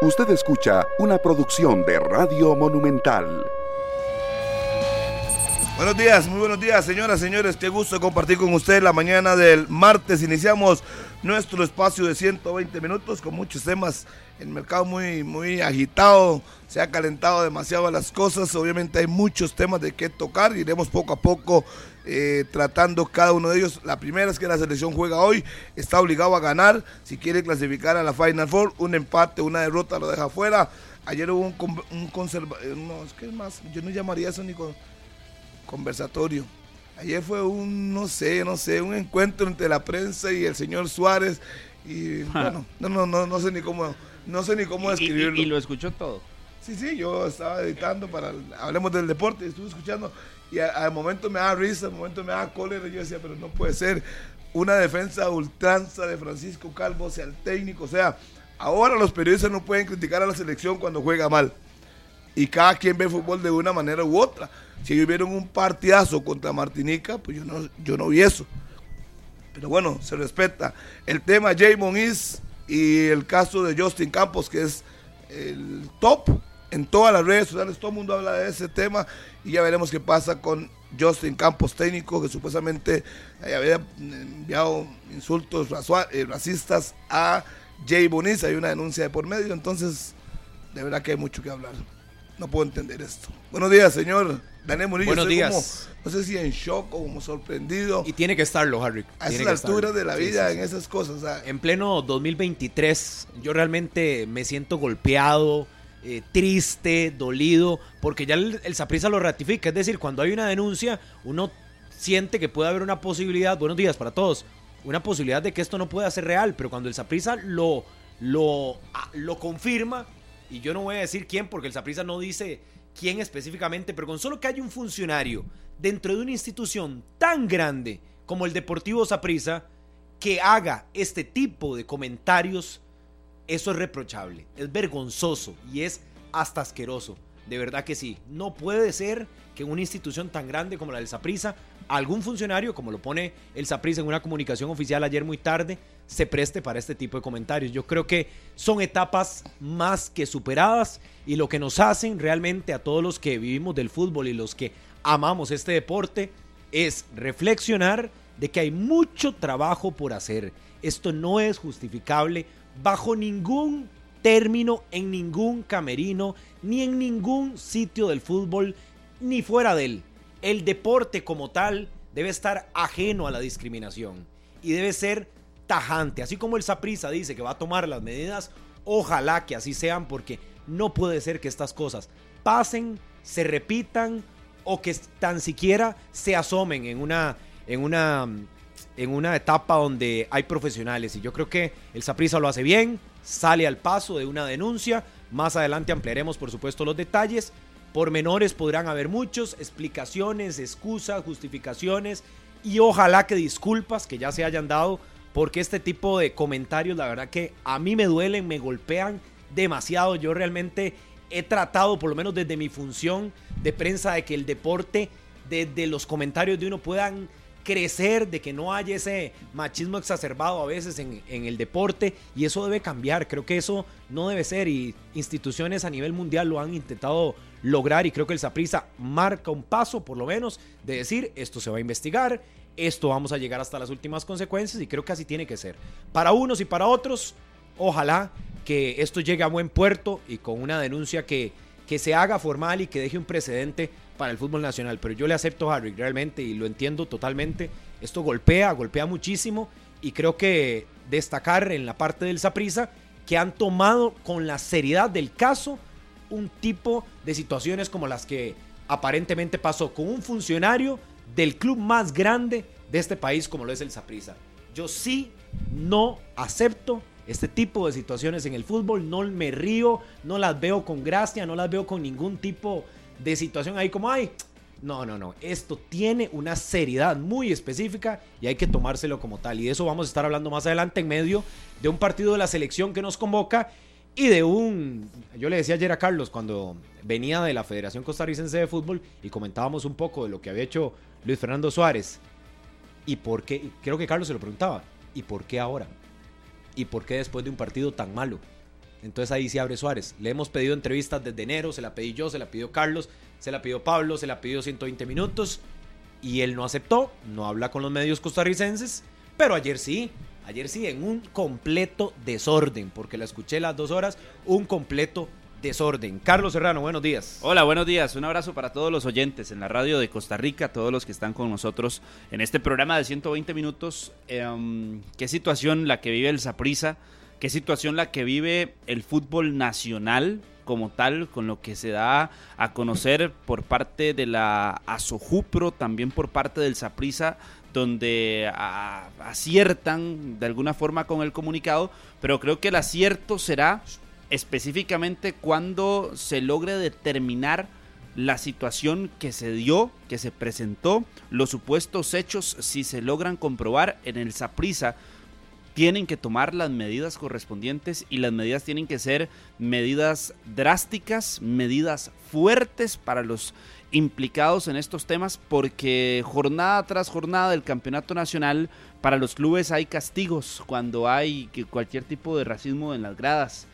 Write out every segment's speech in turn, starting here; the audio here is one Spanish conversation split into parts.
Usted escucha una producción de Radio Monumental. Buenos días, muy buenos días, señoras, señores. Qué gusto compartir con ustedes la mañana del martes. Iniciamos nuestro espacio de 120 minutos con muchos temas. El mercado muy, muy agitado, se ha calentado demasiado las cosas. Obviamente hay muchos temas de qué tocar. Iremos poco a poco eh, tratando cada uno de ellos. La primera es que la selección juega hoy, está obligado a ganar si quiere clasificar a la Final Four. Un empate, una derrota lo deja fuera. Ayer hubo un, un conservador, no, es que es más, yo no llamaría eso ni con conversatorio. Ayer fue un, no sé, no sé, un encuentro entre la prensa y el señor Suárez. Y bueno, no, no, no, no sé ni cómo, no sé ni cómo describirlo. Y, lo escuchó todo. Sí, sí, yo estaba editando para, hablemos del deporte, estuve escuchando y al momento me da risa, al momento me da cólera. Yo decía, pero no puede ser una defensa ultranza de Francisco Calvo, sea, el técnico. O sea, ahora los periodistas no pueden criticar a la selección cuando juega mal. Y cada quien ve fútbol de una manera u otra. Si ellos vieron un partidazo contra Martinica, pues yo no, yo no vi eso. Pero bueno, se respeta. El tema Jamon Is y el caso de Justin Campos, que es el top en todas las redes sociales, todo el mundo habla de ese tema y ya veremos qué pasa con Justin Campos, técnico que supuestamente había enviado insultos eh, racistas a Jay Bonis. Hay una denuncia de por medio, entonces de verdad que hay mucho que hablar. No puedo entender esto. Buenos días, señor. Daniel Murillo. Buenos días. no sé si en shock o como sorprendido. Y tiene que estarlo, Harry. A esas alturas de la vida, en esas cosas. En pleno 2023, yo realmente me siento golpeado, eh, triste, dolido, porque ya el, el lo ratifica. Es decir, cuando hay una denuncia, uno siente que puede haber una posibilidad, buenos días para todos, una posibilidad de que esto no pueda ser real, pero cuando el Saprisa lo, lo, ah, lo confirma, y yo no voy a decir quién, porque el Saprisa no dice quién específicamente, pero con solo que haya un funcionario dentro de una institución tan grande como el Deportivo Saprisa que haga este tipo de comentarios, eso es reprochable, es vergonzoso y es hasta asqueroso. De verdad que sí. No puede ser que en una institución tan grande como la del Saprisa, algún funcionario, como lo pone el Saprisa en una comunicación oficial ayer muy tarde, se preste para este tipo de comentarios. Yo creo que son etapas más que superadas y lo que nos hacen realmente a todos los que vivimos del fútbol y los que amamos este deporte es reflexionar de que hay mucho trabajo por hacer. Esto no es justificable bajo ningún término, en ningún camerino, ni en ningún sitio del fútbol, ni fuera de él. El deporte como tal debe estar ajeno a la discriminación y debe ser tajante. Así como el Saprisa dice que va a tomar las medidas, ojalá que así sean, porque no puede ser que estas cosas pasen, se repitan o que tan siquiera se asomen en una, en una, en una etapa donde hay profesionales. Y yo creo que el Saprisa lo hace bien, sale al paso de una denuncia. Más adelante ampliaremos, por supuesto, los detalles. Por menores podrán haber muchos, explicaciones, excusas, justificaciones y ojalá que disculpas que ya se hayan dado porque este tipo de comentarios, la verdad que a mí me duelen, me golpean demasiado. Yo realmente he tratado, por lo menos desde mi función de prensa, de que el deporte, desde los comentarios de uno puedan crecer, de que no haya ese machismo exacerbado a veces en, el deporte y eso debe cambiar, creo que eso no debe ser y instituciones a nivel mundial lo han intentado lograr y creo que el Saprisa marca un paso por lo menos de decir esto se va a investigar, esto vamos a llegar hasta las últimas consecuencias y creo que así tiene que ser. Para unos y para otros, ojalá que esto llegue a buen puerto y con una denuncia que, que se haga formal y que deje un precedente para el fútbol nacional. Pero yo le acepto a Harry realmente y lo entiendo totalmente. Esto golpea, golpea muchísimo y creo que destacar en la parte del Saprisa que han tomado con la seriedad del caso un tipo de situaciones como las que aparentemente pasó con un funcionario del club más grande de este país como lo es el Saprissa. Yo sí no acepto este tipo de situaciones en el fútbol, no me río, no las veo con gracia, no las veo con ningún tipo de situación ahí como, ay, no, no, no, esto tiene una seriedad muy específica y hay que tomárselo como tal. Y de eso vamos a estar hablando más adelante en medio de un partido de la selección que nos convoca y de un, yo le decía ayer a Carlos cuando venía de la Federación Costarricense de Fútbol y comentábamos un poco de lo que había hecho Luis Fernando Suárez. ¿Y por qué? Creo que Carlos se lo preguntaba. ¿Y por qué ahora? ¿Y por qué después de un partido tan malo? Entonces ahí sí abre Suárez. Le hemos pedido entrevistas desde enero, se la pedí yo, se la pidió Carlos, se la pidió Pablo, se la pidió 120 minutos y él no aceptó, no habla con los medios costarricenses, pero ayer sí, ayer sí, en un completo desorden, porque la escuché las dos horas, un completo desorden. Carlos Serrano, buenos días. Hola, buenos días. Un abrazo para todos los oyentes en la radio de Costa Rica, todos los que están con nosotros en este programa de 120 minutos. Em, ¿Qué situación la que vive el Saprisa? ¿Qué situación la que vive el fútbol nacional? como tal, con lo que se da a conocer por parte de la Asojupro, también por parte del Saprisa, donde aciertan de alguna forma con el comunicado, pero creo que el acierto será específicamente cuando se logre determinar la situación que se dio, que se presentó, los supuestos hechos, si se logran comprobar en el Saprisa, tienen que tomar las medidas correspondientes y las medidas tienen que ser medidas drásticas, medidas fuertes para los implicados en estos temas porque jornada tras jornada del campeonato nacional para los clubes hay castigos cuando hay cualquier tipo de racismo en las gradas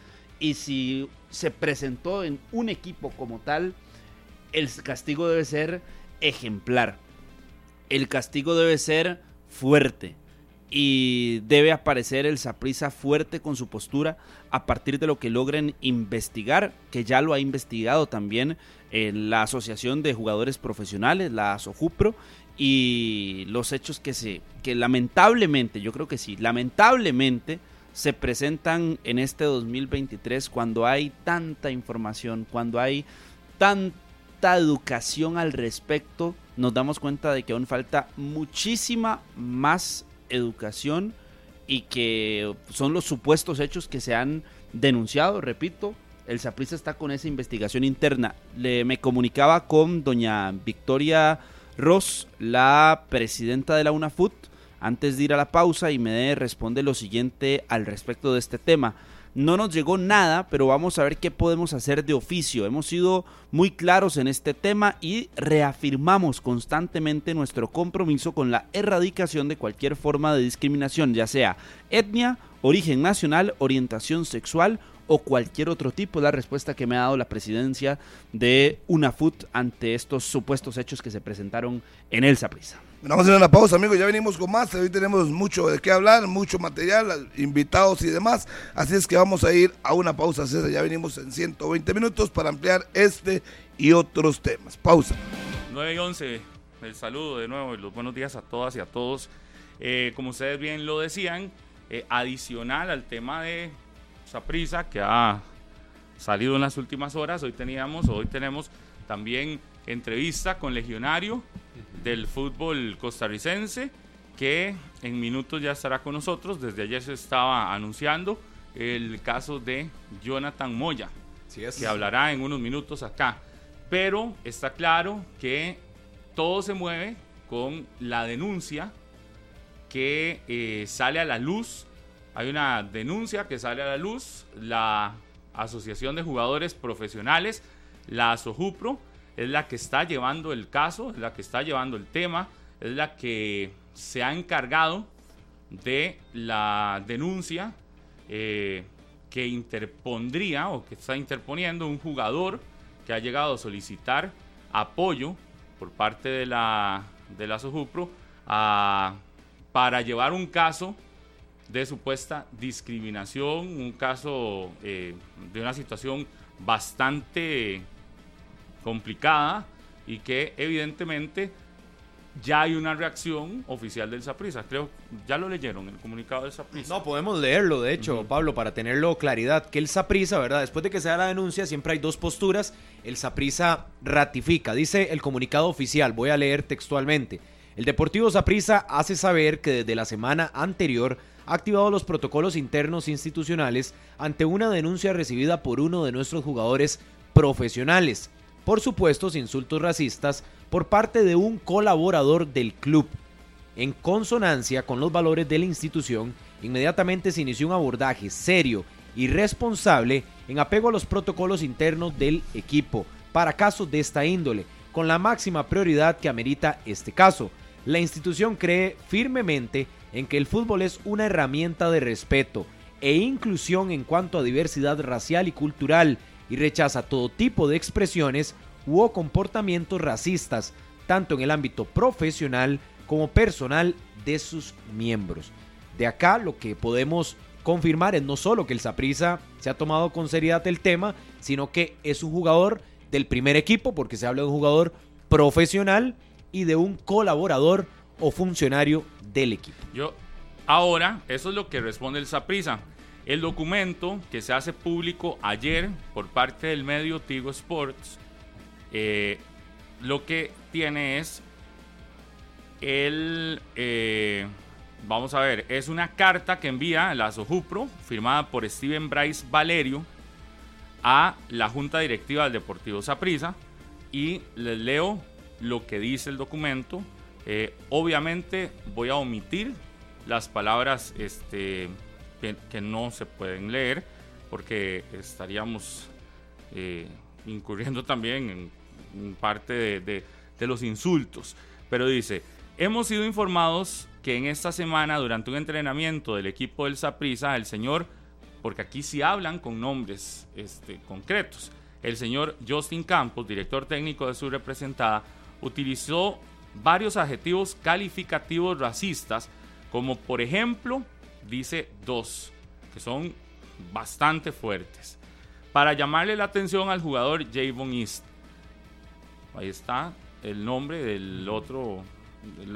y si se presentó en un equipo como tal el castigo debe ser ejemplar. El castigo debe ser fuerte y debe aparecer el Saprisa fuerte con su postura a partir de lo que logren investigar, que ya lo ha investigado también en la Asociación de Jugadores Profesionales, la ASOJUPRO, y los hechos que se que lamentablemente, yo creo que sí, lamentablemente se presentan en este 2023 cuando hay tanta información, cuando hay tanta educación al respecto, nos damos cuenta de que aún falta muchísima más educación y que son los supuestos hechos que se han denunciado, repito, el Saprissa está con esa investigación interna. Le, me comunicaba con doña Victoria Ross, la presidenta de la UNAFUT, antes de ir a la pausa y me responde lo siguiente al respecto de este tema. No nos llegó nada, pero vamos a ver qué podemos hacer de oficio. Hemos sido muy claros en este tema y reafirmamos constantemente nuestro compromiso con la erradicación de cualquier forma de discriminación, ya sea etnia, origen nacional, orientación sexual o cualquier otro tipo. La respuesta que me ha dado la presidencia de UNAFUT ante estos supuestos hechos que se presentaron en el Saprissa. Vamos a hacer una pausa, amigos. Ya venimos con más. Hoy tenemos mucho de qué hablar, mucho material, invitados y demás. Así es que vamos a ir a una pausa, César. Ya venimos en 120 minutos para ampliar este y otros temas. Pausa. 9 y 11. El saludo de nuevo y los buenos días a todas y a todos. Eh, como ustedes bien lo decían, eh, adicional al tema de Saprisa que ha salido en las últimas horas, hoy teníamos, hoy tenemos también entrevista con Legionario del fútbol costarricense, que en minutos ya estará con nosotros. Desde ayer se estaba anunciando el caso de Jonathan Moya, que hablará en unos minutos acá. Pero está claro que todo se mueve con la denuncia que eh, sale a la luz. Hay una denuncia que sale a la luz. La Asociación de Jugadores Profesionales, la ASOJUPRO, es la que está llevando el caso, es la que está llevando el tema, es la que se ha encargado de la denuncia eh, que interpondría o que está interponiendo un jugador que ha llegado a solicitar apoyo por parte de la, de la Sojupro para llevar un caso de supuesta discriminación, un caso eh, de una situación bastante complicada y que evidentemente ya hay una reacción oficial del Saprisa. Creo, ya lo leyeron, el comunicado del Saprisa. No, podemos leerlo, de hecho, Pablo, para tenerlo claridad, que el Saprisa, ¿verdad? Después de que se da la denuncia, siempre hay dos posturas. El Saprisa ratifica, dice el comunicado oficial, voy a leer textualmente. El Deportivo Saprisa hace saber que desde la semana anterior ha activado los protocolos internos institucionales ante una denuncia recibida por uno de nuestros jugadores profesionales por supuestos insultos racistas por parte de un colaborador del club. En consonancia con los valores de la institución, inmediatamente se inició un abordaje serio y responsable en apego a los protocolos internos del equipo para casos de esta índole, con la máxima prioridad que amerita este caso. La institución cree firmemente en que el fútbol es una herramienta de respeto, e inclusión en cuanto a diversidad racial y cultural y rechaza todo tipo de expresiones u comportamientos racistas, tanto en el ámbito profesional como personal de sus miembros. De acá lo que podemos confirmar es no solo que el Saprissa se ha tomado con seriedad el tema, sino que es un jugador del primer equipo, porque se habla de un jugador profesional y de un colaborador o funcionario del equipo. Yo, ahora, eso es lo que responde el Saprissa. El documento que se hace público ayer por parte del medio Tigo Sports, eh, lo que tiene es el... Eh, vamos a ver, es una carta que envía la Sojupro, firmada por Steven Bryce Valerio, a la Junta Directiva del Deportivo Saprissa y les leo lo que dice el documento. Eh, obviamente voy a omitir las palabras este, que, no se pueden leer porque estaríamos eh, incurriendo también en, parte de, de los insultos. Pero dice, hemos sido informados que en esta semana, durante un entrenamiento del equipo del Saprissa, el señor, porque aquí sí hablan con nombres este, concretos, el señor Justin Campos, director técnico de su representada, utilizó varios adjetivos calificativos racistas, como por ejemplo, dice dos, que son bastante fuertes, para llamarle la atención al jugador Javon East. Ahí está el nombre del otro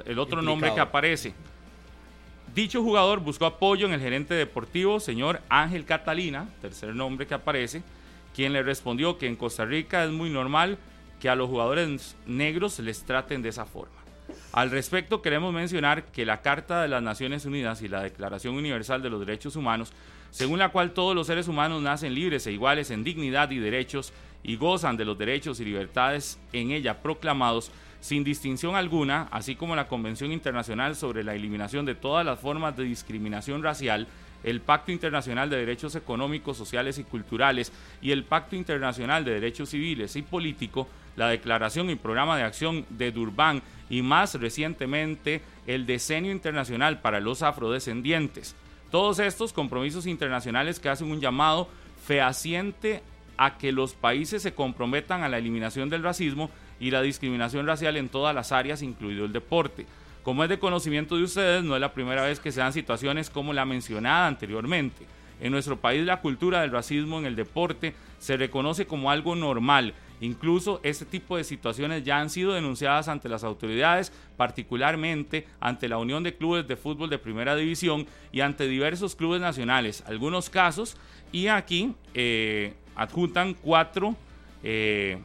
el, otro nombre que aparece. Dicho jugador buscó apoyo en el gerente deportivo, señor Ángel Catalina, tercer nombre que aparece, quien le respondió que en Costa Rica es muy normal que a los jugadores negros les traten de esa forma. Al respecto, queremos mencionar que la Carta de las Naciones Unidas y la Declaración Universal de los Derechos Humanos, según la cual todos los seres humanos nacen libres e iguales en dignidad y derechos y gozan de los derechos y libertades en ella proclamados, sin distinción alguna, así como la Convención Internacional sobre la Eliminación de todas las formas de discriminación racial, el Pacto Internacional de Derechos Económicos, Sociales y Culturales y el Pacto Internacional de Derechos Civiles y Políticos, la Declaración y Programa de Acción de Durban y más recientemente el Decenio Internacional para los Afrodescendientes. Todos estos compromisos internacionales que hacen un llamado fehaciente a que los países se comprometan a la eliminación del racismo y la discriminación racial en todas las áreas, incluido el deporte. Como es de conocimiento de ustedes, no es la primera vez que se dan situaciones como la mencionada anteriormente. En nuestro país la cultura del racismo en el deporte se reconoce como algo normal. Incluso este tipo de situaciones ya han sido denunciadas ante las autoridades, particularmente ante la Unión de Clubes de Fútbol de Primera División y ante diversos clubes nacionales. Algunos casos, y aquí eh, adjuntan cuatro eh,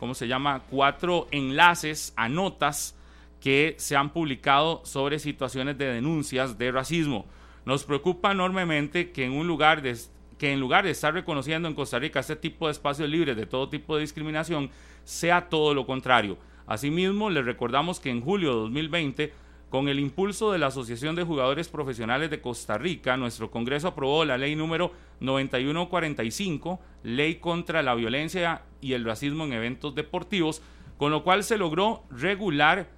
¿cómo se llama? Cuatro enlaces a notas que se han publicado sobre situaciones de denuncias de racismo. Nos preocupa enormemente que en un lugar de, que en lugar de estar reconociendo en Costa Rica este tipo de espacios libres de todo tipo de discriminación, sea todo lo contrario. Asimismo, les recordamos que en julio de 2020 con el impulso de la Asociación de Jugadores Profesionales de Costa Rica, nuestro Congreso aprobó la ley número 9145, Ley contra la Violencia y el Racismo en Eventos Deportivos, con lo cual se logró regular,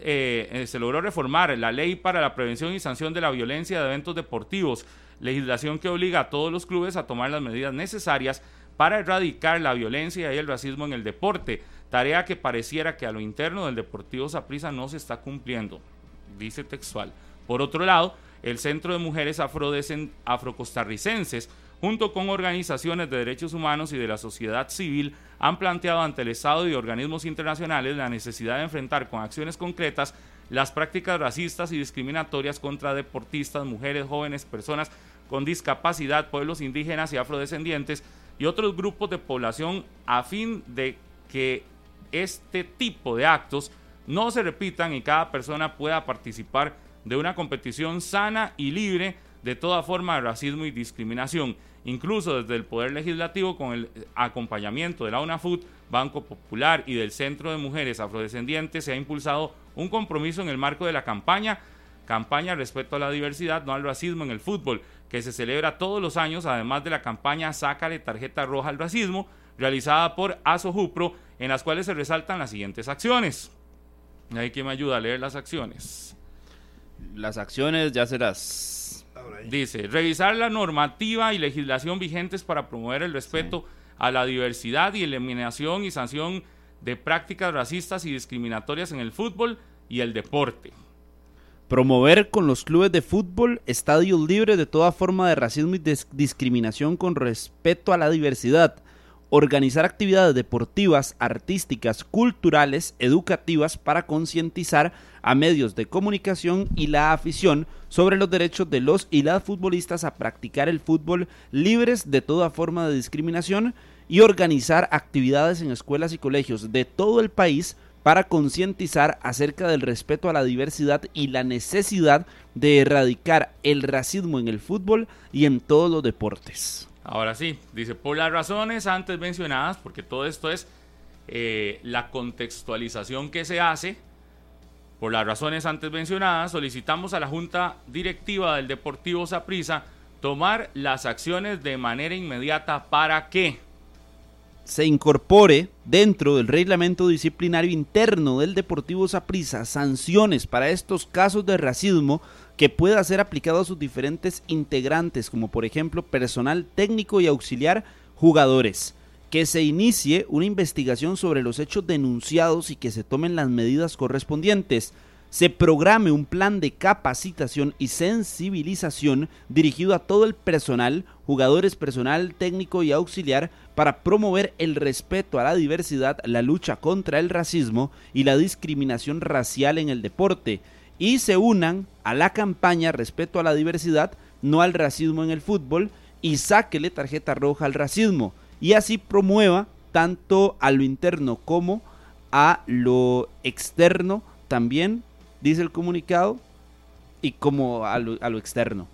eh, eh, se logró reformar la ley para la prevención y sanción de la violencia de eventos deportivos, legislación que obliga a todos los clubes a tomar las medidas necesarias para erradicar la violencia y el racismo en el deporte, tarea que pareciera que a lo interno del Deportivo Saprissa no se está cumpliendo dice textual. Por otro lado, el Centro de Mujeres Afrocostarricenses, junto con organizaciones de derechos humanos y de la sociedad civil, han planteado ante el Estado y organismos internacionales la necesidad de enfrentar con acciones concretas las prácticas racistas y discriminatorias contra deportistas, mujeres, jóvenes, personas con discapacidad, pueblos indígenas y afrodescendientes y otros grupos de población a fin de que este tipo de actos no se repitan y cada persona pueda participar de una competición sana y libre de toda forma de racismo y discriminación, incluso desde el Poder Legislativo con el acompañamiento de la UNAFUT, Banco Popular y del Centro de Mujeres Afrodescendientes se ha impulsado un compromiso en el marco de la campaña campaña respecto a la diversidad, no al racismo en el fútbol, que se celebra todos los años, además de la campaña Sácale tarjeta roja al racismo, realizada por ASOJUPRO, en las cuales se resaltan las siguientes acciones. Hay quien me ayuda a leer las acciones. Las acciones ya se las... Dice, revisar la normativa y legislación vigentes para promover el respeto a la diversidad y eliminación y sanción de prácticas racistas y discriminatorias en el fútbol y el deporte. Promover con los clubes de fútbol estadios libres de toda forma de racismo y discriminación con respeto a la diversidad. Organizar actividades deportivas, artísticas, culturales, educativas para concientizar a medios de comunicación y la afición sobre los derechos de los y las futbolistas a practicar el fútbol libres de toda forma de discriminación y organizar actividades en escuelas y colegios de todo el país para concientizar acerca del respeto a la diversidad y la necesidad de erradicar el racismo en el fútbol y en todos los deportes. Ahora sí, dice, por las razones antes mencionadas, porque todo esto es eh, la contextualización que se hace, por las razones antes mencionadas, solicitamos a la Junta Directiva del Deportivo Saprissa tomar las acciones de manera inmediata para que se incorpore dentro del reglamento disciplinario interno del Deportivo Saprissa sanciones para estos casos de racismo que pueda ser aplicado a sus diferentes integrantes, como por ejemplo personal técnico y auxiliar, jugadores. Que se inicie una investigación sobre los hechos denunciados y que se tomen las medidas correspondientes se programe un plan de capacitación y sensibilización dirigido a todo el personal, jugadores, personal técnico y auxiliar para promover el respeto a la diversidad, la lucha contra el racismo y la discriminación racial en el deporte y se unan a la campaña Respeto a la diversidad, no al racismo en el fútbol y sáquele tarjeta roja al racismo y así promueva tanto a lo interno como a lo externo también dice el comunicado, y como a lo, externo.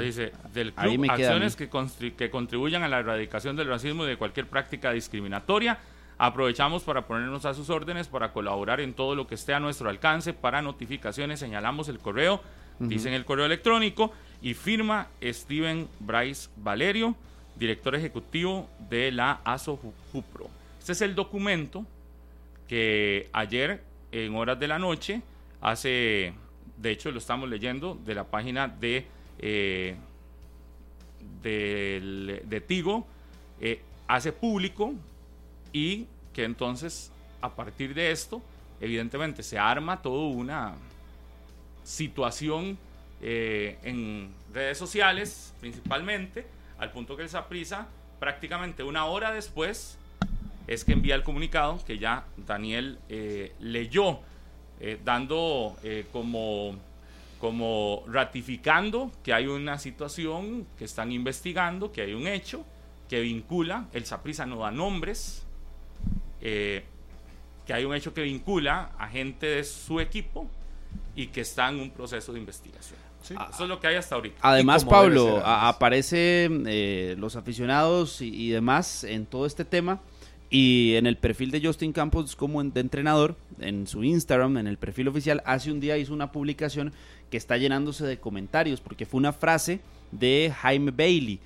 dice, del club, acciones que, que contribuyan a la erradicación del racismo y de cualquier práctica discriminatoria. Aprovechamos para ponernos a sus órdenes, para colaborar en todo lo que esté a nuestro alcance. Para notificaciones señalamos el correo, dicen el correo electrónico y firma Steven Bryce Valerio, director ejecutivo de la ASO Jupro. Este es el documento que ayer en horas de la noche hace, de hecho lo estamos leyendo de la página de, eh, de, Tigo, eh, hace público y que entonces a partir de esto, evidentemente se arma toda una situación eh, en redes sociales principalmente, al punto que el Saprisa prácticamente una hora después es que envía el comunicado que ya Daniel leyó eh, dando eh, como, como ratificando que hay una situación que están investigando, que hay un hecho que vincula, el Saprisa no da nombres, eh, que hay un hecho que vincula a gente de su equipo y que está en un proceso de investigación. Eso es lo que hay hasta ahorita. Además, Pablo, aparecen los aficionados y, demás en todo este tema y en el perfil de Justin Campos como de entrenador, en su Instagram, en el perfil oficial, hace un día hizo una publicación que está llenándose de comentarios, porque fue una frase de Jaime Bailey,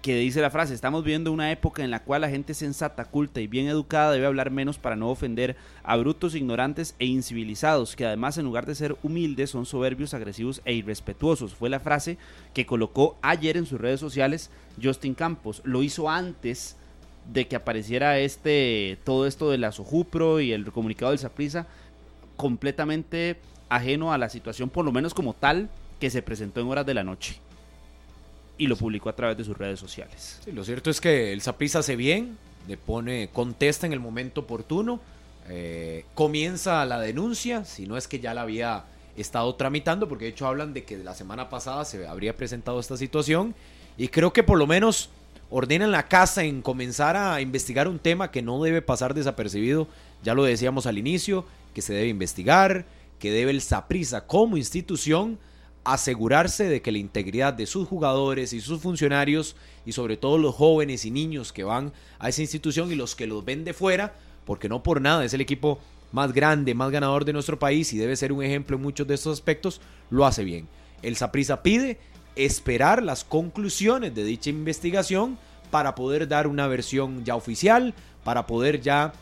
que dice la frase, estamos viendo una época en la cual la gente sensata, culta y bien educada debe hablar menos para no ofender a brutos, ignorantes e incivilizados, que además en lugar de ser humildes son soberbios, agresivos e irrespetuosos. Fue la frase que colocó ayer en sus redes sociales Justin Campos. Lo hizo antes de que apareciera este todo esto de la Sojupro y el comunicado del Saprisa completamente ajeno a la situación, por lo menos como tal, que se presentó en horas de la noche. Y lo publicó a través de sus redes sociales. lo cierto es que el Saprisa hace bien, le pone, contesta en el momento oportuno, eh, comienza la denuncia, si no es que ya la había estado tramitando, porque de hecho hablan de que la semana pasada se habría presentado esta situación, y creo que por lo menos ordenan la casa en comenzar a investigar un tema que no debe pasar desapercibido. Ya lo decíamos al inicio, que se debe investigar, que debe el Saprisa como institución asegurarse de que la integridad de sus jugadores y sus funcionarios y sobre todo los jóvenes y niños que van a esa institución y los que los ven de fuera, porque no por nada es el equipo más grande, más ganador de nuestro país y debe ser un ejemplo en muchos de estos aspectos, lo hace bien. El Saprisa pide esperar las conclusiones de dicha investigación para poder dar una versión ya oficial, para poder ya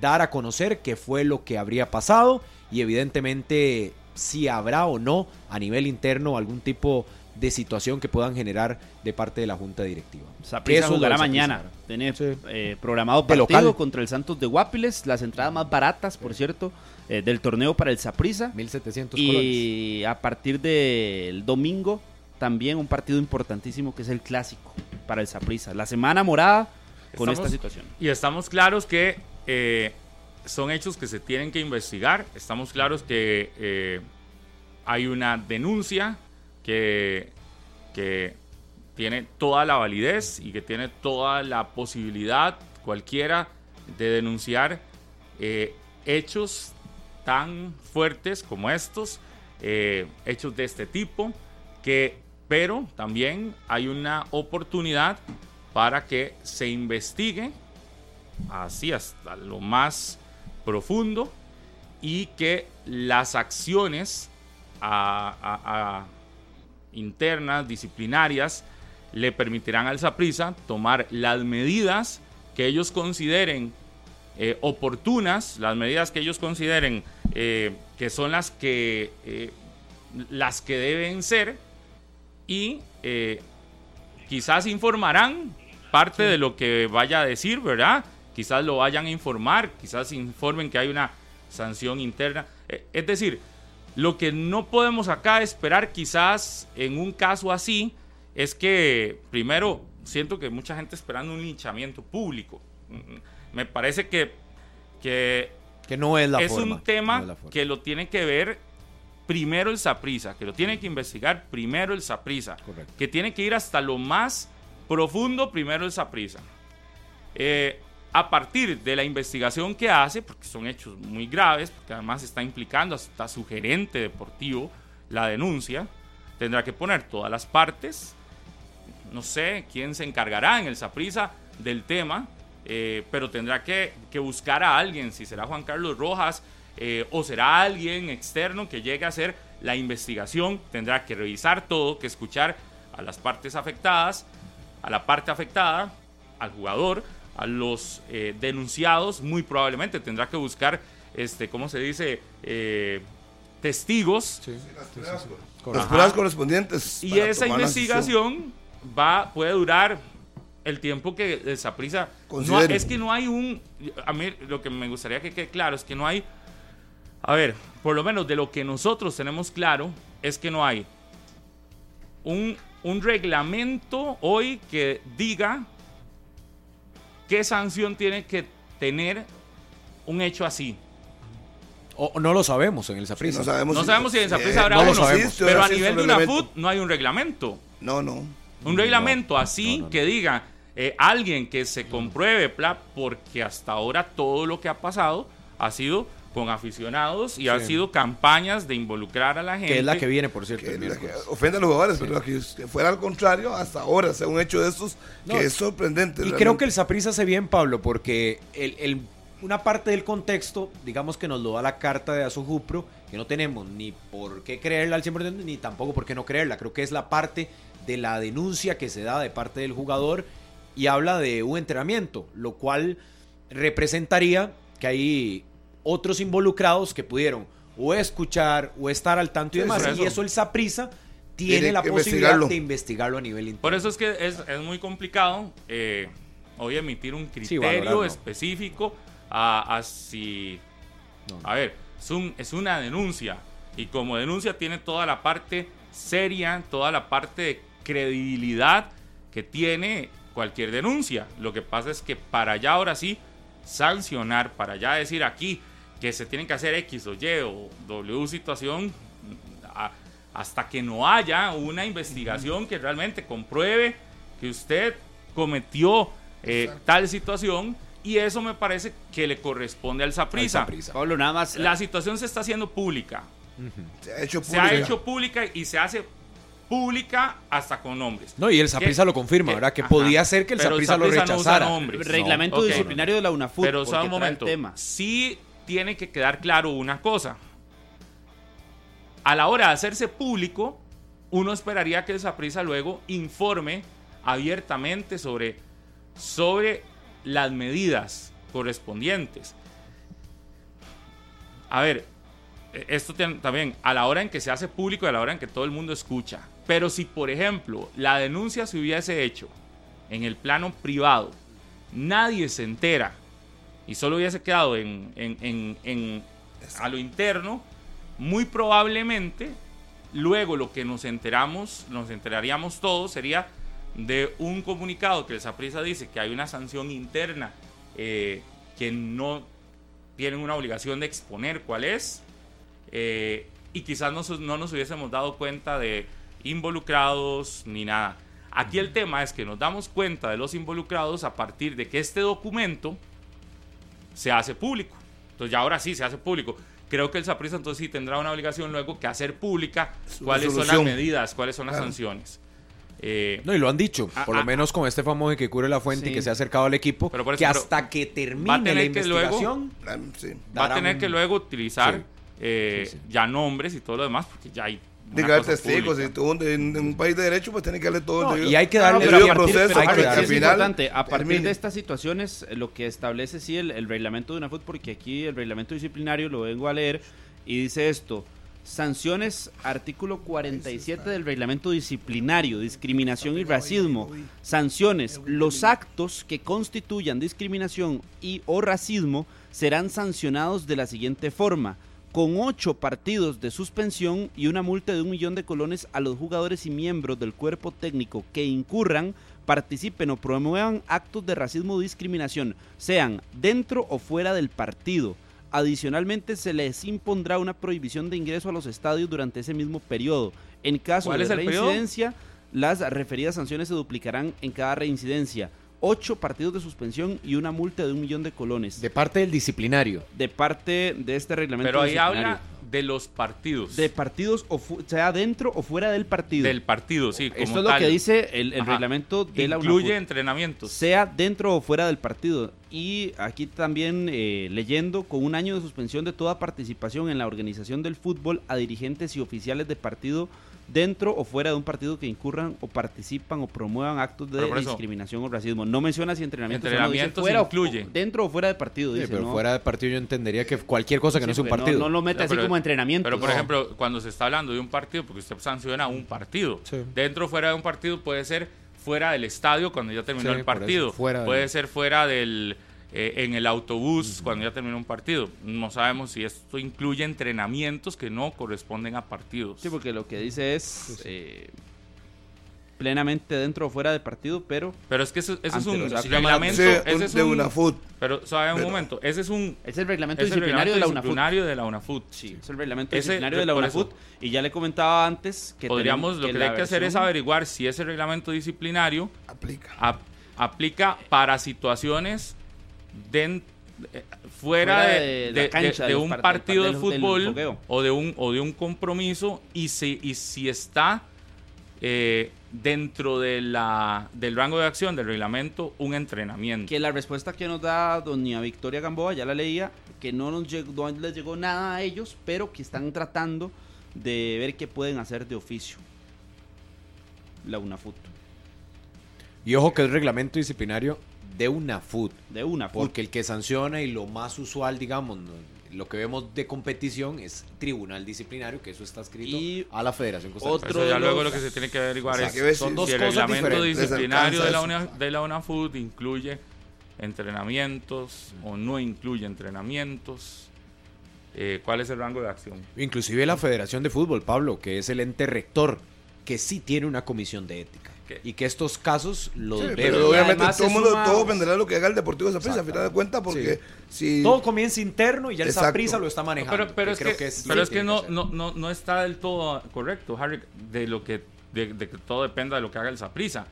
dar a conocer qué fue lo que habría pasado y evidentemente si habrá o no a nivel interno algún tipo de situación que puedan generar de parte de la junta directiva. Saprissa Eso jugará mañana. Tiene Sí. eh, programado partido local. contra el Santos de Guapiles, las entradas más baratas, por cierto, eh, del torneo para el Saprissa. 1700 colones. Y a partir del domingo también un partido importantísimo que es el clásico para el Saprissa. La semana morada con Estamos- esta situación. Y estamos claros que eh, son hechos que se tienen que investigar. Estamos claros que eh, hay una denuncia que, que tiene toda la validez y que tiene toda la posibilidad cualquiera de denunciar eh, hechos tan fuertes como estos, eh, hechos de este tipo, que, pero también hay una oportunidad para que se investigue así hasta lo más profundo y que las acciones internas, disciplinarias, le permitirán al Saprissa tomar las medidas que ellos consideren eh, oportunas, las medidas que ellos consideren eh, que son las que, eh, las que deben ser y eh, quizás informarán parte de lo que vaya a decir, ¿verdad? Quizás lo vayan a informar, quizás informen que hay una sanción interna. Eh, Es decir, lo que no podemos acá esperar quizás en un caso así es que, primero, siento que mucha gente esperando un linchamiento público. Mm, Me parece que, que Que no es la es forma. un tema no es la forma. que lo tiene que ver primero el Saprisa, que lo tiene que investigar primero el Saprisa, que tiene que ir hasta lo más profundo primero el Saprisa. Eh, a partir de la investigación que hace, porque son hechos muy graves, porque además está implicando hasta su gerente deportivo la denuncia, tendrá que poner todas las partes, no sé quién se encargará en el Saprisa del tema, eh, pero tendrá que, que buscar a alguien, si será Juan Carlos Rojas eh, o será alguien externo que llegue a hacer la investigación, tendrá que revisar todo, que escuchar a las partes afectadas, a la parte afectada, al jugador, a los eh, denunciados, muy probablemente tendrá que buscar, este, ¿cómo se dice? Eh, testigos Las Ajá. pruebas correspondientes. y esa investigación va, puede durar el tiempo que. No, Considere. es que no hay un. A mí lo que me gustaría que quede claro es que no hay. A ver, por lo menos de lo que nosotros tenemos claro es que no hay un, un reglamento hoy que diga qué sanción tiene que tener un hecho así. O- no lo sabemos en el Saprissa. No sabemos, No sabemos si en Saprissa eh, habrá no lo uno, sabemos. pero a nivel de una. FUT no hay un reglamento. No, no. Un reglamento así no, no. que diga eh, alguien que se compruebe, pla, porque hasta ahora todo lo que ha pasado ha sido con aficionados y ha Sí. sido campañas de involucrar a la gente. que es la que viene, por cierto, Que, el la que miércoles. ofende a los jugadores, pero que, fuera al contrario, hasta ahora, sea un hecho de estos No, que es sorprendente. Y creo que el Saprissa hace bien, Pablo, porque el, el- una parte del contexto, digamos que nos lo da la carta de Azujupro, que no tenemos ni por qué creerla al 100%, ni tampoco por qué no creerla. Creo que es la parte de la denuncia que se da de parte del jugador y habla de un entrenamiento, lo cual representaría que hay otros involucrados que pudieron o escuchar o estar al tanto y Sí, demás. Y eso. el Saprissa tiene, Tiene la posibilidad investigarlo. de investigarlo a nivel interno. Por eso es que es, es muy complicado eh, hoy emitir un criterio específico a, a si... No. A ver, es, un- es una denuncia y como denuncia tiene toda la parte seria, toda la parte de credibilidad que tiene cualquier denuncia. Lo que pasa es que para ya ahora sí sancionar, para ya decir aquí que se tienen que hacer X o Y o W situación, a- hasta que no haya una investigación que realmente compruebe que usted cometió eh, tal situación y eso me parece que le corresponde al. Saprissa. Pablo, nada más. La situación se está haciendo pública. se ha hecho Se ha pública. hecho pública y se hace pública hasta con nombres. No, y el Saprissa Que- lo confirma, que- ¿verdad? Que ajá. podía ser que el Pero Saprissa lo no rechazara. nombres. reglamento disciplinario de la UNAFUT. Pero porque solo un trae el momento. tema. Sí tiene que quedar claro una cosa. A la hora de hacerse público, uno esperaría que el Saprissa luego informe abiertamente sobre, sobre las medidas correspondientes. A ver, eh, esto también, a la hora en que se hace público y a la hora en que todo el mundo escucha. Pero si, por ejemplo, la denuncia se hubiese hecho en el plano privado, nadie se entera y solo hubiese quedado en, a lo interno, muy probablemente luego lo que nos enteramos, nos enteraríamos todos, sería de un comunicado que el Saprissa dice que hay una sanción interna eh, que no tienen una obligación de exponer cuál es, eh, y quizás no, no nos hubiésemos dado cuenta de involucrados ni nada. Aquí el tema es que nos damos cuenta de los involucrados a partir de que este documento se hace público. Entonces ya ahora sí se hace público. Creo que el Saprissa entonces sí tendrá una obligación luego que hacer pública Su cuáles son las medidas, cuáles son las Claro. sanciones. Eh, No, y lo han dicho, Ah, por lo ah, menos con este famoso que cubre la fuente y Sí. que se ha acercado al equipo, Pero por eso, que pero hasta que va a termine la tener que luego- investigación... Sí. va a tener un- que luego utilizar Sí. eh, Sí, sí. ya nombres y todo lo demás, porque ya hay. Cosa testigos, pública. si tú en, en un país de derecho, pues tiene que darle todo No, el y hay que darle pero debido a partir- proceso hay que que al final importante, a partir termine. de estas situaciones, lo que establece sí el, el reglamento de una FUT, porque aquí el reglamento disciplinario lo vengo a leer y dice esto. Sanciones, artículo 47 del reglamento disciplinario, discriminación y racismo. Sanciones, los actos que constituyan discriminación y o racismo serán sancionados de la siguiente forma. Con ocho partidos de suspensión y una multa de un millón de colones a los jugadores y miembros del cuerpo técnico que incurran, participen o promuevan actos de racismo o discriminación, sean dentro o fuera del partido. Adicionalmente, se les impondrá una prohibición de ingreso a los estadios durante ese mismo periodo. En caso ¿Cuál de periodo? reincidencia, las referidas sanciones se duplicarán en cada reincidencia. Ocho partidos de suspensión y una multa de un millón de colones. De parte del disciplinario. De parte de este reglamento Pero ahí habla de los partidos. de partidos, o fu- sea dentro o fuera del partido. del partido, sí. Como Esto es lo tal. que dice el, reglamento de la Incluye entrenamientos. sea dentro o fuera del partido. Y aquí también eh, leyendo con un año de suspensión de toda participación en la organización del fútbol a dirigentes y oficiales de partido dentro o fuera de un partido que incurran o participan o promuevan actos de Pero eso- discriminación o racismo. No menciona si entrenamientos, solo dice Entrenamientos fuera o- incluye. dentro o fuera de partido. Sí, Dice, pero ¿no? fuera de partido yo entendería que cualquier cosa que no Sí, sea un partido. No, no lo mete así pero- como entrenamiento. Pero por no. ejemplo, cuando se está hablando de un partido, porque usted sanciona un partido, Sí. dentro o fuera de un partido puede ser fuera del estadio cuando ya terminó Sí, el eso, partido, fuera puede ser fuera del eh, en el autobús cuando ya terminó un partido. No sabemos si esto incluye entrenamientos que no corresponden a partidos. Sí, porque lo que dice es eh, plenamente dentro o fuera del partido, pero Pero es que eso, eso es un reglamento, Sí, ese un- es de un- una food. Pero, ¿sabe un Pero- momento? Ese es un es el reglamento es el disciplinario reglamento de la UNAFUT. disciplinario de la UNAFUT. Sí, es el reglamento Ese- disciplinario de la. UNAFUT. Y ya le comentaba antes que Podríamos, lo que, hay que hacer es averiguar si ese reglamento disciplinario Aplica. ap- aplica para situaciones den- eh, fuera, Fuera de, de la de- cancha, de- de de los un par- partido de fútbol o de un o de un compromiso y si y si está eh, dentro de la del rango de acción del reglamento un entrenamiento Que la respuesta que nos da doña Victoria Gamboa, ya la leía, que no, nos llegó, no les llegó nada a ellos, pero que están tratando de ver qué pueden hacer de oficio. La UNAFUT. Y ojo que es reglamento disciplinario de una FUT. De UNAFUT. Porque el que sanciona y lo más usual, digamos, lo que vemos de competición es tribunal disciplinario, que eso está escrito Y a la Federación Costarricense. otro Eso ya luego los- lo que se tiene que averiguar O sea, es son si- dos si el reglamento diferentes. disciplinario de la, UNA, de la UNAFUT incluye entrenamientos o no incluye entrenamientos. Eh, ¿Cuál es el rango de acción? Inclusive la Federación de Fútbol, Pablo, que es el ente rector, que sí tiene una comisión de ética. Y que estos casos los Sí, pero obviamente todo, es mundo, una- todo dependerá de lo que haga el Deportivo de Zaprisa, a final de cuentas, porque si... Todo comienza interno y ya esa Exacto. prisa lo está manejando. Pero, pero es creo que, es lo pero es que no, no, no, no está del todo correcto, Harry, de lo que de, de que todo dependa de lo que haga el Saprisa.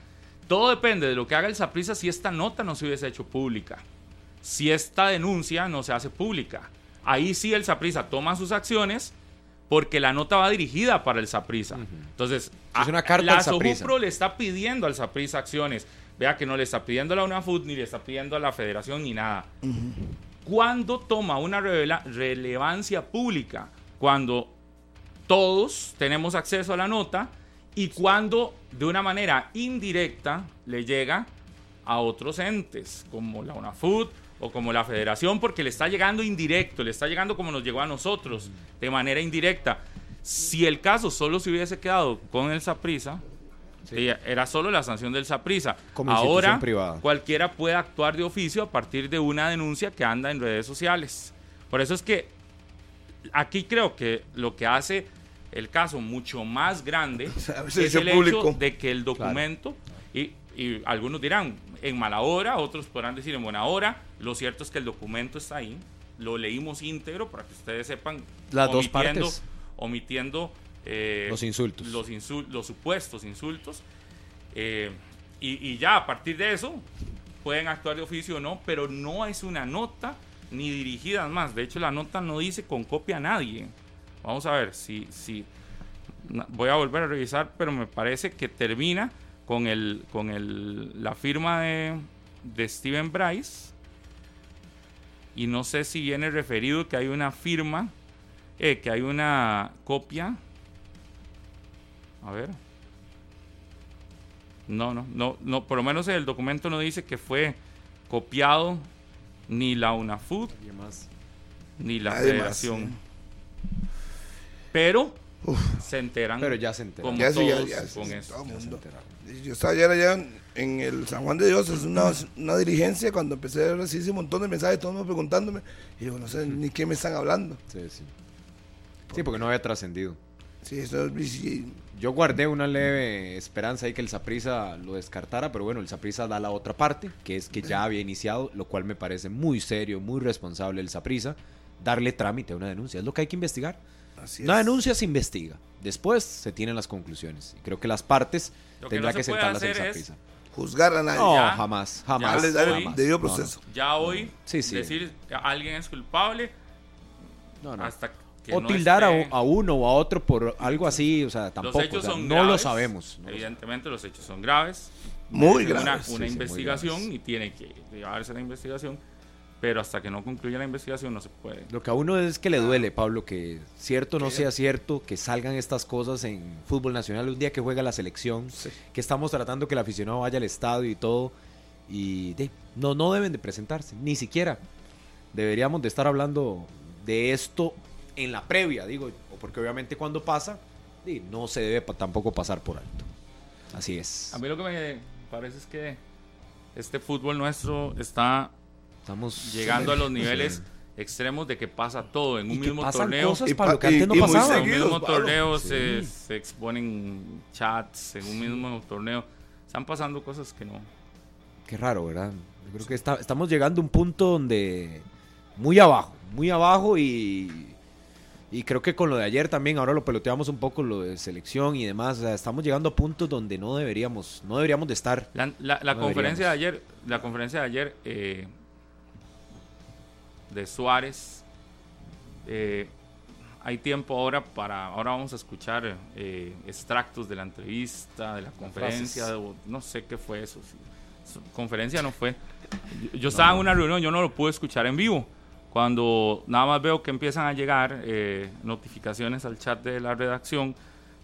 Todo depende de lo que haga el Saprisa si esta nota no se hubiese hecho pública. Si esta denuncia no se hace pública. Ahí sí el Saprisa toma sus acciones porque la nota va dirigida para el Saprisa. Entonces, Es una carta la. Sojupro le está pidiendo al Saprisa acciones. Vea que no le está pidiendo a la UNAFUT ni le está pidiendo a la Federación ni nada. ¿Cuándo toma una relevancia pública? Cuando todos tenemos acceso a la nota y cuando de una manera indirecta le llega a otros entes como la UNAFUT o como la federación, porque le está llegando indirecto, le está llegando como nos llegó a nosotros, de manera indirecta. Si el caso solo se hubiese quedado con el Saprisa, era solo la sanción del Saprisa. Ahora privada. cualquiera puede actuar de oficio a partir de una denuncia que anda en redes sociales. Por eso es que aquí creo que lo que hace el caso mucho más grande es el público. hecho de que el documento, y, y algunos dirán en mala hora, otros podrán decir en buena hora, lo cierto es que el documento está ahí, lo leímos íntegro para que ustedes sepan, Las dos omitiendo- partes. omitiendo eh, Los insultos. los, insul- los supuestos insultos. eh, y, y ya a partir de eso pueden actuar de oficio o no, pero no es una nota ni dirigida más. De hecho, la nota no dice con copia a nadie. Vamos a ver si, si voy a volver a revisar, pero me parece que termina con el con el, la firma de, de Steven Bryce. Y no sé si viene referido que hay una firma, eh, que hay una copia. A ver. No, no, no, no, por lo menos el documento no dice que fue copiado ni la UNAFUT ni la Nadie más, Federación. sí. Pero se enteran Pero ya se enteraron. como Ya sí, ya- todos ya sí, con todo el mundo. Yo estaba ayer allá en, en el San Juan de Dios, es una, una dirigencia, cuando empecé a recibir ese montón de mensajes, todos me preguntándome, y digo, no sé ni qué me están hablando. Sí, sí. Sí, porque no había trascendido. Sí, eso es- y- Yo guardé una leve esperanza ahí que el Saprisa lo descartara, pero bueno, el Saprisa da la otra parte, que es que ya había iniciado, lo cual me parece muy serio, muy responsable el Saprisa, darle trámite a una denuncia. Es lo que hay que investigar. Así Una es. denuncia se investiga. Después se tienen las conclusiones. Y creo que las partes Lo que tendrá no que, sentarlas el hacer es-. Juzgar a nadie. No, Ya. jamás, Ya jamás. Darle, darle estoy- debido No, no. proceso. Ya hoy Sí, sí. decir que alguien es culpable No, no. hasta que O no tildar a, esté- a uno o a otro por algo así, o sea, tampoco. los hechos o sea, son no lo graves, sabemos. no lo Evidentemente los hechos son graves. Muy graves. Una, una Sí, sí, muy investigación graves. y tiene que llevarse la investigación, pero hasta que no concluya la investigación no se puede. Lo que a uno es que le duele, Pablo, que cierto o no sea cierto, que salgan estas cosas en fútbol nacional un día que juega la selección, que estamos tratando que el aficionado vaya al estadio y todo, y de, no, no deben de presentarse, ni siquiera. Deberíamos de estar hablando de esto en la previa, digo, o porque obviamente cuando pasa, no se debe pa- tampoco pasar por alto. Así es. A mí lo que me parece es que este fútbol nuestro está Estamos llegando a los Sí. niveles extremos de que pasa todo en un mismo torneo. cosas Y para lo pa- que antes y- no y muy pasaba. En un mismo torneo se, Sí. se exponen chats, en un mismo torneo. Están pasando cosas que no. Qué raro, ¿verdad? Yo creo que está- estamos llegando a un punto donde muy abajo, muy abajo y, y creo que con lo de ayer también, ahora lo peloteamos un poco, lo de selección y demás, o sea, estamos llegando a puntos donde no deberíamos, no deberíamos de estar. La, la- la No conferencia de deberíamos. ayer, la conferencia de ayer eh, de Suárez, eh, hay tiempo ahora para, ahora vamos a escuchar eh, extractos de la entrevista, de la conferencia, o no sé qué fue eso. sí. Conferencia no fue. Yo, yo estaba en una reunión, yo no lo pude escuchar en vivo. Cuando nada más veo que empiezan a llegar eh, notificaciones al chat de la redacción,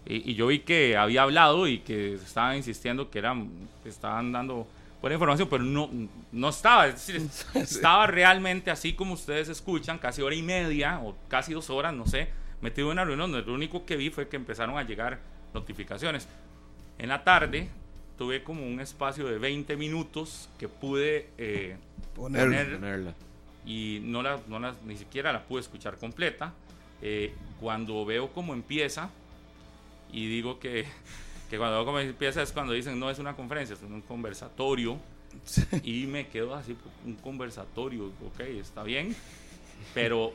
y, y yo vi que había hablado y que estaban insistiendo que eran estaban dando buena información, pero no, no estaba. Es decir, estaba realmente así como ustedes escuchan, casi hora y media o casi dos horas, no sé, metido en una reunión donde lo único que vi fue que empezaron a llegar notificaciones. En la tarde tuve como un espacio de 20 minutos que pude eh, Poner- poner Ponerla. y no la, no la- ni siquiera la pude escuchar completa. Eh, cuando veo cómo empieza y digo que, que cuando cómo empieza es cuando dicen no es una conferencia, es un conversatorio y me quedo así, un conversatorio, ok, está bien, pero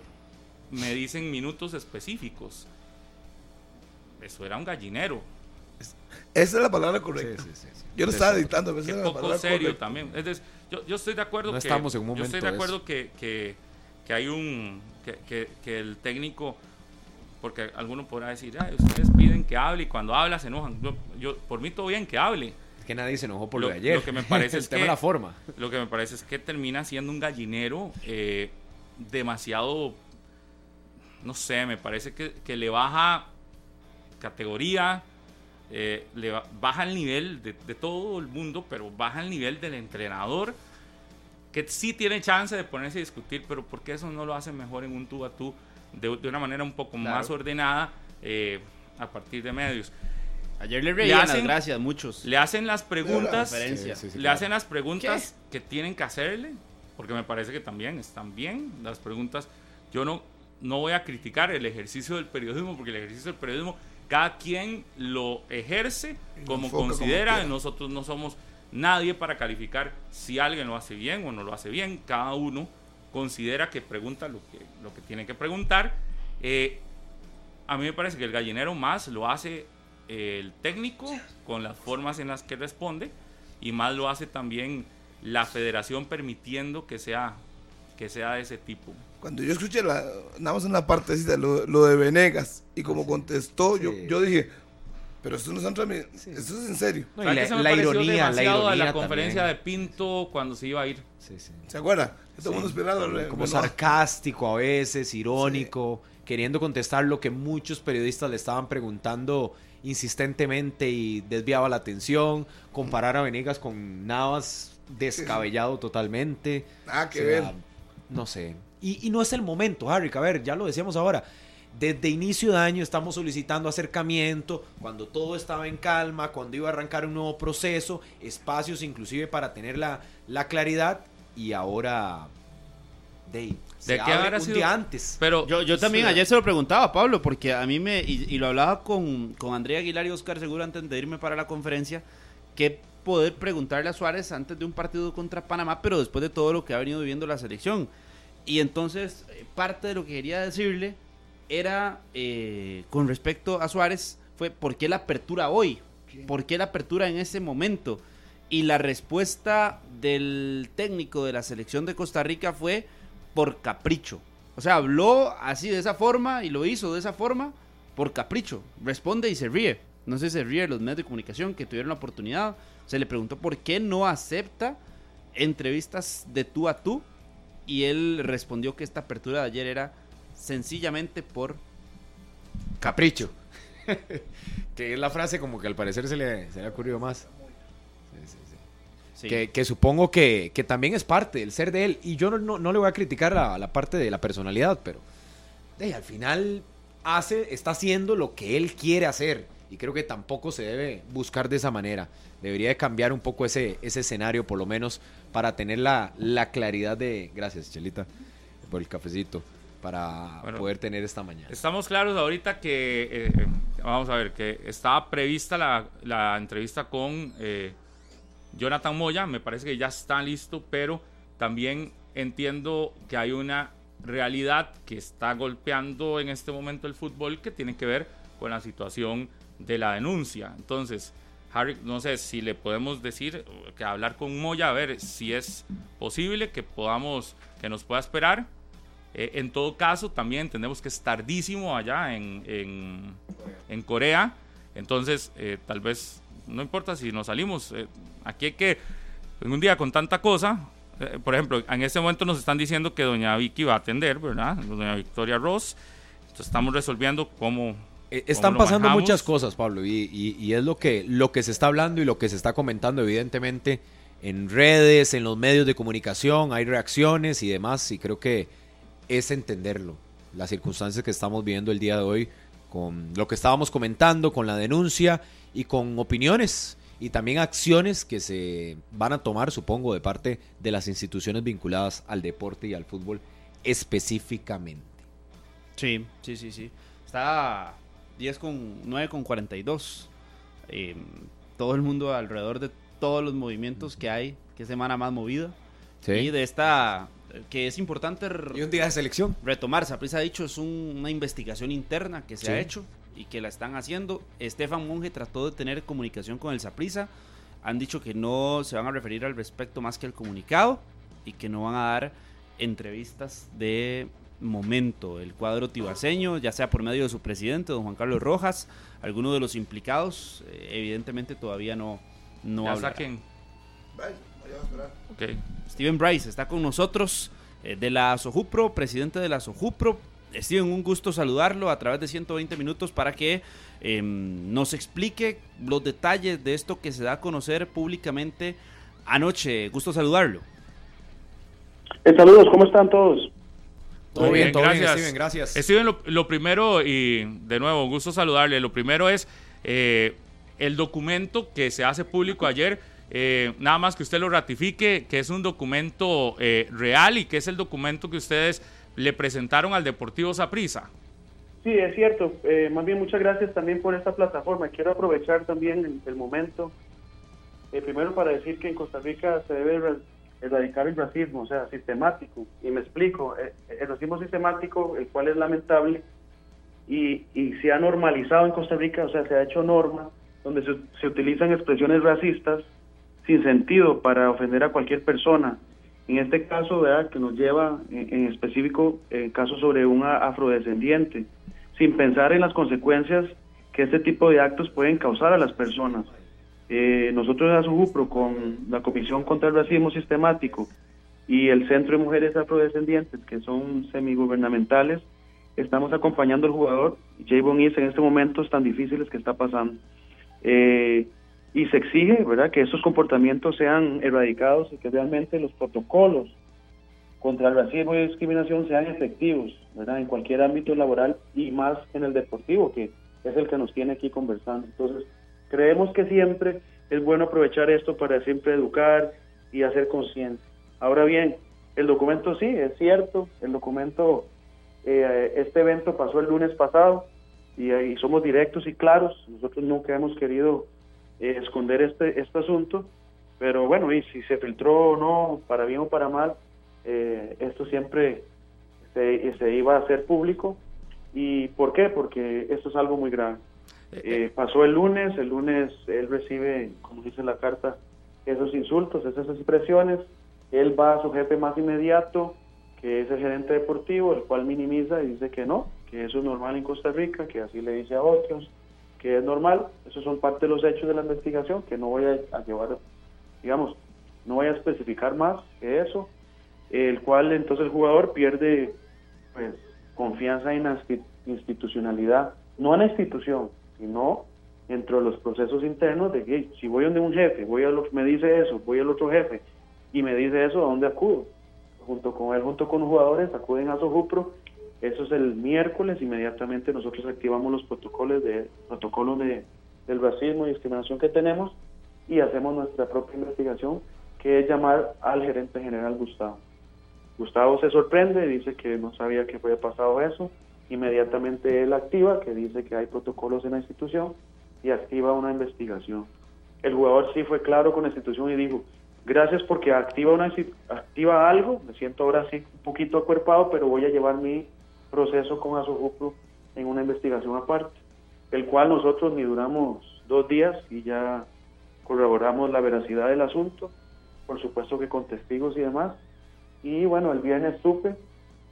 me dicen minutos específicos. Eso era un gallinero. Esa es la palabra Sí, correcta. sí, sí, sí. Yo lo estaba editando, pero esa es la poco palabra serio correcta. también. Es decir, yo, yo estoy de acuerdo No que estamos en un yo estoy momento de de acuerdo que, que, que hay un que, que, que el técnico porque alguno podrá decir, "Ay, ustedes piden que hable y cuando habla se enojan. Yo, yo por mí todo bien que hable. Es que nadie se enojó por lo, Lo- de ayer. lo que me parece el es tema que- la forma. Lo que me parece es que termina siendo un gallinero eh, demasiado, no sé, me parece que, que le baja categoría, eh, le ba- baja el nivel de, de todo el mundo, pero baja el nivel del entrenador que sí tiene chance de ponerse a discutir, pero ¿por qué eso no lo hace mejor en un tú a tú de, de una manera un poco Claro. más ordenada eh, a partir de medios? Ayer le reían hacen- las gracias muchos. Le hacen las preguntas, Conferencia. Sí, sí, sí, le claro. hacen las preguntas que tienen que hacerle, porque me parece que también están bien las preguntas. Yo no, no voy a criticar el ejercicio del periodismo, porque el ejercicio del periodismo, cada quien lo ejerce como enfoca como considera. quiera. Nosotros no somos nadie para calificar si alguien lo hace bien o no lo hace bien. Cada uno considera que pregunta lo que, lo que tiene que preguntar. Eh, a mí me parece que el gallinero más lo hace eh, el técnico con las formas en las que responde y más lo hace también la federación permitiendo que sea que sea de ese tipo. Cuando yo escuché, la, nada más una partecita, lo, lo de Venegas, y como contestó, yo, yo dije, pero esto no es transmi- esto es en serio. No, y ¿Sabe la, qué se me la pareció ironía, la demasiado a ironía la conferencia también. de Pinto cuando se iba a ir? Sí, sí. ¿Se acuerda? Todo mundo como renovar. sarcástico a veces, irónico, queriendo contestar lo que muchos periodistas le estaban preguntando insistentemente y desviaba la atención, comparar a Venegas con Navas descabellado totalmente. Nada que O sea, ver. No sé. Y, y no es el momento, Harry, a ver, ya lo decíamos ahora. Desde inicio de año estamos solicitando acercamiento, cuando todo estaba en calma, cuando iba a arrancar un nuevo proceso, espacios inclusive para tener la, la claridad y ahora de, se ¿De qué habrá sido? día antes. Pero Yo, yo también ayer se lo preguntaba a Pablo, porque a mí me, y, y lo hablaba con, con Andrea Aguilar y Oscar Seguro antes de irme para la conferencia, que poder preguntarle a Suárez antes de un partido contra Panamá, pero después de todo lo que ha venido viviendo la selección. Y entonces, eh, parte de lo que quería decirle era, eh, con respecto a Suárez, fue ¿por qué la apertura hoy? ¿Por qué la apertura en ese momento? Y la respuesta del técnico de la selección de Costa Rica fue por capricho. O sea, habló así de esa forma y lo hizo de esa forma por capricho. Responde y se ríe. No sé si se ríe los medios de comunicación que tuvieron la oportunidad. Se le preguntó por qué no acepta entrevistas de tú a tú. Y él respondió que esta apertura de ayer era sencillamente por Capricho. que es la frase como que al parecer se le, se le ha ocurrido más. Sí, sí, sí. sí. Que, que supongo que, que también es parte del ser de él. Y yo no, no, no le voy a criticar la, la parte de la personalidad, pero de, al final hace, está haciendo lo que él quiere hacer. Y creo que tampoco se debe buscar de esa manera. Debería de cambiar un poco ese, ese escenario, por lo menos, para tener la, la claridad de... Gracias, Chelita, por el cafecito. Para Bueno. poder tener esta mañana. Estamos claros ahorita que, eh, vamos a ver, que estaba prevista la, la entrevista con eh, Jonathan Moya, me parece que ya está listo, pero también entiendo que hay una realidad que está golpeando en este momento el fútbol que tiene que ver con la situación de la denuncia. Entonces, Harry, no sé si le podemos decir que hablar con Moya, a ver si es posible que podamos, que nos pueda esperar. Eh, en todo caso, también entendemos que es tardísimo allá en, en, en Corea. Entonces, eh, tal vez, no importa si nos salimos. eh, aquí hay que, en un día con tanta cosa, eh, por ejemplo, en este momento nos están diciendo que doña Vicky va a atender, ¿verdad? Doña Victoria Ross. Entonces, estamos resolviendo cómo... Están pasando manejamos? muchas cosas, Pablo, y, y- y es lo que, lo que se está hablando y lo que se está comentando, evidentemente, en redes, en los medios de comunicación, hay reacciones y demás, y creo que es entenderlo, las circunstancias que estamos viviendo el día de hoy, con lo que estábamos comentando, con la denuncia y con opiniones y también acciones que se van a tomar, supongo, de parte de las instituciones vinculadas al deporte y al fútbol específicamente. Sí, sí, sí, sí. Está 10 con 9 con 42. Eh, todo el mundo alrededor de todos los movimientos que hay. Qué semana más movida. Y de esta que es importante Y un día de selección. retomar. Saprissa ha dicho es un- una investigación interna que se Sí. ha hecho y que la están haciendo. Estefan Monge trató de tener comunicación con el Saprissa. Han dicho que no se van a referir al respecto más que al comunicado y que no van a dar entrevistas de momento. El cuadro tibaseño, ya sea por medio de su presidente, don Juan Carlos Rojas, algunos de los implicados, eh, evidentemente todavía no, no ya hablará. saquen. Vaya, vaya a esperar. Ok. Steven Bryce está con nosotros eh, de la Sojupro, presidente de la Sojupro. Steven, un gusto saludarlo a través de 120 minutos para que eh, nos explique los detalles de esto que se da a conocer públicamente anoche. Gusto saludarlo. Eh, saludos, ¿cómo están todos? Todo Muy bien, bien, todo bien, gracias. Steven, gracias. Steven, lo, lo primero, y de nuevo, un gusto saludarle. Lo primero es eh, el documento que se hace público ayer. Eh, nada más que usted lo ratifique, que es un documento eh, real y que es el documento que ustedes le presentaron al Deportivo Saprissa. Sí, es cierto. Eh, más bien, muchas gracias también por esta plataforma. Quiero aprovechar también el, el momento, eh, primero para decir que en Costa Rica se debe er- erradicar el racismo, o sea, sistemático. Y me explico, eh, el racismo sistemático, el cual es lamentable, y, y se ha normalizado en Costa Rica, o sea, se ha hecho norma, donde se, se utilizan expresiones racistas sin sentido para ofender a cualquier persona. En este caso, ¿verdad? que nos lleva en, en específico el caso sobre un afrodescendiente, sin pensar en las consecuencias que este tipo de actos pueden causar a las personas. Eh, nosotros en Azujupro, con la Comisión contra el Racismo Sistemático y el Centro de Mujeres Afrodescendientes, que son semigubernamentales, estamos acompañando al jugador Javon Is en estos momentos tan difíciles que está pasando. Eh, y se exige, ¿verdad?, que esos comportamientos sean erradicados y que realmente los protocolos contra el racismo y discriminación sean efectivos, ¿verdad?, en cualquier ámbito laboral y más en el deportivo, que es el que nos tiene aquí conversando. Entonces, creemos que siempre es bueno aprovechar esto para siempre educar y hacer conciencia. Ahora bien, el documento sí, es cierto, el documento, eh, este evento pasó el lunes pasado y, ahí somos directos y claros, nosotros nunca hemos querido eh, esconder este, este asunto, pero bueno, y si se filtró o no, para bien o para mal, eh, esto siempre se, se iba a hacer público. ¿Y por qué? Porque esto es algo muy grave. Eh, pasó el lunes, el lunes él recibe, como dice la carta, esos insultos, esas expresiones, él va a su jefe más inmediato, que es el gerente deportivo, el cual minimiza y dice que no, que eso es normal en Costa Rica, que así le dice a otros, que es normal, esos son parte de los hechos de la investigación, que no voy a, llevar, digamos, no voy a especificar más que eso, el cual entonces el jugador pierde pues confianza en la insti- institucionalidad, no en la institución, sino dentro de los procesos internos de que si voy donde un jefe, voy a lo, me dice eso, voy al otro jefe y me dice eso, ¿a dónde acudo? Junto con él, junto con los jugadores, acuden a Sojupro, eso es el miércoles, inmediatamente nosotros activamos los protocolos de protocolos de, del racismo y discriminación que tenemos y hacemos nuestra propia investigación, que es llamar al gerente general Gustavo. Gustavo se sorprende, dice que no sabía que había pasado eso. Inmediatamente él activa, que dice que hay protocolos en la institución y activa una investigación. El jugador sí fue claro con la institución y dijo, gracias porque activa, una, activa algo, me siento ahora sí un poquito acuerpado, pero voy a llevar mi proceso con Asojupro en una investigación aparte, el cual nosotros ni duramos dos días y ya corroboramos la veracidad del asunto, por supuesto que con testigos y demás, y bueno, el viernes supe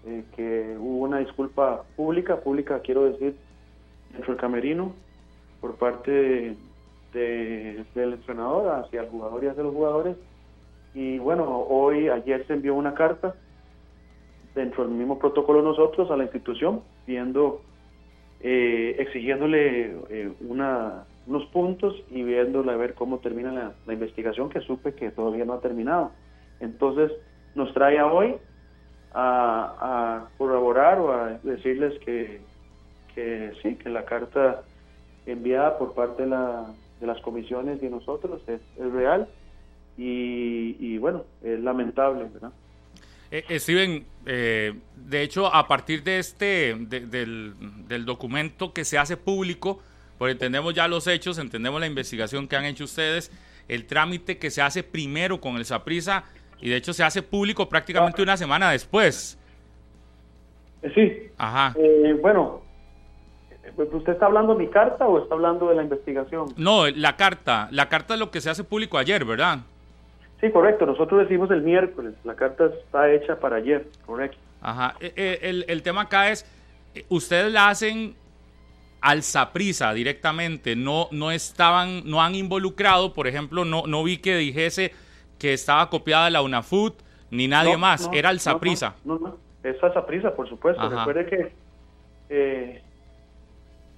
eh, que hubo una disculpa pública, pública quiero decir, dentro del camerino, por parte de- de- del entrenador hacia el jugador y hacia los jugadores. Y bueno, hoy, ayer se envió una carta dentro del mismo protocolo nosotros a la institución, viendo, eh, exigiéndole eh, una, unos puntos y viéndole a ver cómo termina la, investigación, que supe que todavía no ha terminado. Entonces, nos trae a hoy a, a corroborar o a decirles que, que sí, que la carta enviada por parte de, la, de las comisiones y nosotros es, es real y, y bueno, es lamentable, ¿verdad? Eh, eh, Steven, eh, de hecho, a partir de este, de- del, del documento que se hace público, pues entendemos ya los hechos, entendemos la investigación que han hecho ustedes, el trámite que se hace primero con el Saprisa y de hecho se hace público prácticamente una semana después. Sí, Ajá. eh, bueno, ¿usted está hablando de mi carta o está hablando de la investigación? No, la carta, la carta es lo que se hace público ayer, ¿verdad? Sí, correcto, nosotros decimos el miércoles, la carta está hecha para ayer, correcto. Ajá. Eh, eh, El, el tema acá es, eh, ustedes la hacen al Saprisa directamente, no, no estaban, no han involucrado, por ejemplo, no, no vi que dijese que estaba copiada la UNAFUT, ni nadie No, más, no, era no, Saprisa. No, no, no, es a Saprisa, por supuesto. Ajá. Recuerde que, eh,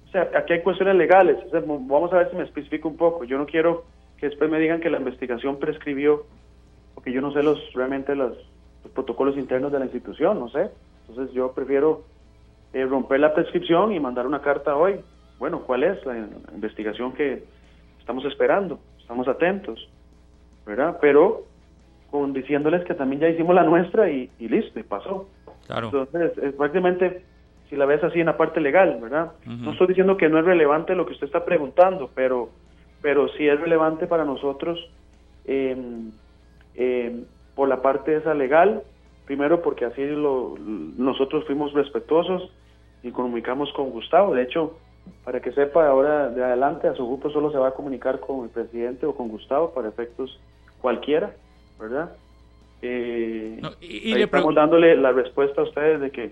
o sea, aquí hay cuestiones legales. O sea, mo- vamos a ver si me especifico un poco. Yo no quiero que después me digan que la investigación prescribió, porque yo no sé los realmente los protocolos internos de la institución, no sé. Entonces yo prefiero eh, romper la prescripción y mandar una carta hoy. Bueno, ¿cuál es la investigación que estamos esperando? Estamos atentos, ¿verdad? Pero con diciéndoles que también ya hicimos la nuestra y, y listo, y pasó. Claro. Entonces, es prácticamente, si la ves así en la parte legal, ¿verdad? No estoy diciendo que no es relevante lo que usted está preguntando, pero, pero sí es relevante para nosotros eh, eh, por la parte esa legal, primero porque así lo, nosotros fuimos respetuosos y comunicamos con Gustavo. De hecho, para que sepa, ahora de adelante a su grupo solo se va a comunicar con el presidente o con Gustavo para efectos cualquiera, ¿verdad? Eh, No, y- y ahí estamos dándole la respuesta a ustedes de que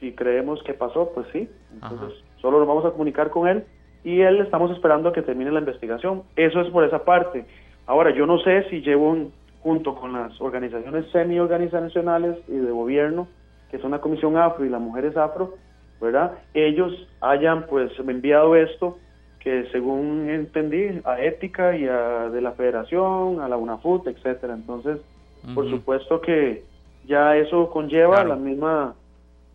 si creemos que pasó, pues sí. Entonces, solo nos vamos a comunicar con él y él estamos esperando a que termine la investigación. Eso es por esa parte. Ahora, yo no sé si llevo un- junto con las organizaciones semi-organizacionales y de gobierno, que son la Comisión Afro y las Mujeres Afro, ¿verdad? Ellos hayan pues enviado esto que según entendí a ética y a de la federación, a la UNAFUT, etcétera. Entonces, por supuesto que ya eso conlleva Claro. la misma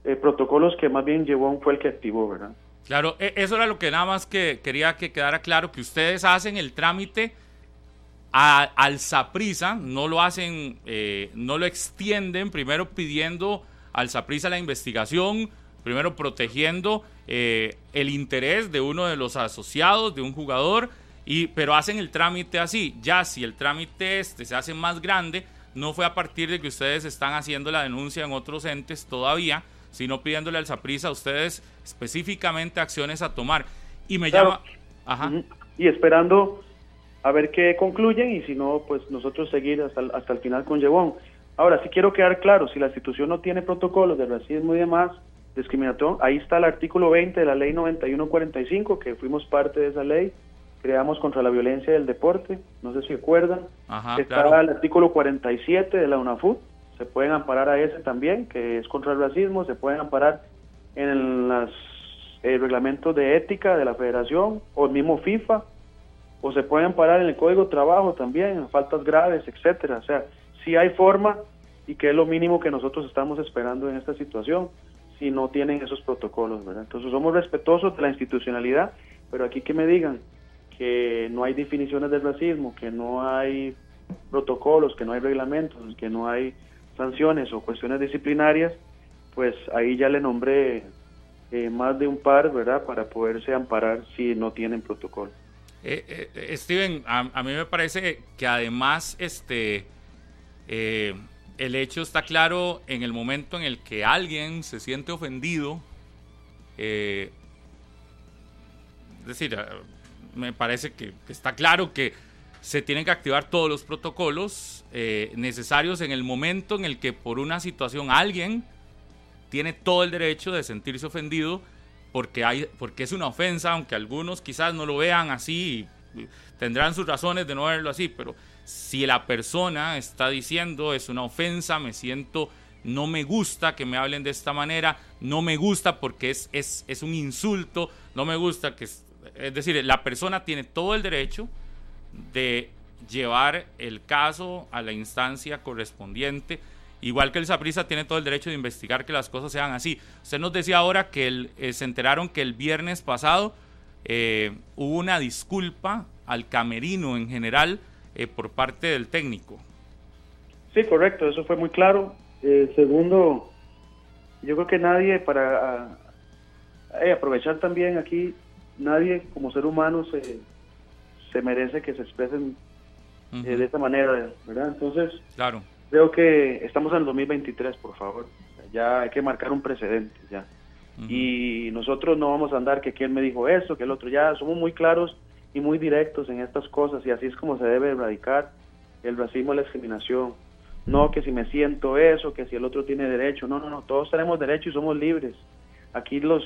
eh, protocolos que más bien llevó fue el que activó, ¿verdad? Claro, e- eso era lo que nada más que quería que quedara claro, que ustedes hacen el trámite a- al Saprisa, no lo hacen, eh, no lo extienden, primero pidiendo al Saprisa la investigación, primero protegiendo eh, el interés de uno de los asociados, de un jugador, y, pero hacen el trámite así. Ya si el trámite este se hace más grande, no fue a partir de que ustedes están haciendo la denuncia en otros entes todavía, sino pidiéndole al Saprisa a ustedes específicamente acciones a tomar. Y me Claro. llama... Ajá. Y esperando a ver qué concluyen y si no, pues nosotros seguir hasta el, hasta el final con Yevon. Ahora, sí quiero quedar claro, si la institución no tiene protocolos de racismo y demás, discriminación, ahí está el artículo 20 de la ley 9145, que fuimos parte de esa ley, creamos contra la violencia del deporte, no sé si recuerdan. Ajá, está claro. el artículo 47 de la UNAFUT, se pueden amparar a ese también, que es contra el racismo, se pueden amparar en los reglamentos de ética de la federación o el mismo FIFA, o se pueden amparar en el Código de Trabajo también, en faltas graves, etcétera. O sea, sí hay forma y que es lo mínimo que nosotros estamos esperando en esta situación si no tienen esos protocolos, ¿verdad? Entonces somos respetuosos de la institucionalidad, pero aquí que me digan que no hay definiciones del racismo, que no hay protocolos, que no hay reglamentos, que no hay sanciones o cuestiones disciplinarias, pues ahí ya le nombré eh, más de un par, ¿verdad? Para poderse amparar si no tienen protocolo. Eh, eh, Steven, a, a mí me parece que además este el hecho está claro en el momento en el que alguien se siente ofendido. es decir, me parece que está claro que se tienen que activar todos los protocolos eh, necesarios en el momento en el que por una situación alguien tiene todo el derecho de sentirse ofendido porque, hay, porque es una ofensa, aunque algunos quizás no lo vean así, y tendrán sus razones de no verlo así, pero si la persona está diciendo es una ofensa, me siento, no me gusta que me hablen de esta manera, no me gusta porque es, es, es un insulto, no me gusta que... Es, es decir, la persona tiene todo el derecho de llevar el caso a la instancia correspondiente. Igual que el Saprisa tiene todo el derecho de investigar que las cosas sean así. Usted nos decía ahora que el, eh, se enteraron que el viernes pasado eh, hubo una disculpa al camerino en general eh, por parte del técnico. Sí, correcto, eso fue muy claro. Eh, segundo, yo creo que nadie, para aprovechar también aquí, nadie como ser humano se, se merece que se expresen eh, de esta manera, ¿verdad? Entonces, Claro. creo que estamos en el 2023, por favor. Ya hay que marcar un precedente, ya. Y nosotros no vamos a andar que quién me dijo eso, que el otro, ya somos muy claros y muy directos en estas cosas y así es como se debe erradicar el racismo y la discriminación. No que si me siento eso, que si el otro tiene derecho, no, no, no, todos tenemos derecho y somos libres. Aquí los,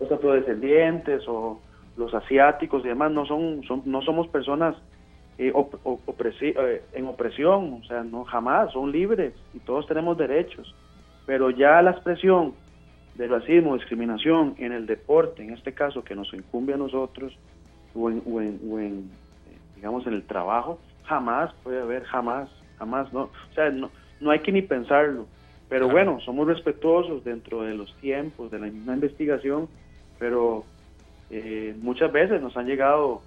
los afrodescendientes o los asiáticos y demás no son, son no somos personas eh, op- op- opresi- eh, en opresión, o sea, no jamás, son libres y todos tenemos derechos. Pero ya la expresión de racismo, discriminación en el deporte, en este caso que nos incumbe a nosotros, o en, o en- o en, digamos, en el trabajo, jamás puede haber, jamás, jamás, no. O sea, no, no hay que ni pensarlo. Pero bueno, somos respetuosos dentro de los tiempos de la misma investigación, pero eh, muchas veces nos han llegado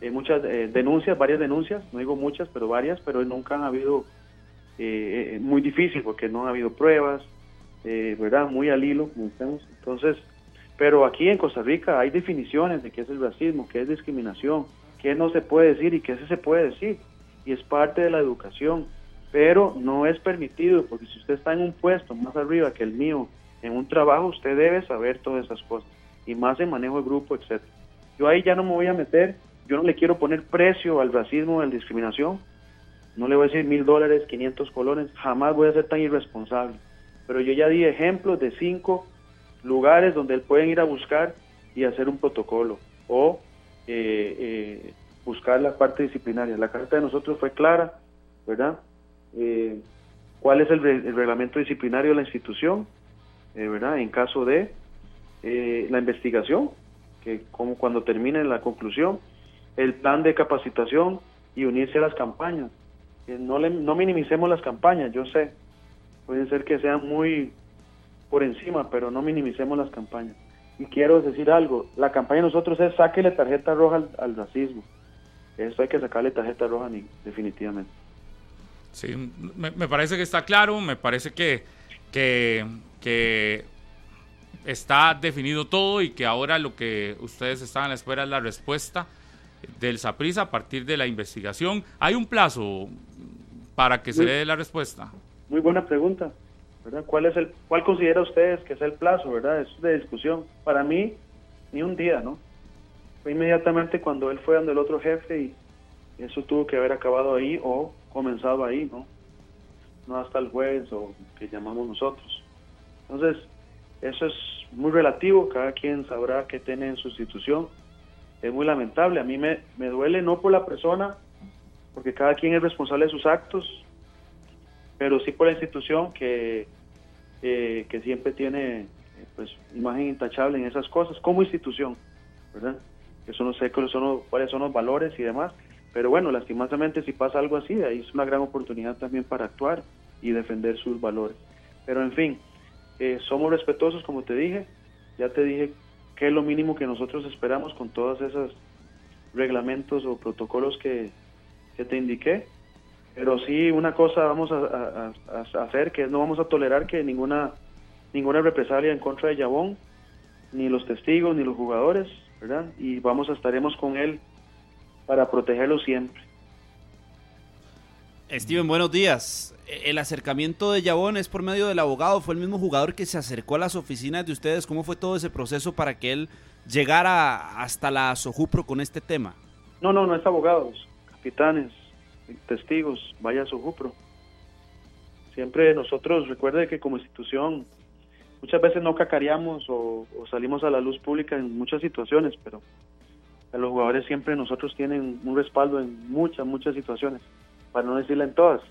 eh, muchas eh, denuncias, varias denuncias, no digo muchas, pero varias, pero nunca han habido muy difícil porque no ha habido pruebas, ¿verdad? Muy al hilo, como. Entonces, pero aquí en Costa Rica hay definiciones de qué es el racismo, qué es discriminación, qué no se puede decir y qué sí se puede decir. Y es parte de la educación pero no es permitido, porque si usted está en un puesto más arriba que el mío, en un trabajo, usted debe saber todas esas cosas, y más en manejo de grupo, etc. Yo ahí ya no me voy a meter, yo no le quiero poner precio al racismo, a la discriminación, no le voy a decir mil dólares, 500 colones, jamás voy a ser tan irresponsable, pero yo ya di ejemplos de cinco lugares donde pueden ir a buscar y hacer un protocolo, o eh, eh, buscar la parte disciplinaria. La carta de nosotros fue clara, ¿verdad? eh, cuál es el, reglamento disciplinario de la institución, ¿verdad? En caso de eh, la investigación, que como cuando termine la conclusión, el plan de capacitación y unirse a las campañas. no, le, no minimicemos las campañas, yo sé, puede ser que sean muy por encima, pero no minimicemos las campañas. Y quiero decir algo, la campaña nosotros es sáquele tarjeta roja al, al racismo. Eso hay que sacarle tarjeta roja definitivamente. Sí, me, parece que está claro, me parece que, que, está definido todo y que ahora lo que ustedes están a la espera es la respuesta del SAPRISA a partir de la investigación. ¿Hay un plazo para que se dé la respuesta? Muy buena pregunta, ¿verdad? ¿Cuál, es el, ¿Cuál considera ustedes que es el plazo, verdad? Es de discusión. Para mí, ni un día, ¿no? Fue inmediatamente cuando él fue donde el otro jefe y eso tuvo que haber acabado ahí o comenzado ahí, ¿no? No hasta el jueves o que llamamos nosotros. Entonces, eso es muy relativo, cada quien sabrá qué tiene en su institución. Es muy lamentable, a mí me, me duele no por la persona, porque cada quien es responsable de sus actos, pero sí por la institución que, que siempre tiene pues imagen intachable en esas cosas, como institución, ¿verdad? Eso no sé cuáles son, cuáles son los valores y demás, pero bueno, lastimosamente si pasa algo así, ahí es una gran oportunidad también para actuar y defender sus valores. Pero en fin, eh, somos respetuosos, como te dije, ya te dije qué es lo mínimo que nosotros esperamos con todos esos reglamentos o protocolos que, te indiqué. Pero sí, una cosa vamos a, hacer, que no vamos a tolerar que ninguna, ninguna represalia en contra de Yabón, ni los testigos, ni los jugadores, ¿verdad? Y vamos a estaremos con él para protegerlo siempre. Steven, buenos días. El acercamiento de Yabón es por medio del abogado. ¿Fue el mismo jugador que se acercó a las oficinas de ustedes? ¿Cómo fue todo ese proceso para que él llegara hasta la Sojupro con este tema? No, no, no es abogados, capitanes, testigos, vaya a Sojupro. Siempre nosotros, recuerde que como institución, muchas veces no cacareamos o salimos a la luz pública en muchas situaciones, pero los jugadores siempre nosotros tienen un respaldo en muchas, muchas situaciones, para no decirle en todas.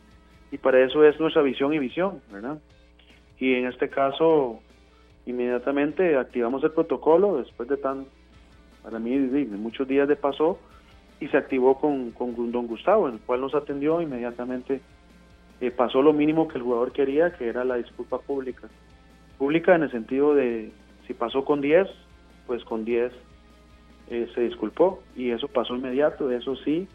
Y para eso es nuestra visión y visión, ¿verdad? Y en este caso, inmediatamente activamos el protocolo después de tan, para mí, muchos días de paso, y se activó con, con don Gustavo, el cual nos atendió inmediatamente. Eh, pasó lo mínimo que el jugador quería, que era la disculpa pública. Pública en el sentido de, si pasó con 10, pues con 10 eh, se disculpó y eso pasó inmediato, eso sí,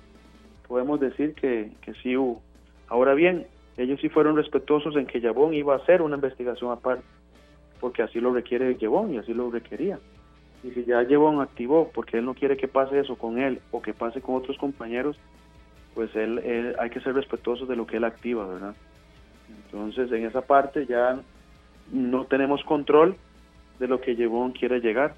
podemos decir que, que sí hubo. Ahora bien, ellos sí fueron respetuosos en que Yabón iba a hacer una investigación aparte, porque así lo requiere Yabón y así lo requería. Y si ya Yabón activó, porque él no quiere que pase eso con él o que pase con otros compañeros, pues él, hay que ser respetuosos de lo que él activa, ¿verdad? Entonces, en esa parte ya no tenemos control de lo que Yabón quiere llegar.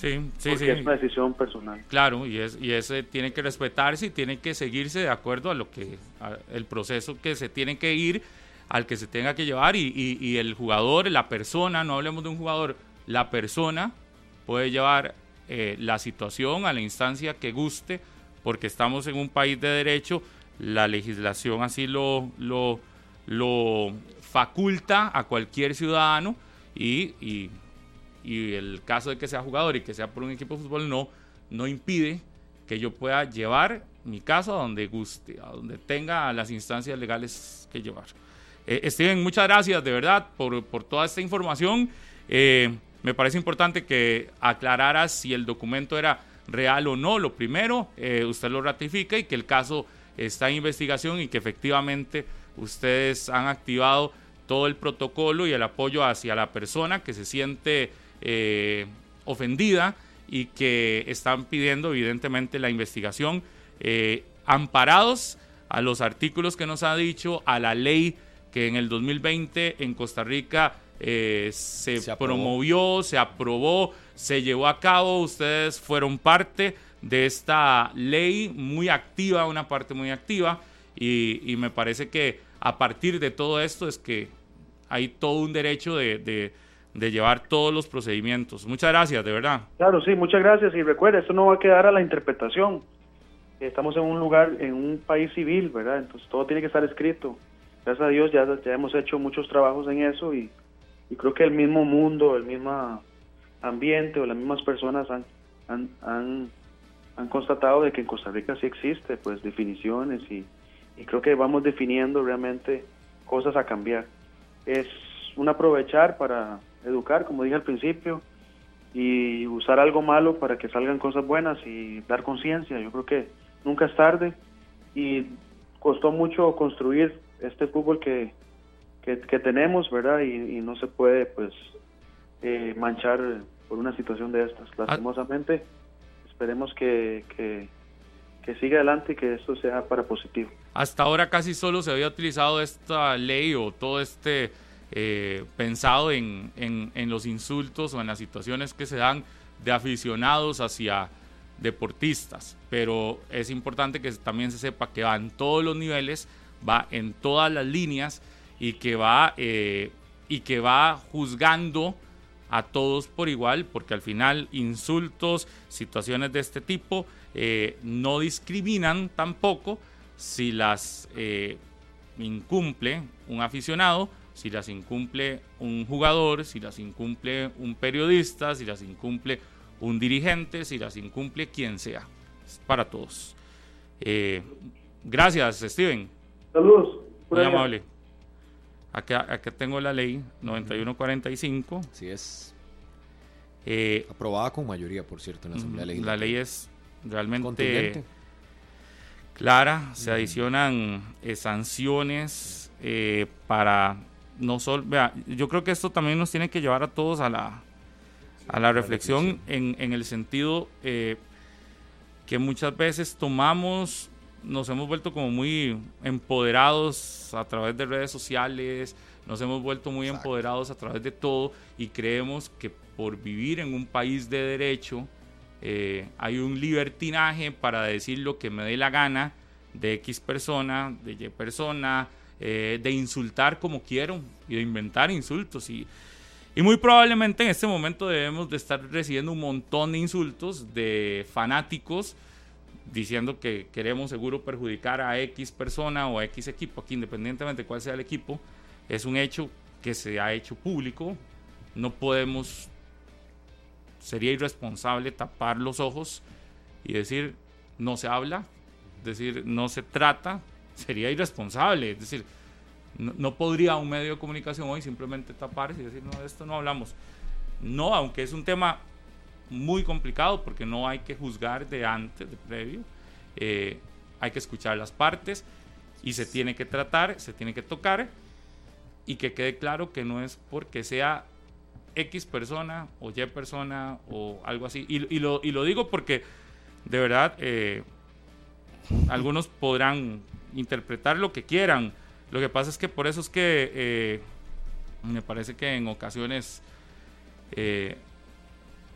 Sí, sí, sí. es una decisión personal. Claro, y, es, y ese tiene que respetarse y tiene que seguirse de acuerdo a lo que, el proceso que se tiene que ir, al que se tenga que llevar y, y, el jugador, la persona, no hablemos de un jugador, la persona puede llevar eh, la situación a la instancia que guste, porque estamos en un país de derecho, la legislación así lo, lo, lo faculta a cualquier ciudadano y, y y el caso de que sea jugador y que sea por un equipo de fútbol no, no impide que yo pueda llevar mi casa, a donde guste, a donde tenga las instancias legales que llevar. Eh, Steven, muchas gracias de verdad por, por toda esta información. Eh, me parece importante que aclararas si el documento era real o no. Lo primero, eh, usted lo ratifica y que el caso está en investigación y que efectivamente ustedes han activado todo el protocolo y el apoyo hacia la persona que se siente eh, ofendida y que están pidiendo evidentemente la investigación eh, amparados a los artículos que nos ha dicho, a la ley que en el 2020 en Costa Rica eh, se, promovió, se aprobó, se llevó a cabo. Ustedes fueron parte de esta ley muy activa, una parte muy activa, y, y me parece que a partir de todo esto es que hay todo un derecho de, de- de llevar todos los procedimientos. Muchas gracias, de verdad. Claro, sí, muchas gracias. Y recuerde, esto no va a quedar a la interpretación. Estamos en un lugar, en un país civil, ¿verdad? Entonces todo tiene que estar escrito. Gracias a Dios ya, ya hemos hecho muchos trabajos en eso y, y creo que el mismo mundo, el mismo ambiente o las mismas personas han, han, han, han constatado de que en Costa Rica sí existe, pues, definiciones y, y creo que vamos definiendo realmente cosas a cambiar. Es un aprovechar para educar, como dije al principio, y usar algo malo para que salgan cosas buenas y dar conciencia. Yo creo que nunca es tarde y costó mucho construir este fútbol que, que, que tenemos, ¿verdad? Y, y no se puede, pues, eh, manchar por una situación de estas. Lastimosamente, esperemos que, que, que siga adelante y que esto sea para positivo. Hasta ahora casi solo se había utilizado esta ley o todo este eh, pensado en, en- los insultos o en las situaciones que se dan de aficionados hacia deportistas. Pero es importante que también se sepa que va en todos los niveles, va en todas las líneas y que va, eh, y que va juzgando a todos por igual, porque al final insultos, situaciones de este tipo eh, no discriminan tampoco si las incumple un aficionado, si las incumple un jugador, si las incumple un periodista, si las incumple un dirigente, si las incumple quien sea. Es para todos. Eh, gracias, Steven. Saludos. Muy amable. Acá, acá tengo la ley 9145. Así es. Eh, Aprobada con mayoría, por cierto, en la Asamblea la Legislativa. ley es realmente clara. Se adicionan eh, sanciones eh, para no solo. Vea, yo creo que esto también nos tiene que llevar a todos a la, a la reflexión en, en el sentido eh, que muchas veces tomamos, nos hemos vuelto como muy empoderados a través de redes sociales, nos hemos vuelto muy empoderados a través de todo y creemos que por vivir en un país de derecho eh, hay un libertinaje para decir lo que me dé la gana de X persona, de Y persona, eh, de insultar como quiero y de inventar insultos y y muy probablemente en este momento debemos de estar recibiendo un montón de insultos de fanáticos diciendo que queremos seguro perjudicar a X persona o a X equipo, aquí independientemente de cuál sea el equipo, es un hecho que se ha hecho público. No podemos, sería irresponsable tapar los ojos y decir no se habla, decir no se trata, sería irresponsable. Es decir, no, podría un medio de comunicación hoy simplemente taparse y decir, no, de esto no hablamos. No, aunque es un tema muy complicado porque no hay que juzgar de antes, de previo, eh, hay que escuchar las partes y se tiene que tratar, se tiene que tocar y que quede claro que no es porque sea X persona o Y persona o algo así. Y, y lo, y lo digo porque de verdad eh, algunos podrán interpretar lo que quieran. Lo que pasa es que por eso es que eh, me parece que en ocasiones eh,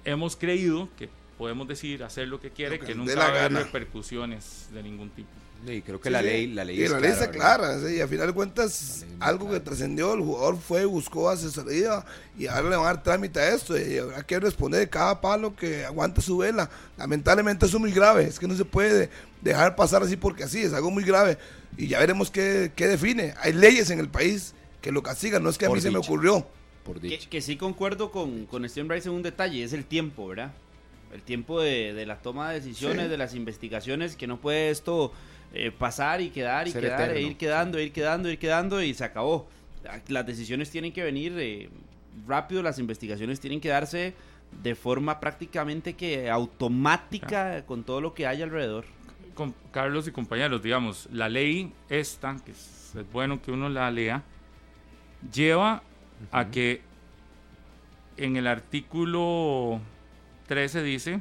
hemos creído que podemos decir, hacer lo que quiere, que que nunca va a haber repercusiones de ningún tipo. Y creo que Sí, la sí. ley, la ley Y es la ley está clara, sí, y al final de cuentas, algo que trascendió, el jugador fue, buscó asesoría y ahora le van a dar trámite a esto y habrá que responder cada palo que aguanta su vela. Lamentablemente eso es muy grave, es que no se puede dejar pasar así porque así, es algo muy grave y ya veremos qué, qué define. Hay leyes en el país que lo castigan, no es que a Por mí se me ocurrió. Por Que, dicho. que sí concuerdo con, con Steven Bryce en un detalle, es el tiempo, ¿verdad? El tiempo de, de la toma de decisiones, de las investigaciones, que no puede esto eh, pasar y quedar y Ser quedar, e ir quedando, ir quedando, ir quedando y se acabó. Las decisiones tienen que venir eh, rápido, las investigaciones tienen que darse de forma prácticamente que automática con todo lo que hay alrededor. con Carlos y compañeros, digamos, la ley esta, que es, es bueno que uno la lea, lleva a que en el artículo 13 dice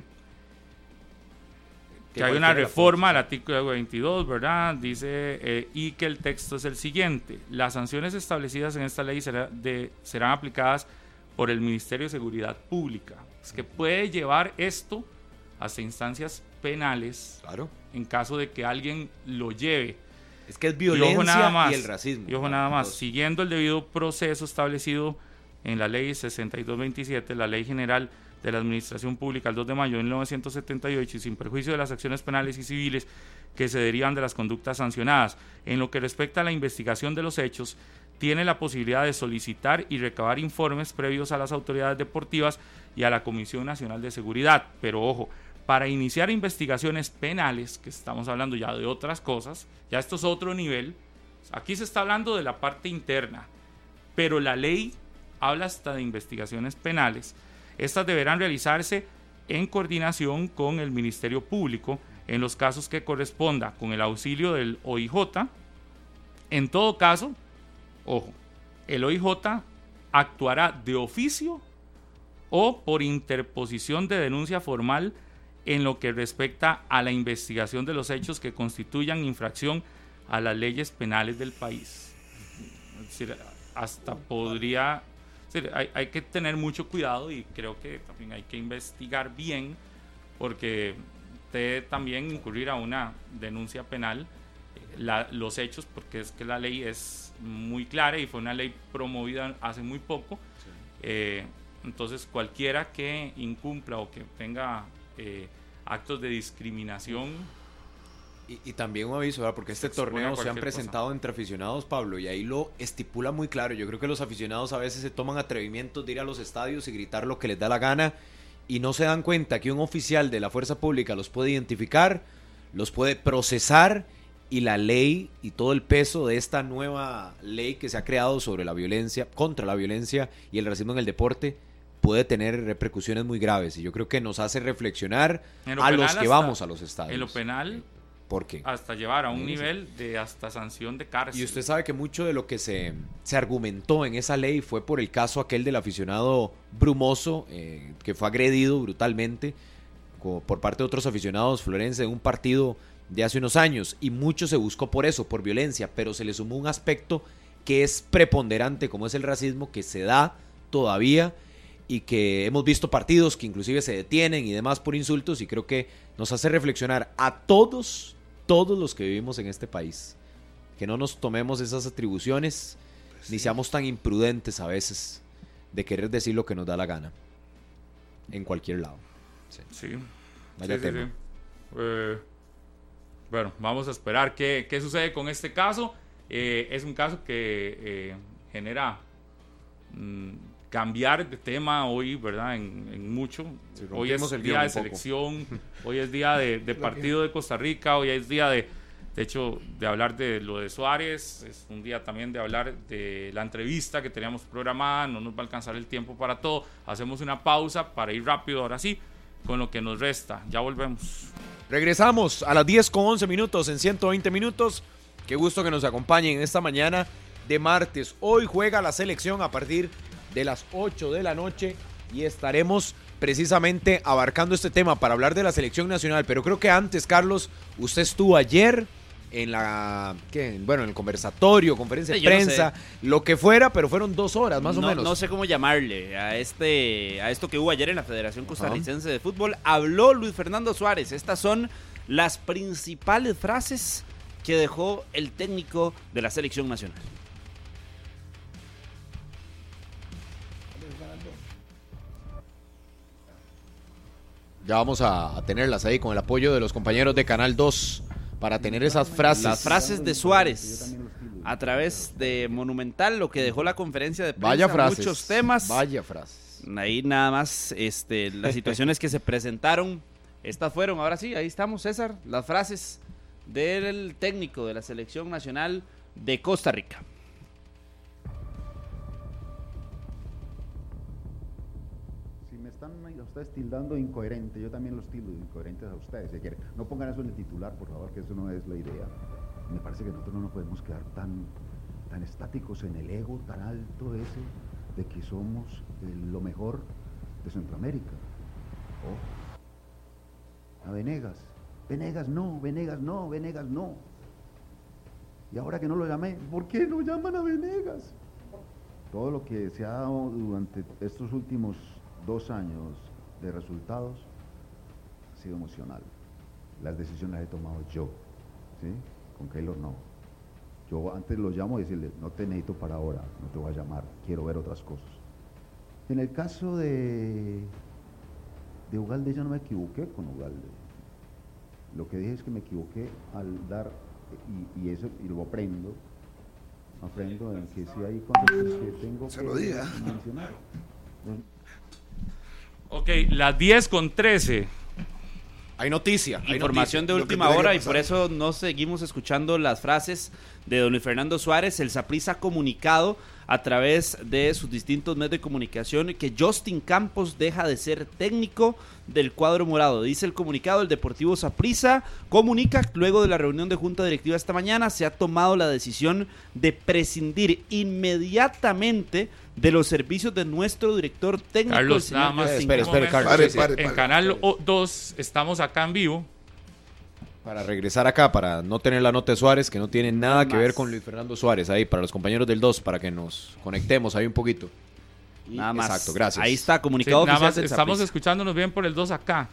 que, hay una reforma al artículo 22, ¿verdad? Dice, eh, y que el texto es el siguiente. Las sanciones establecidas en esta ley será de- serán aplicadas por el Ministerio de Seguridad Pública. Es que puede llevar esto hasta instancias penales Claro. en caso de que alguien lo lleve. Es que es violencia ojo nada más, y el racismo. y ojo nada más, siguiendo el debido proceso establecido en la ley 6227, la ley general de la Administración Pública el 2 de mayo de 1978 y sin perjuicio de las acciones penales y civiles que se derivan de las conductas sancionadas. En lo que respecta a la investigación de los hechos, tiene la posibilidad de solicitar y recabar informes previos a las autoridades deportivas y a la Comisión Nacional de Seguridad. Pero ojo, para iniciar investigaciones penales, que estamos hablando ya de otras cosas, ya esto es otro nivel, aquí se está hablando de la parte interna, pero la ley habla hasta de investigaciones penales. Estas deberán realizarse en coordinación con el Ministerio Público en los casos que corresponda con el auxilio del OIJ. En todo caso, ojo, el OIJ actuará de oficio o por interposición de denuncia formal en lo que respecta a la investigación de los hechos que constituyan infracción a las leyes penales del país. Es decir, hasta podría... decir, hay, hay que tener mucho cuidado y creo que también hay que investigar bien porque puede también incurrir a una denuncia penal eh, la- los hechos porque es que la ley es muy clara y fue una ley promovida hace muy poco. Eh, entonces cualquiera que incumpla o que tenga eh, actos de discriminación Y, y también un aviso, ¿verdad? porque este Se torneo se han presentado entre aficionados, Pablo, y ahí lo estipula muy claro. Yo creo que los aficionados a veces se toman atrevimientos de ir a los estadios y gritar lo que les da la gana y no se dan cuenta que un oficial de la fuerza pública los puede identificar, los puede procesar y la ley y todo el peso de esta nueva ley que se ha creado sobre la violencia, contra la violencia y el racismo en el deporte puede tener repercusiones muy graves y yo creo que nos hace reflexionar lo a los que hasta- vamos a los estadios. en lo penal ¿Por qué? hasta llevar a un nivel de hasta sanción de cárcel. Y usted sabe que mucho de lo que se, se argumentó en esa ley fue por el caso aquel del aficionado Brumoso, eh, que fue agredido brutalmente por parte de otros aficionados florenses en un partido de hace unos años. Y mucho se buscó por eso, por violencia, pero se le sumó un aspecto que es preponderante, como es el racismo, que se da todavía y que hemos visto partidos que inclusive se detienen y demás por insultos y creo que nos hace reflexionar a todos, todos los que vivimos en este país que no nos tomemos esas atribuciones ni seamos tan imprudentes a veces de querer decir lo que nos da la gana en cualquier lado. Sí. Vaya Sí, tema. Eh, bueno, vamos a esperar qué, qué sucede con este caso. Eh, es un caso que eh, genera mm, cambiar de tema hoy, ¿verdad? En, en mucho. Hoy es el día de selección, hoy es día de, de partido de Costa Rica, hoy es día de, de hecho, de hablar de lo de Suárez, es un día también de hablar de la entrevista que teníamos programada, no nos va a alcanzar el tiempo para todo. Hacemos una pausa para ir rápido, ahora sí, con lo que nos resta. Ya volvemos. Regresamos a las 10 con 11 minutos en 120 minutos. Qué gusto que nos acompañen esta mañana de martes. Hoy juega la selección a partir de las 8 de la noche y estaremos precisamente abarcando este tema para hablar de la selección nacional. Pero creo que antes, Carlos, usted estuvo ayer en la, ¿qué? bueno, en el conversatorio, conferencia de Sí, yo no prensa, lo que fuera, pero fueron dos horas más no, o menos. No sé cómo llamarle a este a esto que hubo ayer en la Federación Costarricense de Fútbol. Habló Luis Fernando Suárez. Estas son las principales frases que dejó el técnico de la selección nacional. Ya vamos a, a tenerlas ahí con el apoyo de los compañeros de Canal 2 para tener esas frases. Las frases de Suárez a través de Monumental, lo que dejó la conferencia de prensa, Vaya frases. muchos temas. Vaya frases. Ahí nada más este, las situaciones que se presentaron. Estas fueron, ahora sí, ahí estamos, César, las frases del técnico de la selección nacional de Costa Rica. Ustedes tildando incoherente, yo también los tildo incoherentes a ustedes. si quieren. No pongan eso en el titular, por favor, que eso no es la idea. Me parece que nosotros no nos podemos quedar tan, tan estáticos en el ego tan alto ese de que somos eh, lo mejor de Centroamérica. A Venegas. Venegas no, Venegas no, Venegas no. Y ahora que no lo llamé, ¿por qué no llaman a Venegas? Todo lo que se ha dado durante estos últimos dos años de resultados ha sido emocional. Las decisiones las he tomado yo, ¿sí? Con Keylor no. Yo antes lo llamo y decirle, no te necesito para ahora, no te voy a llamar, quiero ver otras cosas. En el caso de, de Ugalde, yo no me equivoqué con Ugalde. Lo que dije es que me equivoqué al dar, y, y eso, y lo aprendo, aprendo en que si hay cosas que tengo Se que lo diga. mencionar. Ok, las 10 con 13. Hay noticia. hay Información de última hora y por eso no seguimos escuchando las frases de don Luis Fernando Suárez. El Saprissa ha comunicado a través de sus distintos medios de comunicación que Justin Campos deja de ser técnico del cuadro morado. Dice el comunicado, el Deportivo Saprissa comunica luego de la reunión de junta directiva esta mañana se ha tomado la decisión de prescindir inmediatamente de los servicios de nuestro director técnico. Carlos, nada más. Espere, espere. Carlos. Pare, sí, sí. pare, En pare, Canal pare. 2 estamos acá en vivo. Para regresar acá, para no tener la nota de Suárez, que no tiene nada que ver con Luis Fernando Suárez, ahí, para los compañeros del 2, para que nos conectemos ahí un poquito. Nada más. Exacto, gracias. Ahí está, Sí, comunicado nada oficial más estamos escuchándonos bien por el 2 acá.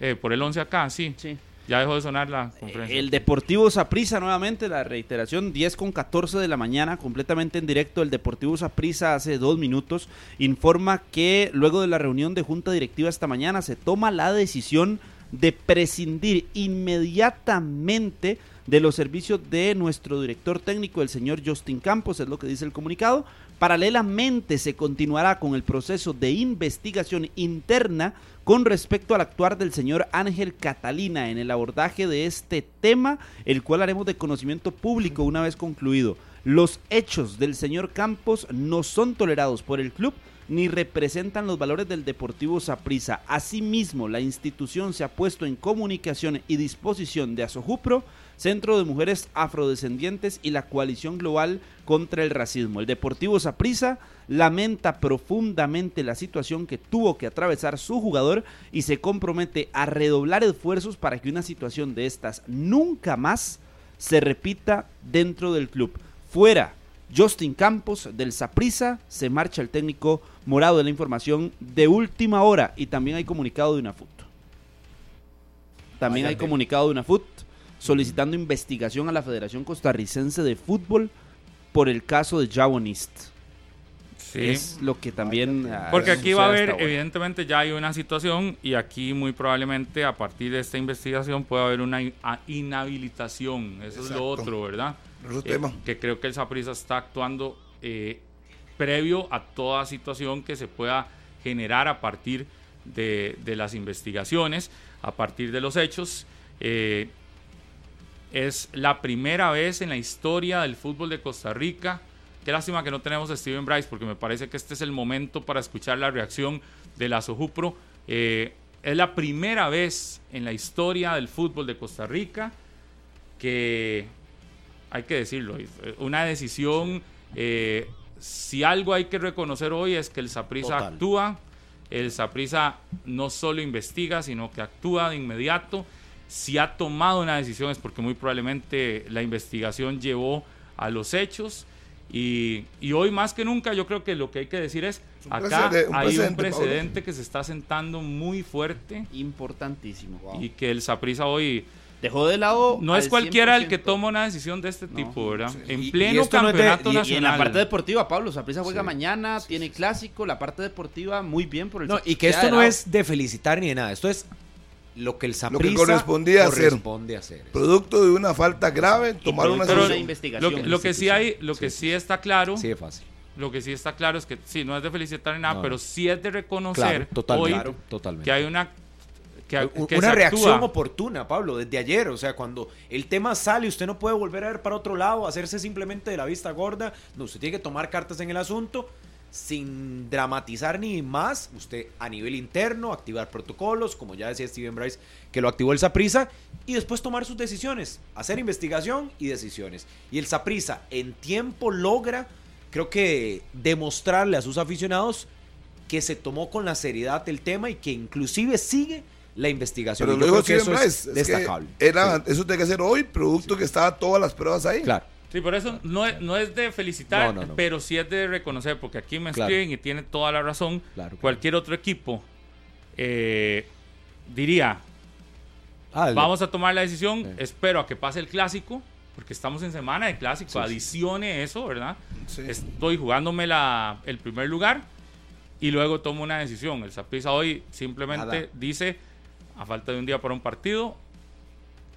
Eh, por el 11 acá, sí. Sí. Ya dejó de sonar la conferencia. El Deportivo Saprissa nuevamente, la reiteración, 10 con 14 de la mañana, completamente en directo. El Deportivo Saprissa hace dos minutos informa que luego de la reunión de junta directiva esta mañana se toma la decisión de prescindir inmediatamente de los servicios de nuestro director técnico, el señor Justin Campos, es lo que dice el comunicado. Paralelamente se continuará con el proceso de investigación interna con respecto al actuar del señor Ángel Catalina en el abordaje de este tema, el cual haremos de conocimiento público una vez concluido. Los hechos del señor Campos no son tolerados por el club ni representan los valores del Deportivo Saprissa. Asimismo, la institución se ha puesto en comunicación y disposición de Asojupro, Centro de Mujeres Afrodescendientes y la Coalición Global contra el Racismo. El Deportivo Saprissa lamenta profundamente la situación que tuvo que atravesar su jugador y se compromete a redoblar esfuerzos para que una situación de estas nunca más se repita dentro del club. Fuera Justin Campos del Saprissa, se marcha el técnico morado de la información de última hora y también hay comunicado de una FUT. También hay comunicado de una FUT solicitando investigación a la Federación Costarricense de Fútbol por el caso de Jawonist. Sí. Es lo que también... ah, Porque aquí va a haber, evidentemente ya hay una situación y aquí muy probablemente a partir de esta investigación puede haber una in- a- inhabilitación. Eso es lo otro, ¿verdad? Otro Eh, tema. que creo que el Saprissa está actuando eh, previo a toda situación que se pueda generar a partir de, de las investigaciones, a partir de los hechos. Eh, es la primera vez en la historia del fútbol de Costa Rica. Qué lástima que no tenemos a Steven Bryce, porque me parece que este es el momento para escuchar la reacción de la Sojupro. Eh, es la primera vez en la historia del fútbol de Costa Rica que, hay que decirlo, eh, una decisión, eh, si algo hay que reconocer hoy es que el Saprissa Total. actúa, el Saprissa no solo investiga, sino que actúa de inmediato. Si ha tomado una decisión es porque muy probablemente la investigación llevó a los hechos. Y, y hoy más que nunca yo creo que lo que hay que decir es, acá precede- un hay un precedente, Pablo. que se está sentando muy fuerte Importantísimo. y que el Saprissa hoy Dejó de lado... no es cualquiera el que 100%. toma una decisión de este No. tipo, ¿verdad? Y- En y pleno esto no de- campeonato y- y en la Y en la nacional. parte deportiva, Pablo, Saprissa juega Sí. mañana, tiene clásico, la parte deportiva muy bien por el No, y que esto no es de felicitar ni de nada, esto es lo que el Saprissa correspondía hacer. corresponde hacer. Producto de una falta grave, tomar una de investigación. lo, que- lo que sí hay, lo que sí está claro fácil. lo que sí está claro es que sí, no es de felicitar ni nada, No. pero sí es de reconocer Claro, total, hoy claro, totalmente. que hay una que, que una reacción actúa. oportuna, Pablo, desde ayer. O sea, cuando el tema sale, usted no puede volver a ver para otro lado, hacerse simplemente de la vista gorda. No, usted tiene que tomar cartas en el asunto sin dramatizar ni más. Usted a nivel interno, activar protocolos, como ya decía Steven Bryce, que lo activó el Saprisa, y después tomar sus decisiones, hacer investigación y decisiones. Y el Saprisa en tiempo logra, creo que, demostrarle a sus aficionados que se tomó con la seriedad el tema y que inclusive sigue la investigación. Pero Y lo yo dijo creo que Steven eso Bryce. es es que destacable. era, Sí, Eso tiene que ser hoy, producto que estaba todas las pruebas ahí. claro. Sí, por eso no es, no es de felicitar, No, no, no. pero sí es de reconocer, porque aquí me Claro. escriben y tiene toda la razón. Claro, claro. Cualquier otro equipo eh, diría, Ah, vamos a tomar la decisión, Sí. espero a que pase el clásico, porque estamos en semana de clásico, Sí, sí. adicione eso, ¿verdad? Sí. Estoy jugándome la, el primer lugar y luego tomo una decisión. El Saprissa hoy simplemente Nada. dice, a falta de un día para un partido,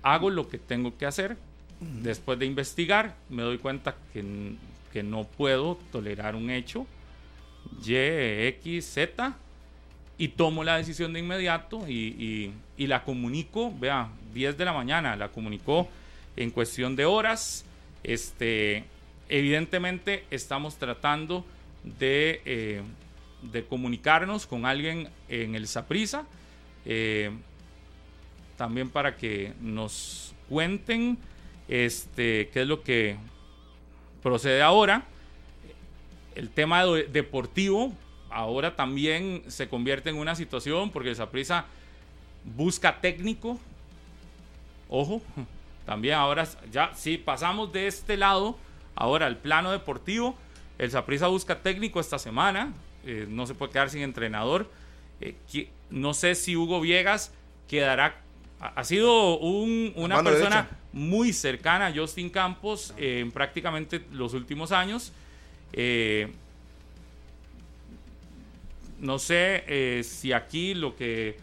hago lo que tengo que hacer. Después de investigar, me doy cuenta que, que no puedo tolerar un hecho Y, X, Z y tomo la decisión de inmediato y, y- la comunico, vea, 10 de la mañana, la comunicó en cuestión de horas. Este, evidentemente estamos tratando de, eh, de comunicarnos con alguien en el Saprisa, también para que nos cuenten este, qué es lo que procede ahora. El tema de- deportivo ahora también se convierte en una situación porque el Saprissa busca técnico. Ojo, también ahora ya si pasamos de este lado ahora al plano deportivo, el Saprissa busca técnico esta semana, eh, no se puede quedar sin entrenador. Eh, no sé si Hugo Viegas quedará ha sido un- una persona derecha. muy cercana a Justin Campos eh, en prácticamente los últimos años. Eh, no sé eh, si aquí lo que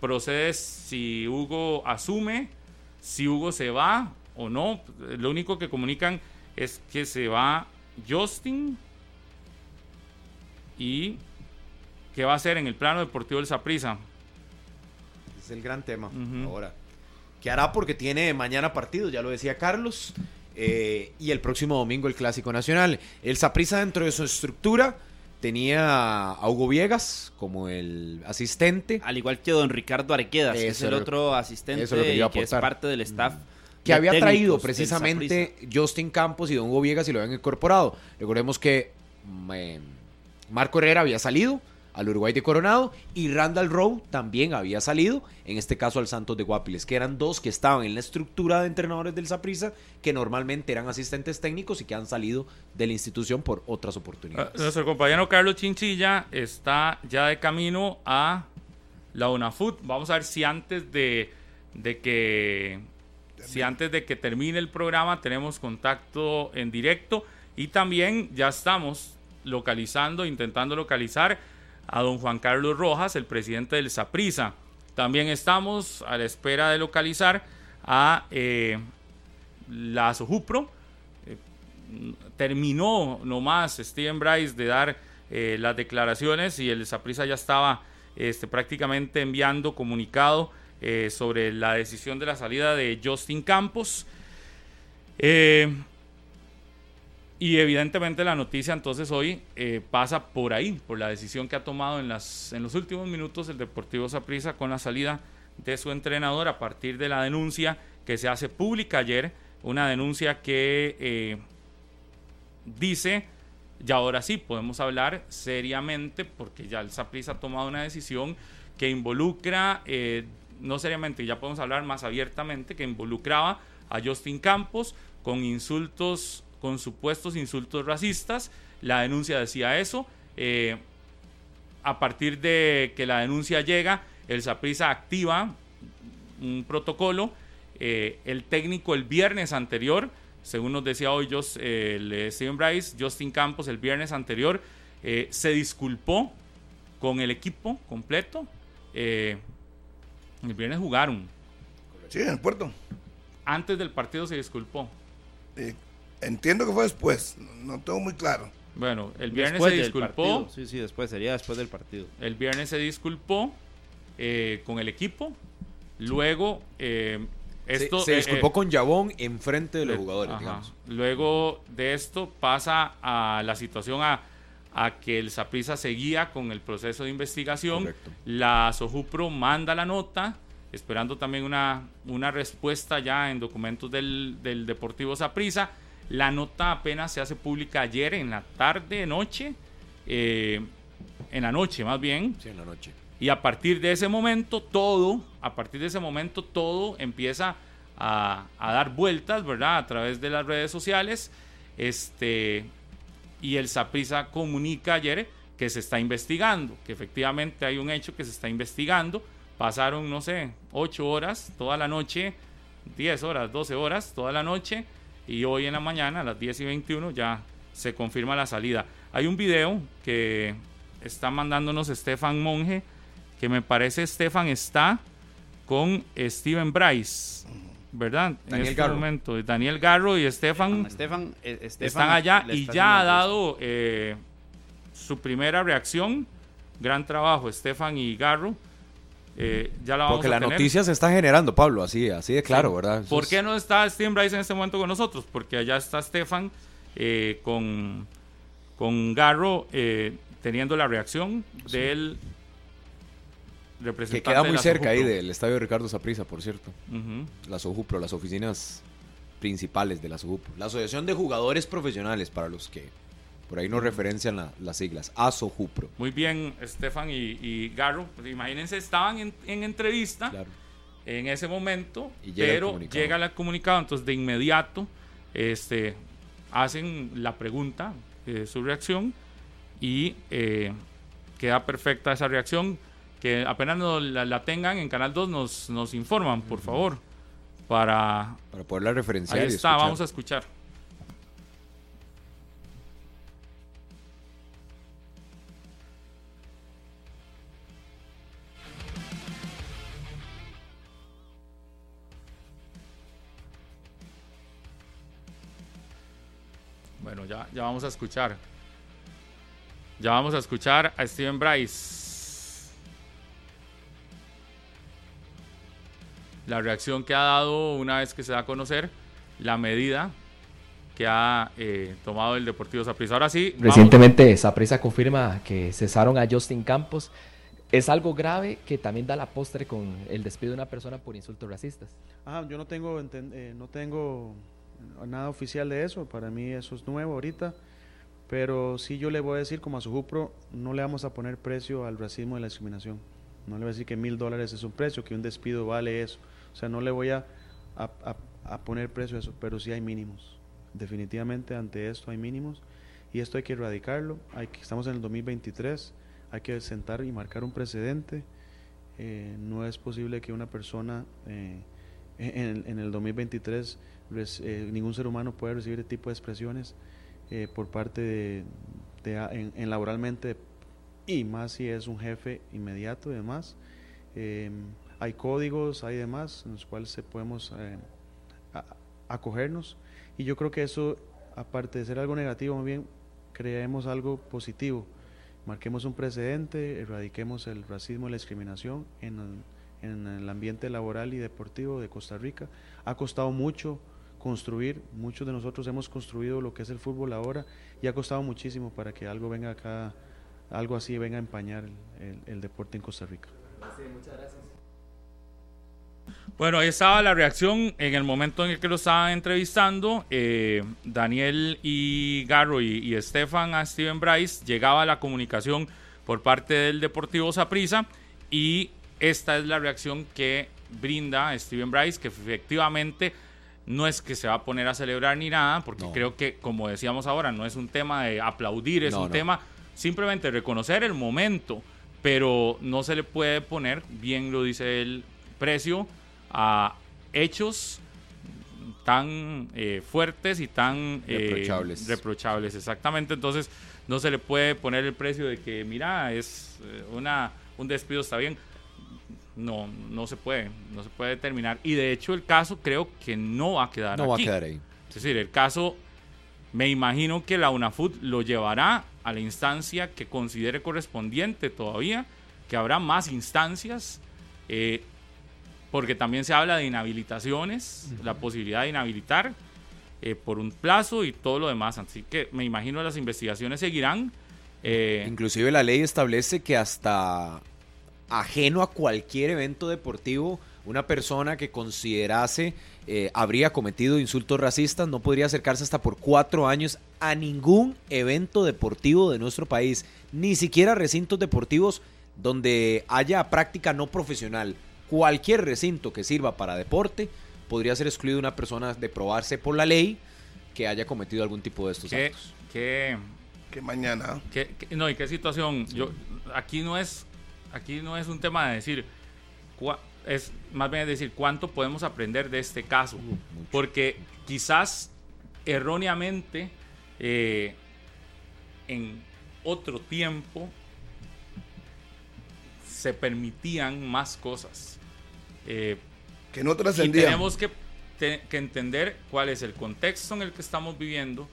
procede es si Hugo asume, si Hugo se va o no. Lo único que comunican es que se va Justin y qué va a hacer en el plano deportivo del Saprissa. Es el gran tema ahora. ¿Qué hará? Porque tiene mañana partido, ya lo decía Carlos. eh, y el próximo domingo el Clásico Nacional. El Saprissa dentro de su estructura tenía a Hugo Viegas como el asistente. Al igual que don Ricardo Arquedas, que es Eso el otro asistente eso es lo que y es parte del staff. que de había traído precisamente. Justin Campos y Don Hugo Viegas y lo habían incorporado. Recordemos que mm, eh, Marco Herrera había salido al Uruguay de Coronado y Randall Rowe también había salido, en este caso al Santos de Guapiles, que eran dos que estaban en la estructura de entrenadores del Saprissa, que normalmente eran asistentes técnicos y que han salido de la institución por otras oportunidades. Nuestro compañero Carlos Chinchilla está ya de camino a la UNAFUT. Vamos a ver si antes de, de que si antes de que termine el programa tenemos contacto en directo y también ya estamos localizando, intentando localizar a don Juan Carlos Rojas, el presidente del Saprisa. También estamos a la espera de localizar a eh, la Sojupro, terminó nomás Steven Bryce de dar eh, las declaraciones y el Saprissa ya estaba este, prácticamente enviando comunicado eh, sobre la decisión de la salida de Justin Campos. Y evidentemente la noticia entonces hoy eh, pasa por ahí, por la decisión que ha tomado en, las, en los últimos minutos el Deportivo Saprissa con la salida de su entrenador a partir de la denuncia que se hace pública ayer, una denuncia que eh, dice, y ahora sí podemos hablar seriamente, porque ya el Saprissa ha tomado una decisión que involucra, eh, no seriamente, ya podemos hablar más abiertamente, que involucraba a Justin Campos con insultos, con supuestos insultos racistas. La denuncia decía eso. eh, a partir de que la denuncia llega, el Saprissa activa un protocolo. eh, el técnico el viernes anterior, según nos decía hoy Jos- eh, el, Steven Bryce, Justin Campos el viernes anterior, eh, se disculpó con el equipo completo. el viernes jugaron. Sí, en el puerto. Antes del partido se disculpó. Entiendo que fue después, no, tengo muy claro. Bueno, el viernes Después se disculpó. Sí, sí, después, sería después del partido. El viernes se disculpó eh, con el equipo. Luego, eh, Se- esto. se, eh, disculpó eh, con Jabón enfrente de los jugadores, ajá. digamos. Luego de esto pasa a la situación a, a que el Saprissa seguía con el proceso de investigación. Correcto. La Sojupro manda la nota, esperando también una, una respuesta ya en documentos del, del Deportivo Saprissa. La nota apenas se hace pública ayer en la tarde, noche, eh, en la noche más bien. Sí, en la noche. Y a partir de ese momento, todo, a partir de ese momento, todo empieza a, a dar vueltas, ¿verdad? A través de las redes sociales. Este, y el Saprisa comunica ayer que se está investigando, que efectivamente hay un hecho que se está investigando. Pasaron, no sé, 8 horas, toda la noche, 10 horas, 12 horas, toda la noche. Y hoy en la mañana, a las 10 y 21, ya se confirma la salida. Hay un video que está mandándonos Estefan Monge, que me parece Estefan está con Steven Bryce, ¿verdad? Daniel en este Garro. momento. Daniel Garro y Estefan Estefan, eh, Estefan están allá y ya ha dado eh, su primera reacción. Gran trabajo, Estefan y Garro. Eh, ya la vamos Porque a la tener. noticia se está generando, Pablo, así, así de claro, Sí. ¿verdad? Eso ¿Por es- qué no está Steven Bryce en este momento con nosotros? Porque allá está Stefan eh, con, con Garro eh, teniendo la reacción del Que representante. queda de muy la cerca ahí Sojupro. del estadio Ricardo Saprissa, por cierto. Ujú. La Sojupro, las oficinas principales de la Sojupro. La Asociación de Jugadores Profesionales, para los que por ahí no referencian la- las siglas. ASOJUPRO. Muy bien, Stefan y, y Garro. Pues imagínense, estaban en, en entrevista Claro. en ese momento, Y llega el pero comunicado. llega el comunicado, entonces de inmediato este, hacen la pregunta, eh, su reacción, y eh, queda perfecta esa reacción. Que apenas nos la, la tengan en Canal 2 nos, nos informan, por favor, para... Para poderla referenciar. Ahí está, vamos a escuchar. Ya, vamos a escuchar. Ya vamos a escuchar a Steven Bryce. La reacción que ha dado una vez que se da a conocer la medida que ha eh, tomado el Deportivo Saprissa. Ahora sí, vamos- Recientemente Saprissa confirma que cesaron a Justin Campos. Es algo grave que también da la postre con el despido de una persona por insultos racistas. Ah, yo no tengo, eh, no tengo nada oficial de eso, para mí eso es nuevo ahorita, pero sí yo le voy a decir como a su Jupro, no le vamos a poner precio al racismo y la discriminación. No le voy a decir que mil dólares es un precio, que un despido vale eso. O sea, no le voy a, a- a- poner precio a eso, pero sí hay mínimos. Definitivamente ante esto hay mínimos y esto hay que erradicarlo. Hay que, estamos en el 2023, hay que sentar y marcar un precedente. Eh, no es posible que una persona eh, en, en el 2023 res- eh, ningún ser humano pueda recibir este tipo de expresiones eh, por parte de, de a- en, en laboralmente y más si es un jefe inmediato y demás. Eh, hay códigos, hay demás en los cuales podemos eh, acogernos. Y yo creo que eso aparte de ser algo negativo más bien creemos algo positivo. Marquemos un precedente erradiquemos el racismo y la discriminación en en el ambiente laboral y deportivo de Costa Rica. Ha costado mucho construir muchos de nosotros hemos construido lo que es el fútbol ahora y ha costado muchísimo para que algo venga acá algo así venga a empañar el, el- el deporte en Costa Rica Bueno, ahí estaba la reacción en el momento en el que lo estaban entrevistando. eh, Daniel y Garro y, y Estefan a Steven Bryce. Llegaba la comunicación por parte del Deportivo Saprissa y esta es la reacción que brinda Steven Bryce, que efectivamente no es que se va a poner a celebrar ni nada, porque No. creo que, como decíamos ahora, no es un tema de aplaudir, es No, un no. tema simplemente reconocer el momento, pero no se le puede poner, bien lo dice el precio, a hechos tan eh, fuertes y tan eh, Reprochables. reprochables, exactamente. Entonces, no se le puede poner el precio de que, mira, es eh, una, un despido, está bien. No, no se puede, no se puede determinar. Y de hecho, el caso creo que no va a quedar No va a quedar ahí. Es decir, el caso Me imagino que la UNAFUT lo llevará a la instancia que considere correspondiente todavía, que habrá más instancias, eh, porque también se habla de inhabilitaciones, la posibilidad de inhabilitar eh, por un plazo y todo lo demás. Así que me imagino las investigaciones seguirán. eh, Inclusive la ley establece que hasta ajeno a cualquier evento deportivo, una persona que considerase eh, habría cometido insultos racistas no podría acercarse hasta por cuatro años a ningún evento deportivo de nuestro país, ni siquiera recintos deportivos donde haya práctica no profesional. Cualquier recinto que sirva para deporte podría ser excluido una persona de probarse por la ley que haya cometido algún tipo de estos ¿Qué, actos. qué- Que mañana. qué- qué- no, y qué situación. Yo, aquí no es, aquí no es un tema de decir, es más bien decir cuánto podemos aprender de este caso, porque quizás erróneamente eh, en otro tiempo se permitían más cosas. Eh, Que no y trascendía. tenemos que, te- que entender cuál es el contexto en el que estamos viviendo,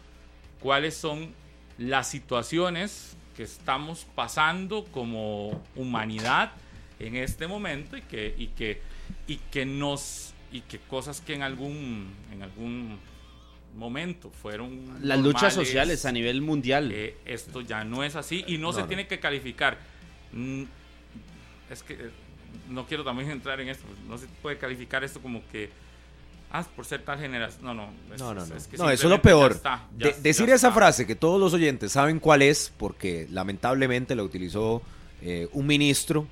cuáles son las situaciones que estamos pasando como humanidad en este momento y que, y que, y que nos y que cosas que en algún en algún momento fueron Las luchas sociales a nivel mundial. eh, esto ya no es así y no, No, se no. tiene que calificar. Mm, Es que eh, no quiero también entrar en esto. No se puede calificar esto como que. Ah, por ser tal generación. No, no. es- No, no, es- no. es que No, eso es lo ya peor. está, ya- De- ya decir esa está. frase que todos los oyentes saben cuál es, porque lamentablemente la utilizó eh, un ministro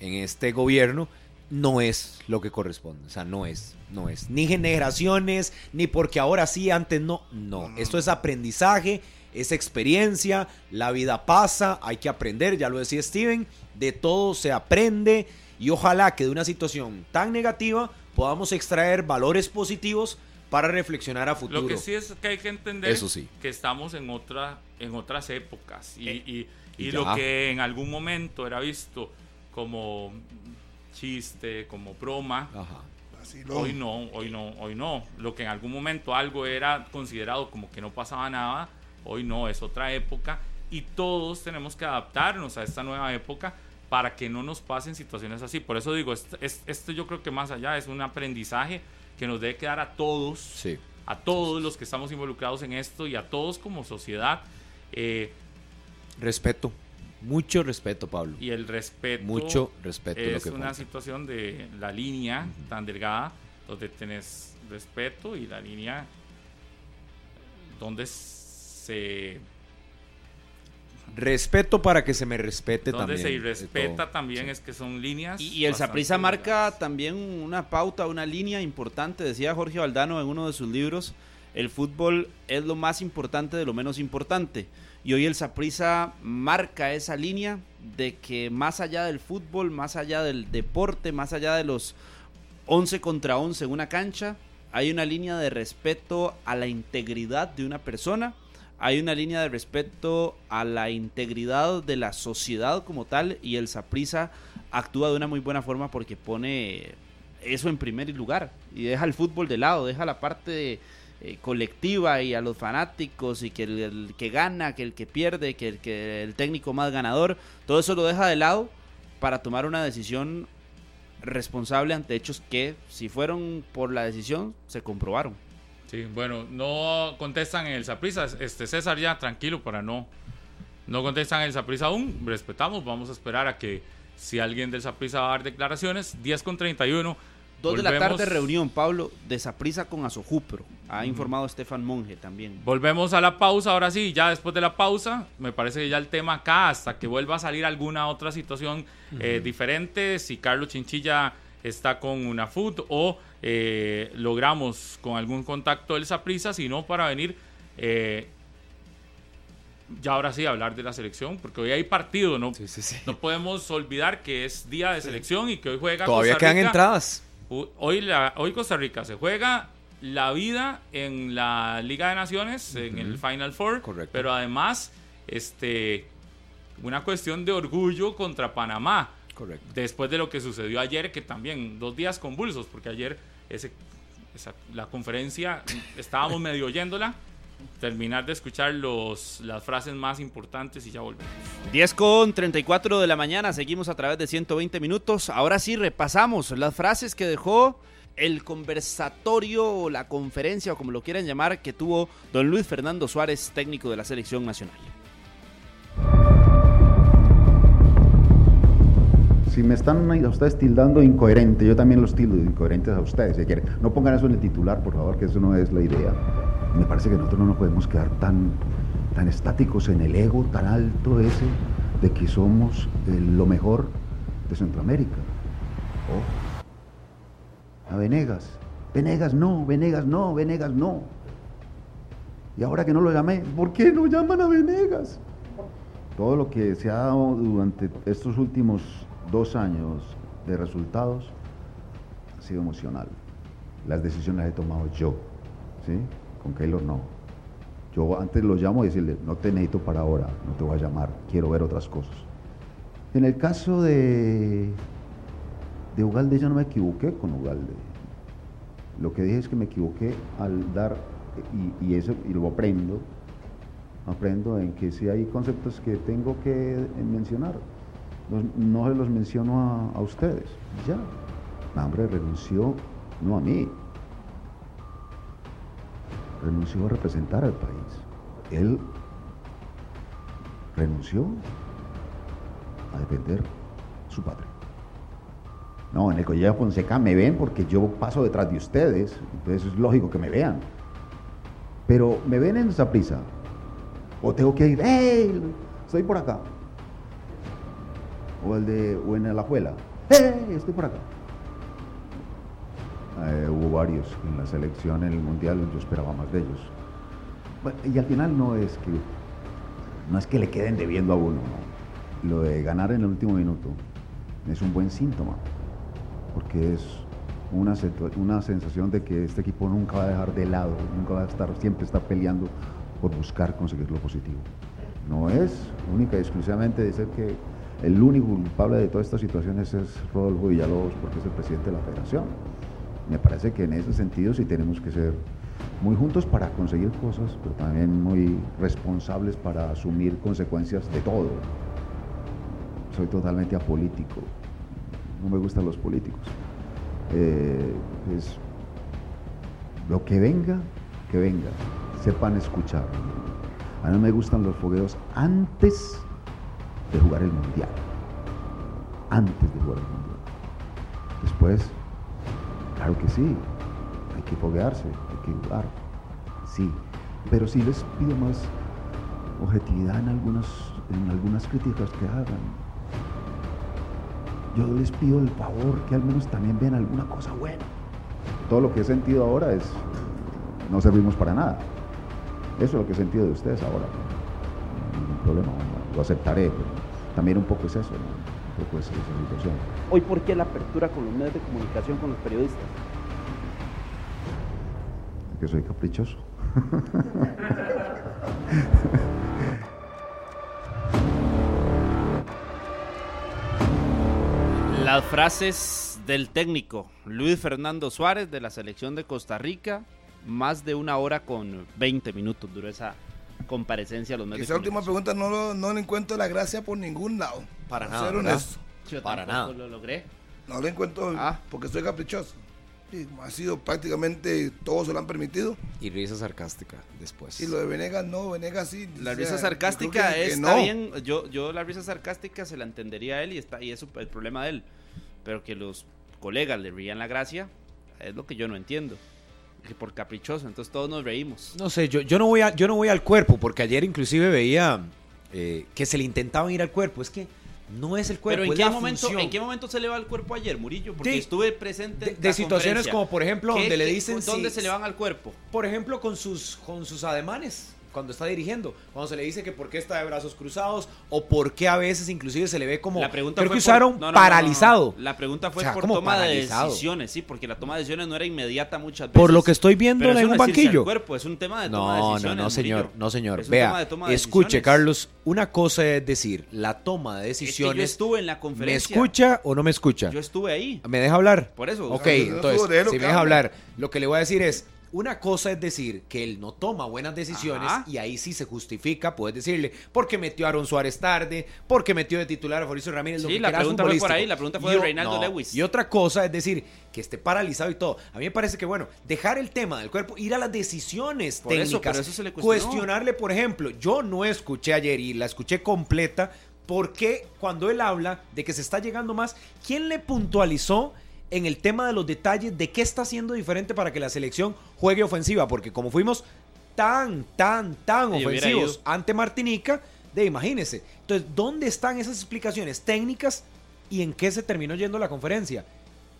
en este gobierno, no es lo que corresponde. O sea, no es, no es. Ni generaciones, ni porque ahora sí, antes no. No, esto es aprendizaje, es experiencia, la vida pasa, hay que aprender, ya lo decía Steven, de todo se aprende y ojalá que de una situación tan negativa podamos extraer valores positivos para reflexionar a futuro. Lo que sí es que hay que entender Eso sí. que estamos en otra en otras épocas y, y- y y lo que en algún momento era visto como chiste, como broma, Ajá. Hoy no, hoy no, hoy no. Lo que en algún momento algo era considerado como que no pasaba nada, hoy no, es otra época y todos tenemos que adaptarnos a esta nueva época para que no nos pasen situaciones así. Por eso digo, esto, es- esto yo creo que más allá es un aprendizaje que nos debe quedar a todos Sí. a todos los que estamos involucrados en esto y a todos como sociedad. eh, Respeto. Mucho respeto, Pablo. y el respeto Mucho respeto es lo es que una falta. situación de la línea tan delgada donde tenés respeto y la línea donde se Respeto para que se me respete donde también. se de irrespeta todo. también Sí. es que son líneas Y, y el Saprissa marca también una pauta, una línea importante. Decía Jorge Valdano en uno de sus libros: el fútbol es lo más importante de lo menos importante. Y hoy el Saprissa marca esa línea de que más allá del fútbol, más allá del deporte, más allá de los 11 contra 11 en una cancha, hay una línea de respeto a la integridad de una persona, hay una línea de respeto a la integridad de la sociedad como tal y el Saprissa actúa de una muy buena forma porque pone eso en primer lugar y deja el fútbol de lado, deja la parte eh, colectiva y a los fanáticos y que el, el que gana, que el que pierde, que el que el técnico más ganador, todo eso lo deja de lado para tomar una decisión responsable ante hechos que si fueron por la decisión se comprobaron. Sí, bueno, no contestan en el Saprissa. Este César ya tranquilo para no no contestan en el Saprissa aún. Respetamos, vamos a esperar a que si alguien del Saprissa va a dar declaraciones, 10 con 31. Dos de la volvemos- tarde reunión, Pablo, de Saprissa con Azojupro. Ha informado Estefan Monge también. Volvemos a la pausa, ahora sí, ya después de la pausa, me parece que ya el tema acá, hasta que vuelva a salir alguna otra situación eh, diferente, si Carlos Chinchilla está con una food o eh, logramos con algún contacto del Saprissa, sino para venir eh, ya ahora sí hablar de la selección, porque hoy hay partido, ¿no? Sí, sí, sí. No podemos olvidar que es día de selección y que hoy juega Todavía Costa quedan Rica. entradas. Hu- Hoy, la, hoy Costa Rica se juega la vida en la Liga de Naciones, en el Final Four, Correcto. pero además este, una cuestión de orgullo contra Panamá, Correcto. después de lo que sucedió ayer, que también dos días convulsos, porque ayer ese, esa- la conferencia estábamos medio oyéndola terminar de escuchar los, las frases más importantes y ya volvemos. 10 con 34 de la mañana, seguimos a través de 120 minutos. Ahora sí, repasamos las frases que dejó el conversatorio o la conferencia o como lo quieran llamar que tuvo don Luis Fernando Suárez, técnico de la selección nacional. Si me están a ustedes tildando incoherente, yo también los tildo incoherentes a ustedes, si quieren. No pongan eso en el titular, por favor, que eso no es la idea. Me parece que nosotros no nos podemos quedar tan, tan estáticos en el ego tan alto ese de que somos eh, lo mejor de Centroamérica. Oh. A Venegas. Venegas no, Venegas no, Venegas no. Y ahora que no lo llamé, ¿por qué no llaman a Venegas? Todo lo que se ha dado durante estos últimos dos años de resultados ha sido emocional. Las decisiones las he tomado yo, ¿sí? Con Keylor no. Yo antes lo llamo y decirle, no te necesito para ahora, no te voy a llamar, quiero ver otras cosas. En el caso de, de Ugalde, yo no me equivoqué con Ugalde. Lo que dije es que me equivoqué al dar, y, y eso, y lo aprendo, aprendo en que si hay conceptos que tengo que mencionar, no, se los menciono a, ustedes. Ya. No, hombre, renunció, no a mí. Renunció a representar al país. Él renunció a defender su patria. No, en el College Fonseca me ven porque yo paso detrás de ustedes, entonces es lógico que me vean. Pero me ven en esa prisa. O tengo que ir, ¡hey! Estoy por acá o el de o en la abuela. ¡Eh! Estoy por acá. Eh, hubo varios en la selección en el mundial, yo esperaba más de ellos. Bueno, y al final no es que no es que le queden debiendo a uno, ¿no? Lo de ganar en el último minuto es un buen síntoma, porque es una, una sensación de que este equipo nunca va a dejar de lado, nunca va a estar, siempre está peleando por buscar conseguir lo positivo. No es única y exclusivamente de ser que el único culpable de todas estas situaciones es Rodolfo Villalobos porque es el presidente de la federación. Me parece que en ese sentido sí tenemos que ser muy juntos para conseguir cosas, pero también muy responsables para asumir consecuencias de todo. Soy totalmente apolítico, no me gustan los políticos. Eh, es lo que venga, que venga, sepan escuchar. A mí me gustan los fogueos antes de jugar el mundial. Antes de jugar el mundial. Después, claro que sí, hay que foguearse, hay que jugar. Sí, pero sí les pido más objetividad en algunas, en algunas críticas que hagan. Yo les pido el favor que al menos también vean alguna cosa buena. Todo lo que he sentido ahora es, no servimos para nada. Eso es lo que he sentido de ustedes ahora. Ningún problema, lo aceptaré, pero también un poco es eso, un poco es esa situación. Hoy, ¿por qué la apertura con los medios de comunicación, con los periodistas? Que soy caprichoso. Las frases del técnico Luis Fernando Suárez de la selección de Costa Rica, más de una hora con 20 minutos duró esa comparecencia a los medios. Esa última pregunta no, lo, no le encuentro la gracia por ningún lado. Para nada, Ser honesto. Yo Para nada. lo logré. No le encuentro Ah. porque soy caprichoso. Sí, ha sido prácticamente todos se lo han permitido. Y risa sarcástica después. Y lo de Venegas no, Venegas sí. La o sea, risa sarcástica que- que está no. bien. Yo, yo la risa sarcástica se la entendería a él y está y es el problema de él. Pero que los colegas le rían la gracia es lo que yo no entiendo. Que por caprichoso, entonces todos nos reímos. No sé, yo, yo, no voy a, yo no voy al cuerpo, porque ayer inclusive veía eh, que se le intentaban ir al cuerpo. Es que no es el cuerpo, Pero ¿en es qué, momento, función. ¿en qué momento se le va el cuerpo ayer, Murillo? Porque Sí. estuve presente De, en de situaciones como, por ejemplo, ¿Qué- donde le dicen... ¿Dónde si- se le van al cuerpo? Por ejemplo, con sus, con sus ademanes, cuando está dirigiendo. Cuando se le dice que por qué está de brazos cruzados, o por qué a veces inclusive se le ve como... la pregunta creo fue que usaron no, no, no, paralizado. no, no. La pregunta fue O sea, por como toma paralizado. de decisiones, sí, porque la toma de decisiones no era inmediata muchas veces. Por lo que estoy viendo Pero en un banquillo. cuerpo, es un tema de toma de No, no, decisiones. no, señor, Murillo. no, señor. Es Vea, de toma de escuche, decisiones. Carlos, una cosa es decir, la toma de Es que decisiones... yo estuve en la ¿Me conferencia. escucha o no me escucha? Yo estuve ahí. ¿Me deja hablar? Por eso. Ok, entonces, si me deja hablar, lo que le voy a decir es, una cosa es decir que él no toma buenas decisiones Ajá. y ahí sí se justifica, puedes decirle, porque metió a Aaron Suárez tarde, porque metió de titular a Fabricio Ramírez. lo Sí, que la pregunta fue por ahí, la pregunta fue Y de Reinaldo Lewis. Y otra cosa es decir que esté paralizado y todo. A mí me parece que, bueno, dejar el tema del cuerpo, ir a las decisiones Por técnicas, eso se le cuestionó. cuestionarle, por ejemplo, yo no escuché ayer y la escuché completa, porque cuando él habla de que se está llegando más, ¿quién le puntualizó? En el tema de los detalles de qué está haciendo diferente para que la selección juegue ofensiva, porque como fuimos tan, tan, tan Y ofensivos ante Martinica, de imagínese. Entonces, ¿dónde están esas explicaciones técnicas y en qué se terminó yendo la conferencia?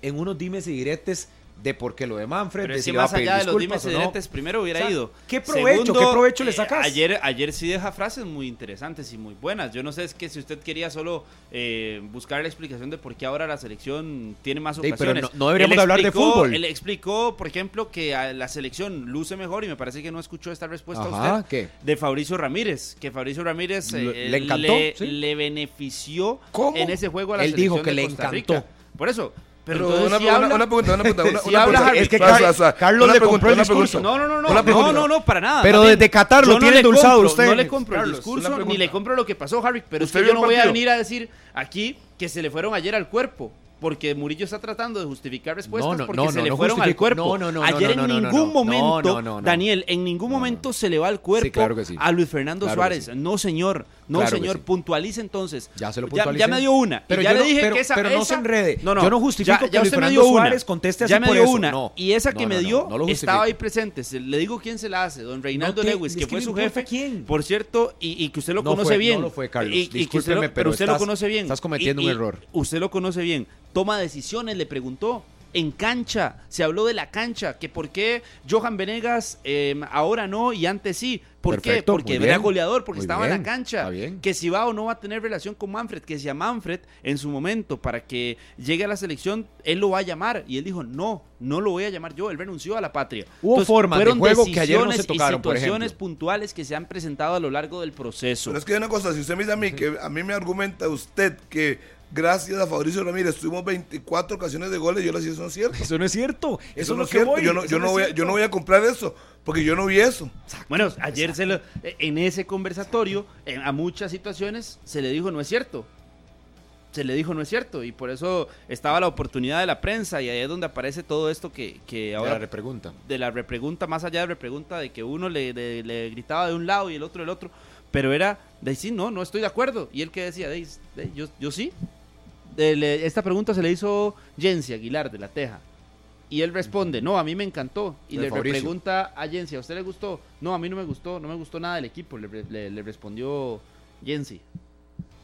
En unos dimes y diretes de por qué lo de Manfred, Pero de si más a allá de los dimes y no. diretes, primero hubiera O sea, ido. ¿qué provecho, qué provecho le eh, sacas? ayer, ayer sí deja frases muy interesantes y muy buenas. Yo no sé, es que si usted quería solo eh, buscar la explicación de por qué ahora la selección tiene más pero ocasiones. no- no deberíamos de hablar de fútbol. Él explicó, por ejemplo, que a la selección luce mejor y me parece que no escuchó esta respuesta a Ajá, usted ¿qué? de Fabricio Ramírez. Que Fabricio Ramírez eh, Le- le encantó, le, sí. le benefició ¿Cómo? en ese juego a la Él selección dijo que de le Costa Rica. encantó. Por eso. Pero, una, sí una- habla- una pregunta, una pregunta, una, Sí una habla pregunta. Harry. Es que Car-. Carlos Una le pregunta, compró el discurso. No, no, no, no, Una no, pregunta. no, no, para nada. Pero desde Qatar lo tiene endulzado usted. No le compro Carlos, el discurso ni le compro lo que pasó, Harry, pero es ¿Usted que yo no voy a venir a decir aquí que se le fueron ayer al cuerpo. Porque Murillo está tratando de justificar respuestas No, no, porque no, se no, le no fueron al cuerpo. No, no, no, ayer no, no, en ningún no, momento, no, no, no, no. Daniel, en ningún No, no, momento se le va al cuerpo claro que sí. a Luis Fernando Claro Suárez. sí. No, señor. No, Claro que señor. sí. Puntualice entonces. Ya se lo Ya, puntualicé. me dio una. Pero ya yo le no- dije pero- que esa. pero no esa- se enrede. No, no. Yo no justifico que Luis usted me Fernando. Suárez conteste así Ya me dio una. No. Y esa que me dio lo estaba ahí presente. Se- Le digo quién se la hace. Don Reinaldo te- Lewis, es que que fue su jefe. quién. Por cierto, y, y que usted lo No conoce fue- bien. no lo fue, Carlos. Y, y que usted lo, pero pero usted lo estás- conoce bien. estás cometiendo un error. Usted lo conoce bien. Toma decisiones, le preguntó. En cancha, se habló de la cancha, que por qué Johan Venegas eh, ahora no y antes sí. ¿Por qué? Porque era goleador, porque estaba en la cancha. está bien. Que si va o no va a tener relación con Manfred, que si a Manfred en su momento para que llegue a la selección, él lo va a llamar. Y él dijo, no, no lo voy a llamar yo, él renunció a la patria. Hubo formas de fueron juego que ayer no se decisiones y tocaron, por situaciones puntuales que se han presentado a lo largo del proceso. Pero es que hay una cosa, si usted me dice a mí que a mí me argumenta usted que gracias a Fabricio Ramírez tuvimos 24 ocasiones de goles, yo le decía, eso no es cierto. Eso no es cierto. Eso, Eso es no lo es que cierto. voy. Yo no, yo, no voy a, cierto. yo no voy a comprar eso, porque yo no vi eso. Bueno, ayer se lo- en ese conversatorio, en- a muchas situaciones, se le dijo no es cierto. Se le dijo no es cierto. Y por eso estaba la oportunidad de la prensa y ahí es donde aparece todo esto que, que Ahora ahora... repregunta. de la repregunta, más allá de repregunta, de que uno le, le- le gritaba de un lado y el otro del otro, pero era de sí, no, no estoy de acuerdo. Y él que decía, de, de, yo, yo sí. De- le- esta pregunta se le hizo Jensi Aguilar de La Teja. Y él responde, no, a mí me encantó. Y De le pregunta a Jensi, ¿a usted le gustó? No, a mí no me gustó, no me gustó nada del equipo, le, le- le respondió Jensi.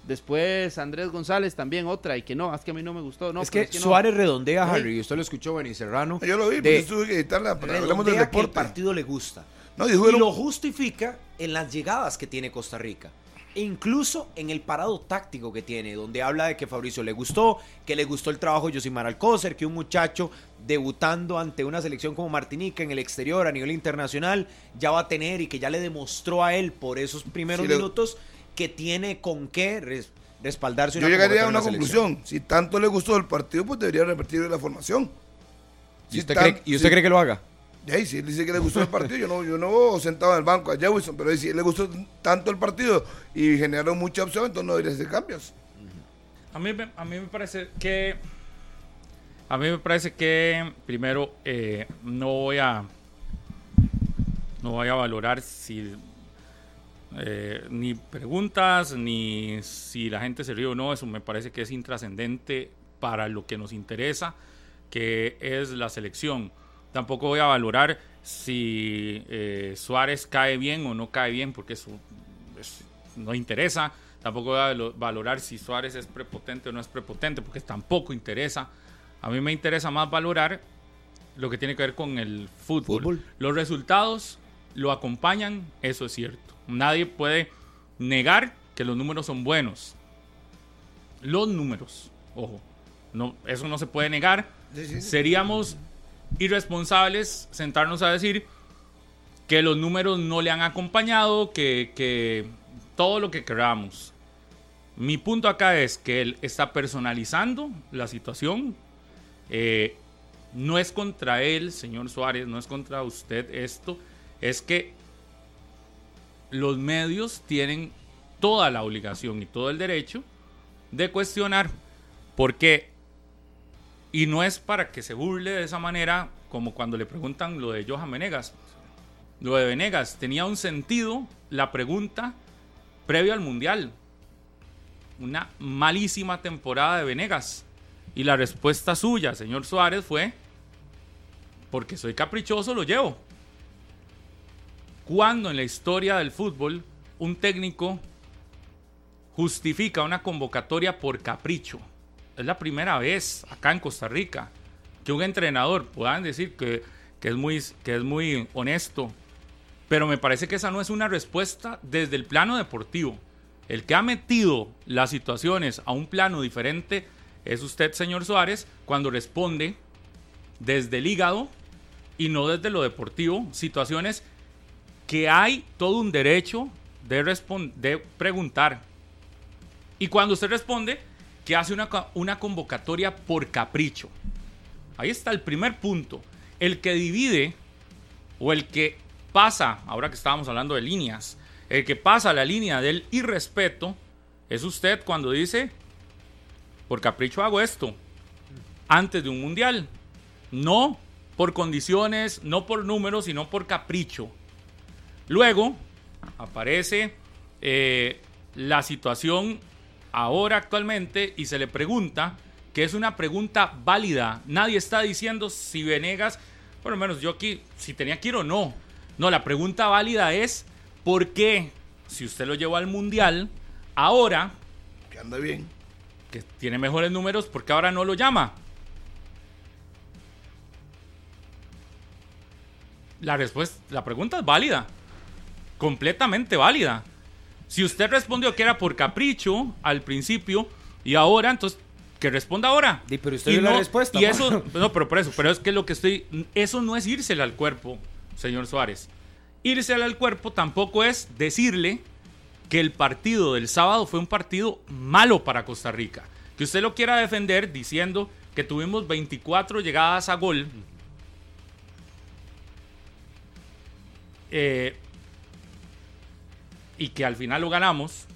Después Andrés González también otra, y que no, es que a mí no me gustó. No, es pero que, no. Suárez redondea. Harry, y usted lo escuchó, Benny Serrano. Yo lo vi, de- porque tuve que editarla, pero hablamos del redondea que el deporte. partido le gusta. No, y lo justifica en las llegadas que tiene Costa Rica. Incluso en el parado táctico que tiene, donde habla de que Fabricio le gustó, que le gustó el trabajo de Josimar Alcócer, que un muchacho debutando ante una selección como Martinica en el exterior a nivel internacional ya va a tener y que ya le demostró a él por esos primeros le- minutos que tiene con qué res- respaldarse Yo llegaría a una conclusión. Si tanto le gustó el partido, pues debería repetir la formación. ¿Y Si usted, tan- cree, ¿y usted si- cree que lo haga? Y ahí, si él dice que le gustó el partido, yo no, yo no sentado en el banco a Jefferson, pero si le gustó tanto el partido y generó mucha opción, entonces no debería hacer cambios. A mí, a mí me parece que. A mí me parece que primero eh, no voy a. No voy a valorar si. eh, ni preguntas, ni si la gente se ríe o no. Eso me parece que es intrascendente para lo que nos interesa, que es la selección. Tampoco voy a valorar si eh, Suárez cae bien o no cae bien, porque eso es- no interesa. Tampoco voy a valo- valorar si Suárez es prepotente o no es prepotente, porque tampoco interesa. A mí me interesa más valorar lo que tiene que ver con el fútbol. Fútbol. Los resultados lo acompañan, eso es cierto. Nadie puede negar que los números son buenos. Los números, ojo, no, eso no se puede negar. Seríamos irresponsables sentarnos a decir que los números no le han acompañado, que, que todo lo que queramos. Mi punto acá es que él está personalizando la situación. eh, no es contra él, señor Suárez, no es contra usted esto, es que los medios tienen toda la obligación y todo el derecho de cuestionar por qué. Y no es para que se burle de esa manera como cuando le preguntan lo de Johan Venegas. Lo de Venegas tenía un sentido la pregunta previo al Mundial. Una malísima temporada de Venegas. Y la respuesta suya, señor Suárez, fue, porque soy caprichoso, lo llevo. Cuando en la historia del fútbol un técnico justifica una convocatoria por capricho? Es la primera vez acá en Costa Rica que un entrenador puedan decir que, que, es muy, que es muy honesto, pero me parece que esa no es una respuesta desde el plano deportivo. El que ha metido las situaciones a un plano diferente es usted, señor Suárez, cuando responde desde el hígado y no desde lo deportivo, situaciones que hay todo un derecho de, de preguntar. Y cuando usted responde, hace una, una convocatoria por capricho. Ahí está el primer punto. El que divide o el que pasa, ahora que estábamos hablando de líneas, el que pasa la línea del irrespeto es usted cuando dice, por capricho hago esto, antes de un mundial. No por condiciones, no por números, sino por capricho. Luego aparece eh, la situación ahora actualmente y se le pregunta que es una pregunta válida. Nadie está diciendo si Venegas, por lo menos yo aquí, si tenía que ir o no. No, la pregunta válida es ¿por qué, si usted lo llevó al Mundial, ahora... Que anda bien. Que tiene mejores números, ¿por qué ahora no lo llama? La respuesta, la pregunta es válida. Completamente válida. Si usted respondió que era por capricho al principio y ahora, entonces que responda ahora. Sí, pero usted dio la respuesta. Y eso, no, pero por eso, pero es que lo que estoy, eso no es írsele al cuerpo, señor Suárez. Írsele al cuerpo tampoco es decirle que el partido del sábado fue un partido malo para Costa Rica. Que usted lo quiera defender diciendo que tuvimos 24 llegadas a gol. Eh, y que al final lo ganamos,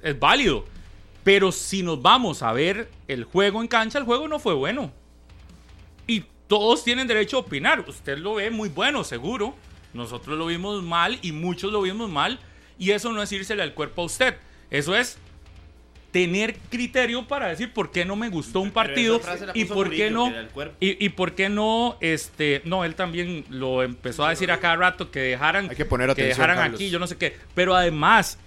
es válido. Pero si nos vamos a ver el juego en cancha, el juego no fue bueno. Y todos tienen derecho a opinar. Usted lo ve muy bueno, seguro. Nosotros lo vimos mal y muchos lo vimos mal. Y eso no es írsele al cuerpo a usted. Eso es tener criterio para decir por qué no me gustó un partido y por qué no y, por qué no este no él también lo empezó a decir a cada rato que dejaran que, poner que dejaran aquí yo no sé qué. Pero además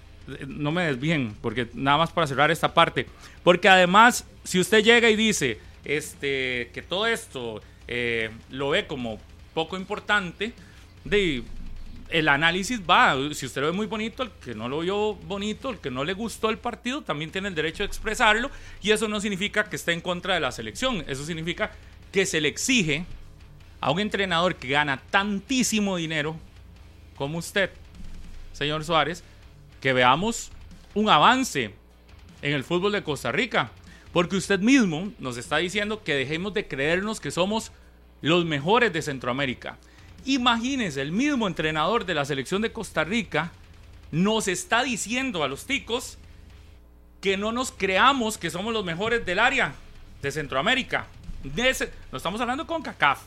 no me desvíen, porque nada más para cerrar esta parte, porque además, si usted llega y dice este, que todo esto eh, lo ve como poco importante, de, el análisis va, si usted lo ve muy bonito, el que no lo vio bonito, el que no le gustó el partido, también tiene el derecho de expresarlo, y eso no significa que esté en contra de la selección, eso significa que se le exige a un entrenador que gana tantísimo dinero como usted, señor Suárez, que veamos un avance en el fútbol de Costa Rica. Porque usted mismo nos está diciendo que dejemos de creernos que somos los mejores de Centroamérica. Imagínese, el mismo entrenador de la selección de Costa Rica nos está diciendo a los ticos que no nos creamos que somos los mejores del área de Centroamérica. no estamos hablando con CACAF.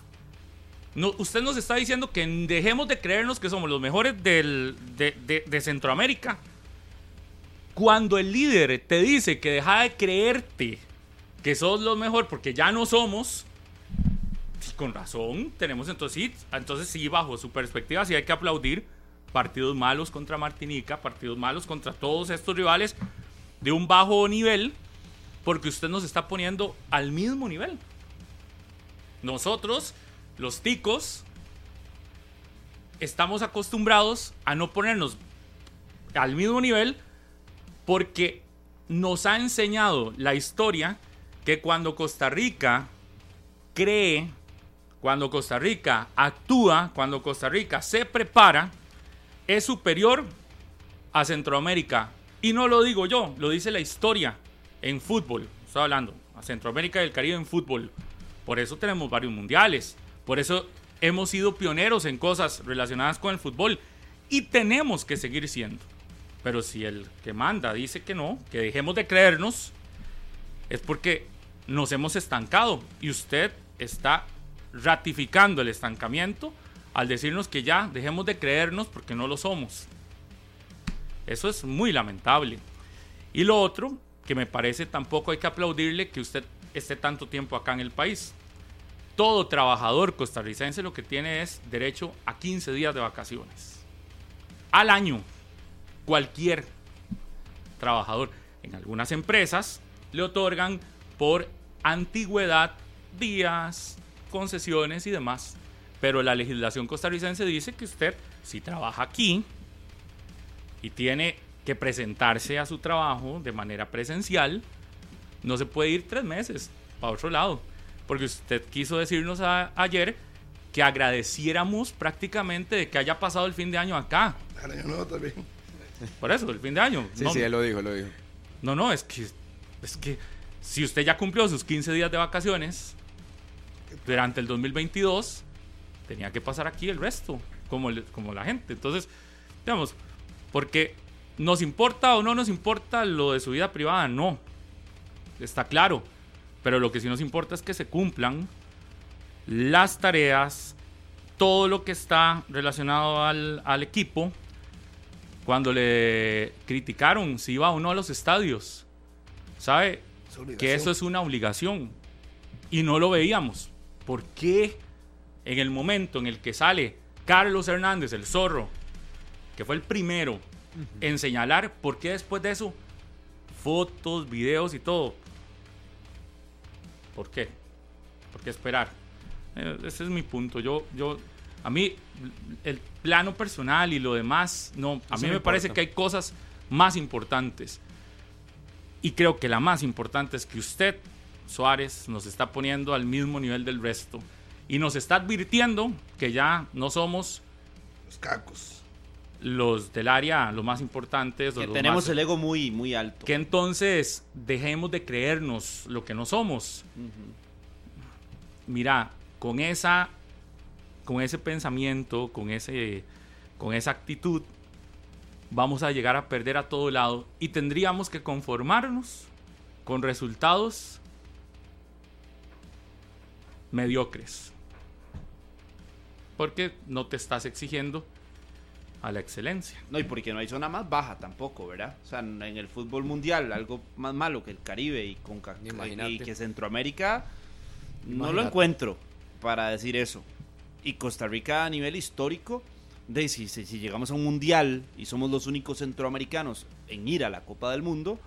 No, usted nos está diciendo que dejemos de creernos que somos los mejores de, Centroamérica. Cuando el líder te dice que deja de creerte que sos los mejores porque ya no somos, con razón, tenemos entonces, entonces sí, bajo su perspectiva, sí hay que aplaudir partidos malos contra Martinica, partidos malos contra todos estos rivales de un bajo nivel, porque usted nos está poniendo al mismo nivel. Nosotros los ticos estamos acostumbrados a no ponernos al mismo nivel porque nos ha enseñado la historia que cuando Costa Rica cree, cuando Costa Rica actúa, cuando Costa Rica se prepara, es superior a Centroamérica. Y no lo digo yo, lo dice la historia en fútbol. Estoy hablando a Centroamérica y el Caribe en fútbol. Por eso tenemos varios mundiales. Por eso hemos sido pioneros en cosas relacionadas con el fútbol. Y tenemos que seguir siendo. Pero si el que manda dice que no, que dejemos de creernos, es porque nos hemos estancado. Y usted está ratificando el estancamiento al decirnos que ya dejemos de creernos porque no lo somos. Eso es muy lamentable. Y lo otro, que me parece tampoco hay que aplaudirle que usted esté tanto tiempo acá en el país. Todo trabajador costarricense lo que tiene es derecho a 15 días de vacaciones. Al año. Cualquier trabajador. En algunas empresas le otorgan por antigüedad días, concesiones y demás. Pero la legislación costarricense dice que usted, si trabaja aquí y tiene que presentarse a su trabajo de manera presencial, no se puede ir tres meses para otro lado. Porque usted quiso decirnos a- ayer que agradeciéramos prácticamente de que haya pasado el fin de año acá. El año nuevo también. Por eso, el fin de año. Sí, no, sí, él lo dijo, lo dijo. no, no, es que, es que si usted ya cumplió sus 15 días de vacaciones durante el 2022, tenía que pasar aquí el resto, como, le- como la gente. Entonces, digamos, porque nos importa o no nos importa lo de su vida privada, no. Está claro. Pero lo que sí nos importa es que se cumplan las tareas, todo lo que está relacionado al, al equipo. Cuando le criticaron si iba o no a los estadios, ¿sabe? Es que eso es una obligación y no lo veíamos. ¿Por qué en el momento en el que sale Carlos Hernández, el zorro, que fue el primero en señalar, ¿por qué después de eso fotos, videos y todo? ¿Por qué? ¿Por qué esperar? Eh, Ese es mi punto. Yo, yo, a mí, el plano personal y lo demás, no, a mí me parece que hay cosas más importantes. Y creo que la más importante es que usted, Suárez, nos está poniendo al mismo nivel del resto. Y nos está advirtiendo que ya no somos Los cacos. los del área los más importantes. Que los tenemos más- el ego muy, muy alto. Que entonces dejemos de creernos lo que no somos. Mira, con esa con ese pensamiento, con ese con esa actitud vamos a llegar a perder a todo lado y tendríamos que conformarnos con resultados mediocres. Porque no te estás exigiendo a la excelencia. No, y porque no hay zona más baja tampoco, ¿verdad? O sea, en el fútbol mundial, algo más malo que el Caribe y, con, y que Centroamérica, no lo encuentro para decir eso. Y Costa Rica a nivel histórico, de si, si, si llegamos a un mundial y somos los únicos centroamericanos en ir a la Copa del Mundo,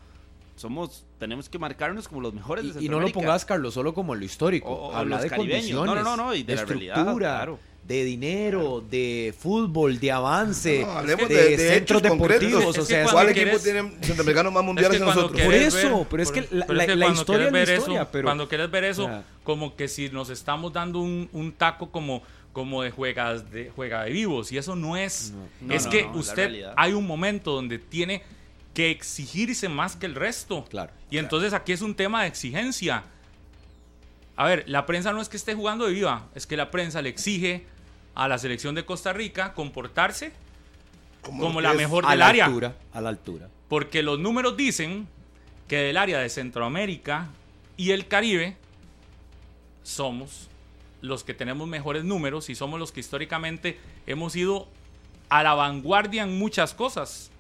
somos tenemos que marcarnos como los mejores de Y, y no lo pongas, Carlos, solo como lo histórico. O- o Habla los de caribeños. condiciones, No, no, no, no, y de la estructura, realidad, claro. de dinero, de fútbol, de avance, No, hablemos de, de, de centros deportivos. Es o que sea, es ¿Cuál equipo tiene centroamericanos más mundiales Es que nosotros? Por eso, ver- pero es que la- pero la- que la cuando historia querés es la ver historia, eso, pero- cuando quieres ver eso, o como que si nos estamos dando un, un taco como, como de juegas de juega de vivos y eso no es. No, es no, que es usted hay un momento donde tiene que exigirse más que el resto. Claro, Y entonces aquí es un tema de exigencia. A ver, la prensa no es que esté jugando de viva, es que la prensa le exige a la selección de Costa Rica comportarse como la mejor a del la área. altura, a la altura. Porque los números dicen que del área de Centroamérica y el Caribe somos los que tenemos mejores números y somos los que históricamente hemos ido a la vanguardia en muchas cosas.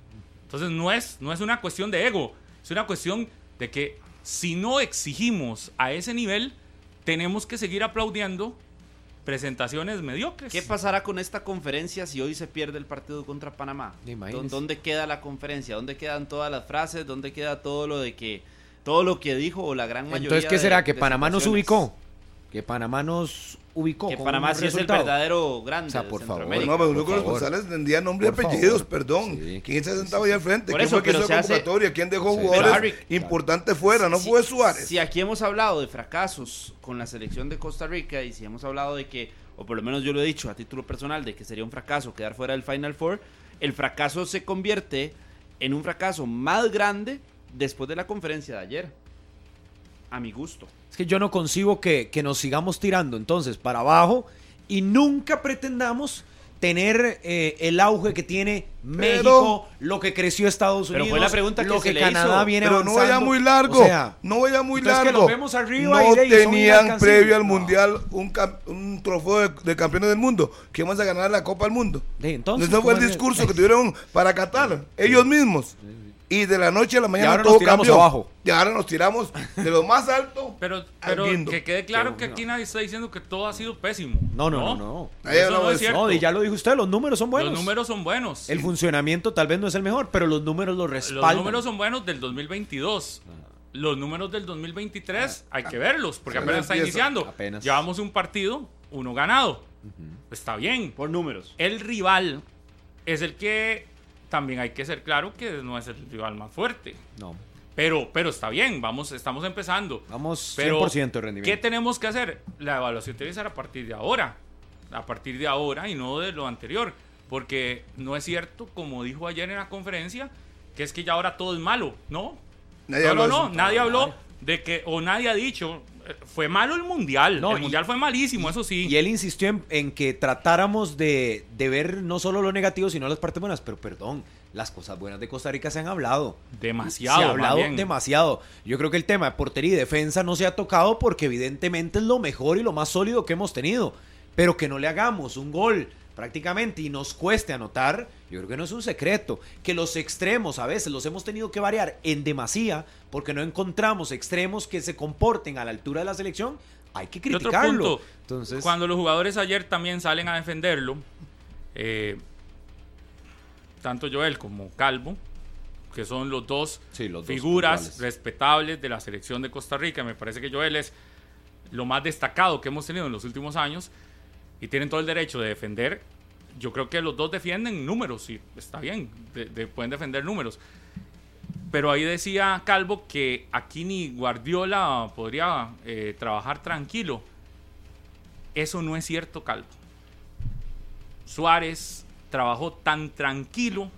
Entonces no es, no es una cuestión de ego, es una cuestión de que si no exigimos a ese nivel, tenemos que seguir aplaudiendo presentaciones mediocres. ¿Qué pasará con esta conferencia si hoy se pierde el partido contra Panamá? Imagínese. ¿Dó- ¿Dónde queda la conferencia? ¿Dónde quedan todas las frases? ¿Dónde queda todo lo de que todo lo que dijo o la gran mayoría? Entonces, ¿qué de- será? ¿Que de Panamá nos ubicó? ¿Que Panamá nos ubicó? Que con Panamá sí es el verdadero grande. O sea, de por favor. No, pero uno. González tendría nombre y apellidos, favor. perdón. Sí. ¿Quién se sentaba ahí al frente? Por ¿Quién eso, fue que hizo hace-? ¿Quién dejó Sí. jugadores Harry, importantes fuera? No Si- fue Suárez. Si aquí hemos hablado de fracasos con la selección de Costa Rica y si hemos hablado de que, o por lo menos yo lo he dicho a título personal, de que sería un fracaso quedar fuera del Final Four, el fracaso se convierte en un fracaso más grande después de la conferencia de ayer. A mi gusto. Que yo no concibo que, que nos sigamos tirando entonces para abajo y nunca pretendamos tener eh, el auge que tiene México, lo que creció Estados Pero Unidos, fue la pregunta que lo se que le Canadá hizo. viene Pero no vaya muy largo. O sea, no vaya muy entonces que largo. los vemos arriba no y tenían previo al No. mundial un, un trofeo de, de campeones del mundo que íbamos a ganar la Copa del Mundo. de entonces, Ese fue el discurso que tuvieron para Qatar, ellos mismos. Y de la noche a la mañana ahora todo nos tiramos cambió. abajo. Y ahora nos tiramos de lo más alto. Pero, que quede claro que aquí nadie está diciendo que todo ha sido pésimo. No, no, no, no. Eso no de es eso. cierto. No, y ya lo dijo usted, los números son buenos. Los números son buenos. El funcionamiento tal vez no es el mejor, pero los números lo Los respaldan. números son buenos del 2022. Los números del 2023 hay que verlos porque Apenas está iniciando. Apenas. Llevamos un partido, uno ganado. Está bien. Por números. El rival es el que también hay que ser claro que no es el rival más fuerte. No, Pero, pero está bien, vamos, estamos empezando. vamos Pero, 100% de rendimiento. ¿Qué tenemos que hacer? La evaluación tiene que ser a partir de ahora. A partir de ahora y no de lo anterior. Porque no es cierto, como dijo ayer en la conferencia, que es que ya ahora todo es malo. No. Nadie no, habló no, no. Nadie habló de que, o nadie ha dicho, fue malo el mundial. No, el y- mundial fue malísimo, eso sí. Y él insistió en, en que tratáramos de, de ver no solo lo negativo, sino las partes buenas. Pero perdón, las cosas buenas de Costa Rica se han hablado. demasiado. se ha hablado demasiado. Yo creo que el tema de portería y defensa no se ha tocado porque evidentemente es lo mejor y lo más sólido que hemos tenido. Pero que no le hagamos un gol prácticamente y nos cueste anotar, yo creo que no es un secreto. Que los extremos a veces los hemos tenido que variar en demasía porque no encontramos extremos que se comporten a la altura de la selección. Hay que otro criticarlo. punto, Entonces, cuando los jugadores ayer también salen a defenderlo, eh, tanto Joel como Calvo, que son los dos Sí, los dos figuras respetables de la selección de Costa Rica, me parece que Joel es lo más destacado que hemos tenido en los últimos años y tienen todo el derecho de defender. Yo creo que los dos defienden números y está bien, de- de- pueden defender números. Pero ahí decía Calvo que aquí ni Guardiola podría eh, trabajar tranquilo. Eso no es cierto, Calvo. Suárez trabajó tan tranquilo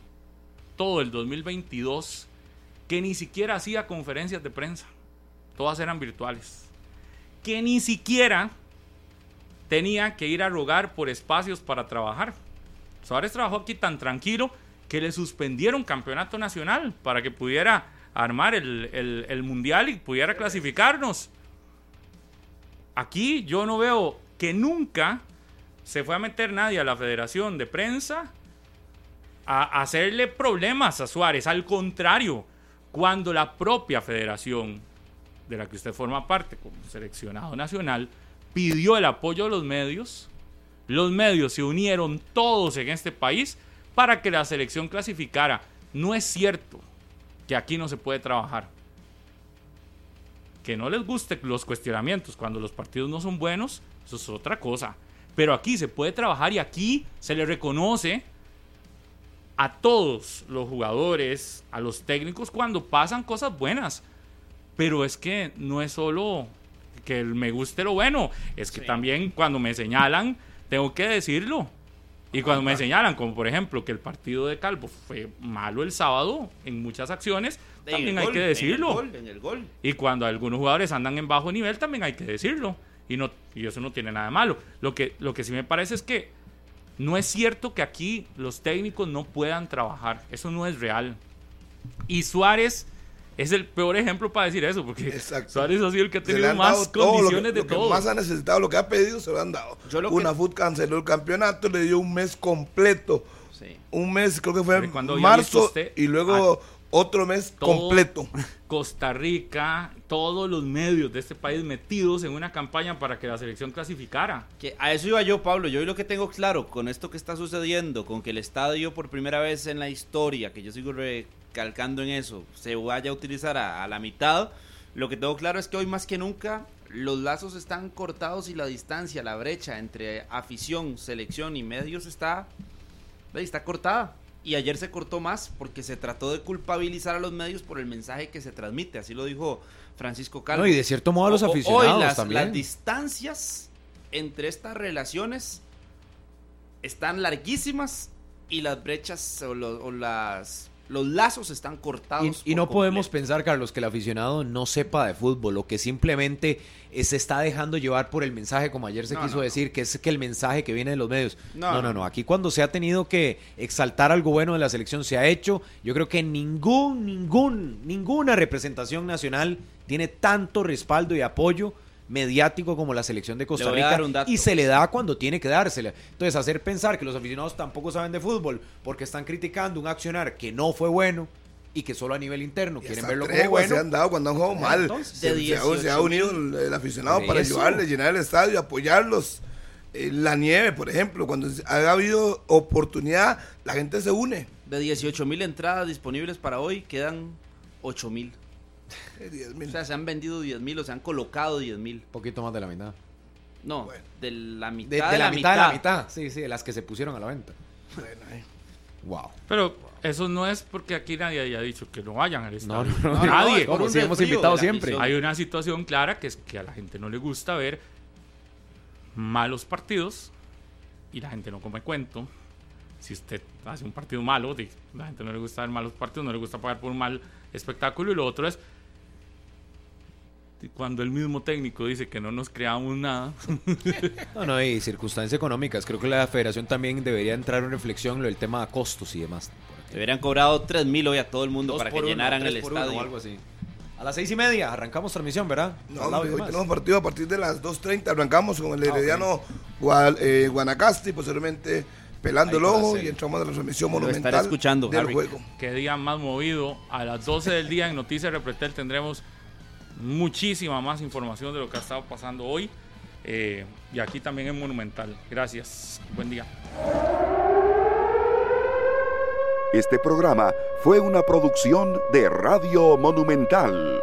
todo el 2022 que ni siquiera hacía conferencias de prensa. Todas eran virtuales. Que ni siquiera tenía que ir a rogar por espacios para trabajar. Suárez trabajó aquí tan tranquilo que le suspendieron campeonato nacional para que pudiera armar el, el- el mundial y pudiera clasificarnos. Aquí yo no veo que nunca se fue a meter nadie a la Federación de Prensa a a hacerle problemas a Suárez. Al contrario, cuando la propia federación de la que usted forma parte como seleccionado nacional pidió el apoyo de los medios, los medios se unieron todos en este país para que la selección clasificara. No es cierto que aquí no se puede trabajar. Que no les guste los cuestionamientos cuando los partidos no son buenos, eso es otra cosa. Pero aquí se puede trabajar y aquí se le reconoce a todos los jugadores, a los técnicos cuando pasan cosas buenas. Pero es que no es solo que me guste lo bueno, es que también cuando me señalan, tengo que decirlo. Y cuando me señalan, como por ejemplo que el partido de Calvo fue malo el sábado en muchas acciones, En también hay gol, que en el decirlo. gol, En el gol. Y cuando algunos jugadores andan en bajo nivel, también hay que decirlo. Y, no, y eso no tiene nada de malo. Lo que, lo que sí me parece es que no es cierto que aquí los técnicos no puedan trabajar. Eso no es real. Y Suárez es el peor ejemplo para decir eso, porque Exacto. Suárez ha sido el que ha tenido más todo lo que- condiciones lo de que todo. más ha necesitado, lo que ha pedido, se lo han dado. Yo lo que- Una Food canceló el campeonato, le dio un mes completo. Sí. Un mes, creo que fue en marzo, usted y luego otro mes Todo completo. Costa Rica, todos los medios de este país metidos en una campaña para que la selección clasificara. Que a eso iba yo, Pablo. Yo lo que tengo claro con esto que está sucediendo, con que el estadio por primera vez en la historia, que yo sigo recalcando en eso, se vaya a utilizar a, a la mitad, lo que tengo claro es que hoy más que nunca los lazos están cortados y la distancia, la brecha entre afición, selección y medios está, está cortada. Y ayer se cortó más porque se trató de culpabilizar a los medios por el mensaje que se transmite. Así lo dijo Francisco Calvo. No, y de cierto modo a los aficionados Hoy las, también. las distancias entre estas relaciones están larguísimas y las brechas o, lo- o las, los lazos están cortados. Y, no podemos pensar, Carlos, que el aficionado no sepa de fútbol o que simplemente eh, se está dejando llevar por el mensaje, como ayer se No, quiso no, no. decir, que es que el mensaje que viene de los medios. No, no, no, Aquí cuando se ha tenido que exaltar algo bueno de la selección se ha hecho. Yo creo que ningún, ningún, ninguna representación nacional tiene tanto respaldo y apoyo mediático como la selección de Costa Rica y se le da cuando tiene que dársela. Entonces, hacer pensar que los aficionados tampoco saben de fútbol porque están criticando un accionar que no fue bueno y que solo a nivel interno Y quieren verlo como bueno. se han dado cuando han jugado mal. Entonces, se, de se ha, se ha 18 unido el, el aficionado para eso. ayudarles, llenar el estadio, apoyarlos. Eh, la nieve, por ejemplo, cuando ha habido oportunidad, la gente se une. De 18 mil entradas disponibles para hoy, quedan 8 mil. 10 mil. O sea, se han vendido 10 mil o se han colocado 10 mil. Poquito más de la mitad. No, Bueno. de la mitad De, de, de la, la, mitad, de la mitad. Sí, sí, de las que se pusieron a la venta. Bueno, eh. Wow. Pero eso no es porque aquí nadie haya dicho que no vayan al No, estadio. no, no. Nadie. Hemos invitado siempre. Hay una situación clara que es que a la gente no le gusta ver malos partidos y la gente no come cuento. Si usted hace un partido malo, la gente no le gusta ver malos partidos, no le gusta pagar por un mal espectáculo. Y lo otro es cuando el mismo técnico dice que no nos creamos nada. No, no, y circunstancias económicas. Creo que la federación también debería entrar en reflexión lo del tema de costos y demás. Te hubieran cobrado 3 mil hoy a todo el mundo Dos para que uno, llenaran el estadio. o algo así. A las seis y media arrancamos transmisión, ¿verdad? No, y hoy tenemos partido a partir de las 2.30. Arrancamos con el Ah. Herediano Gual- eh, Guanacaste y posteriormente pelando el ojo y entramos a la transmisión Lo estaré monumental escuchando, del Harry. juego. Qué día más movido. A las 12 del día en Noticias Repretel tendremos muchísima más información de lo que ha estado pasando hoy. Eh, y aquí también en Monumental. Gracias. Buen día. Este programa fue una producción de Radio Monumental.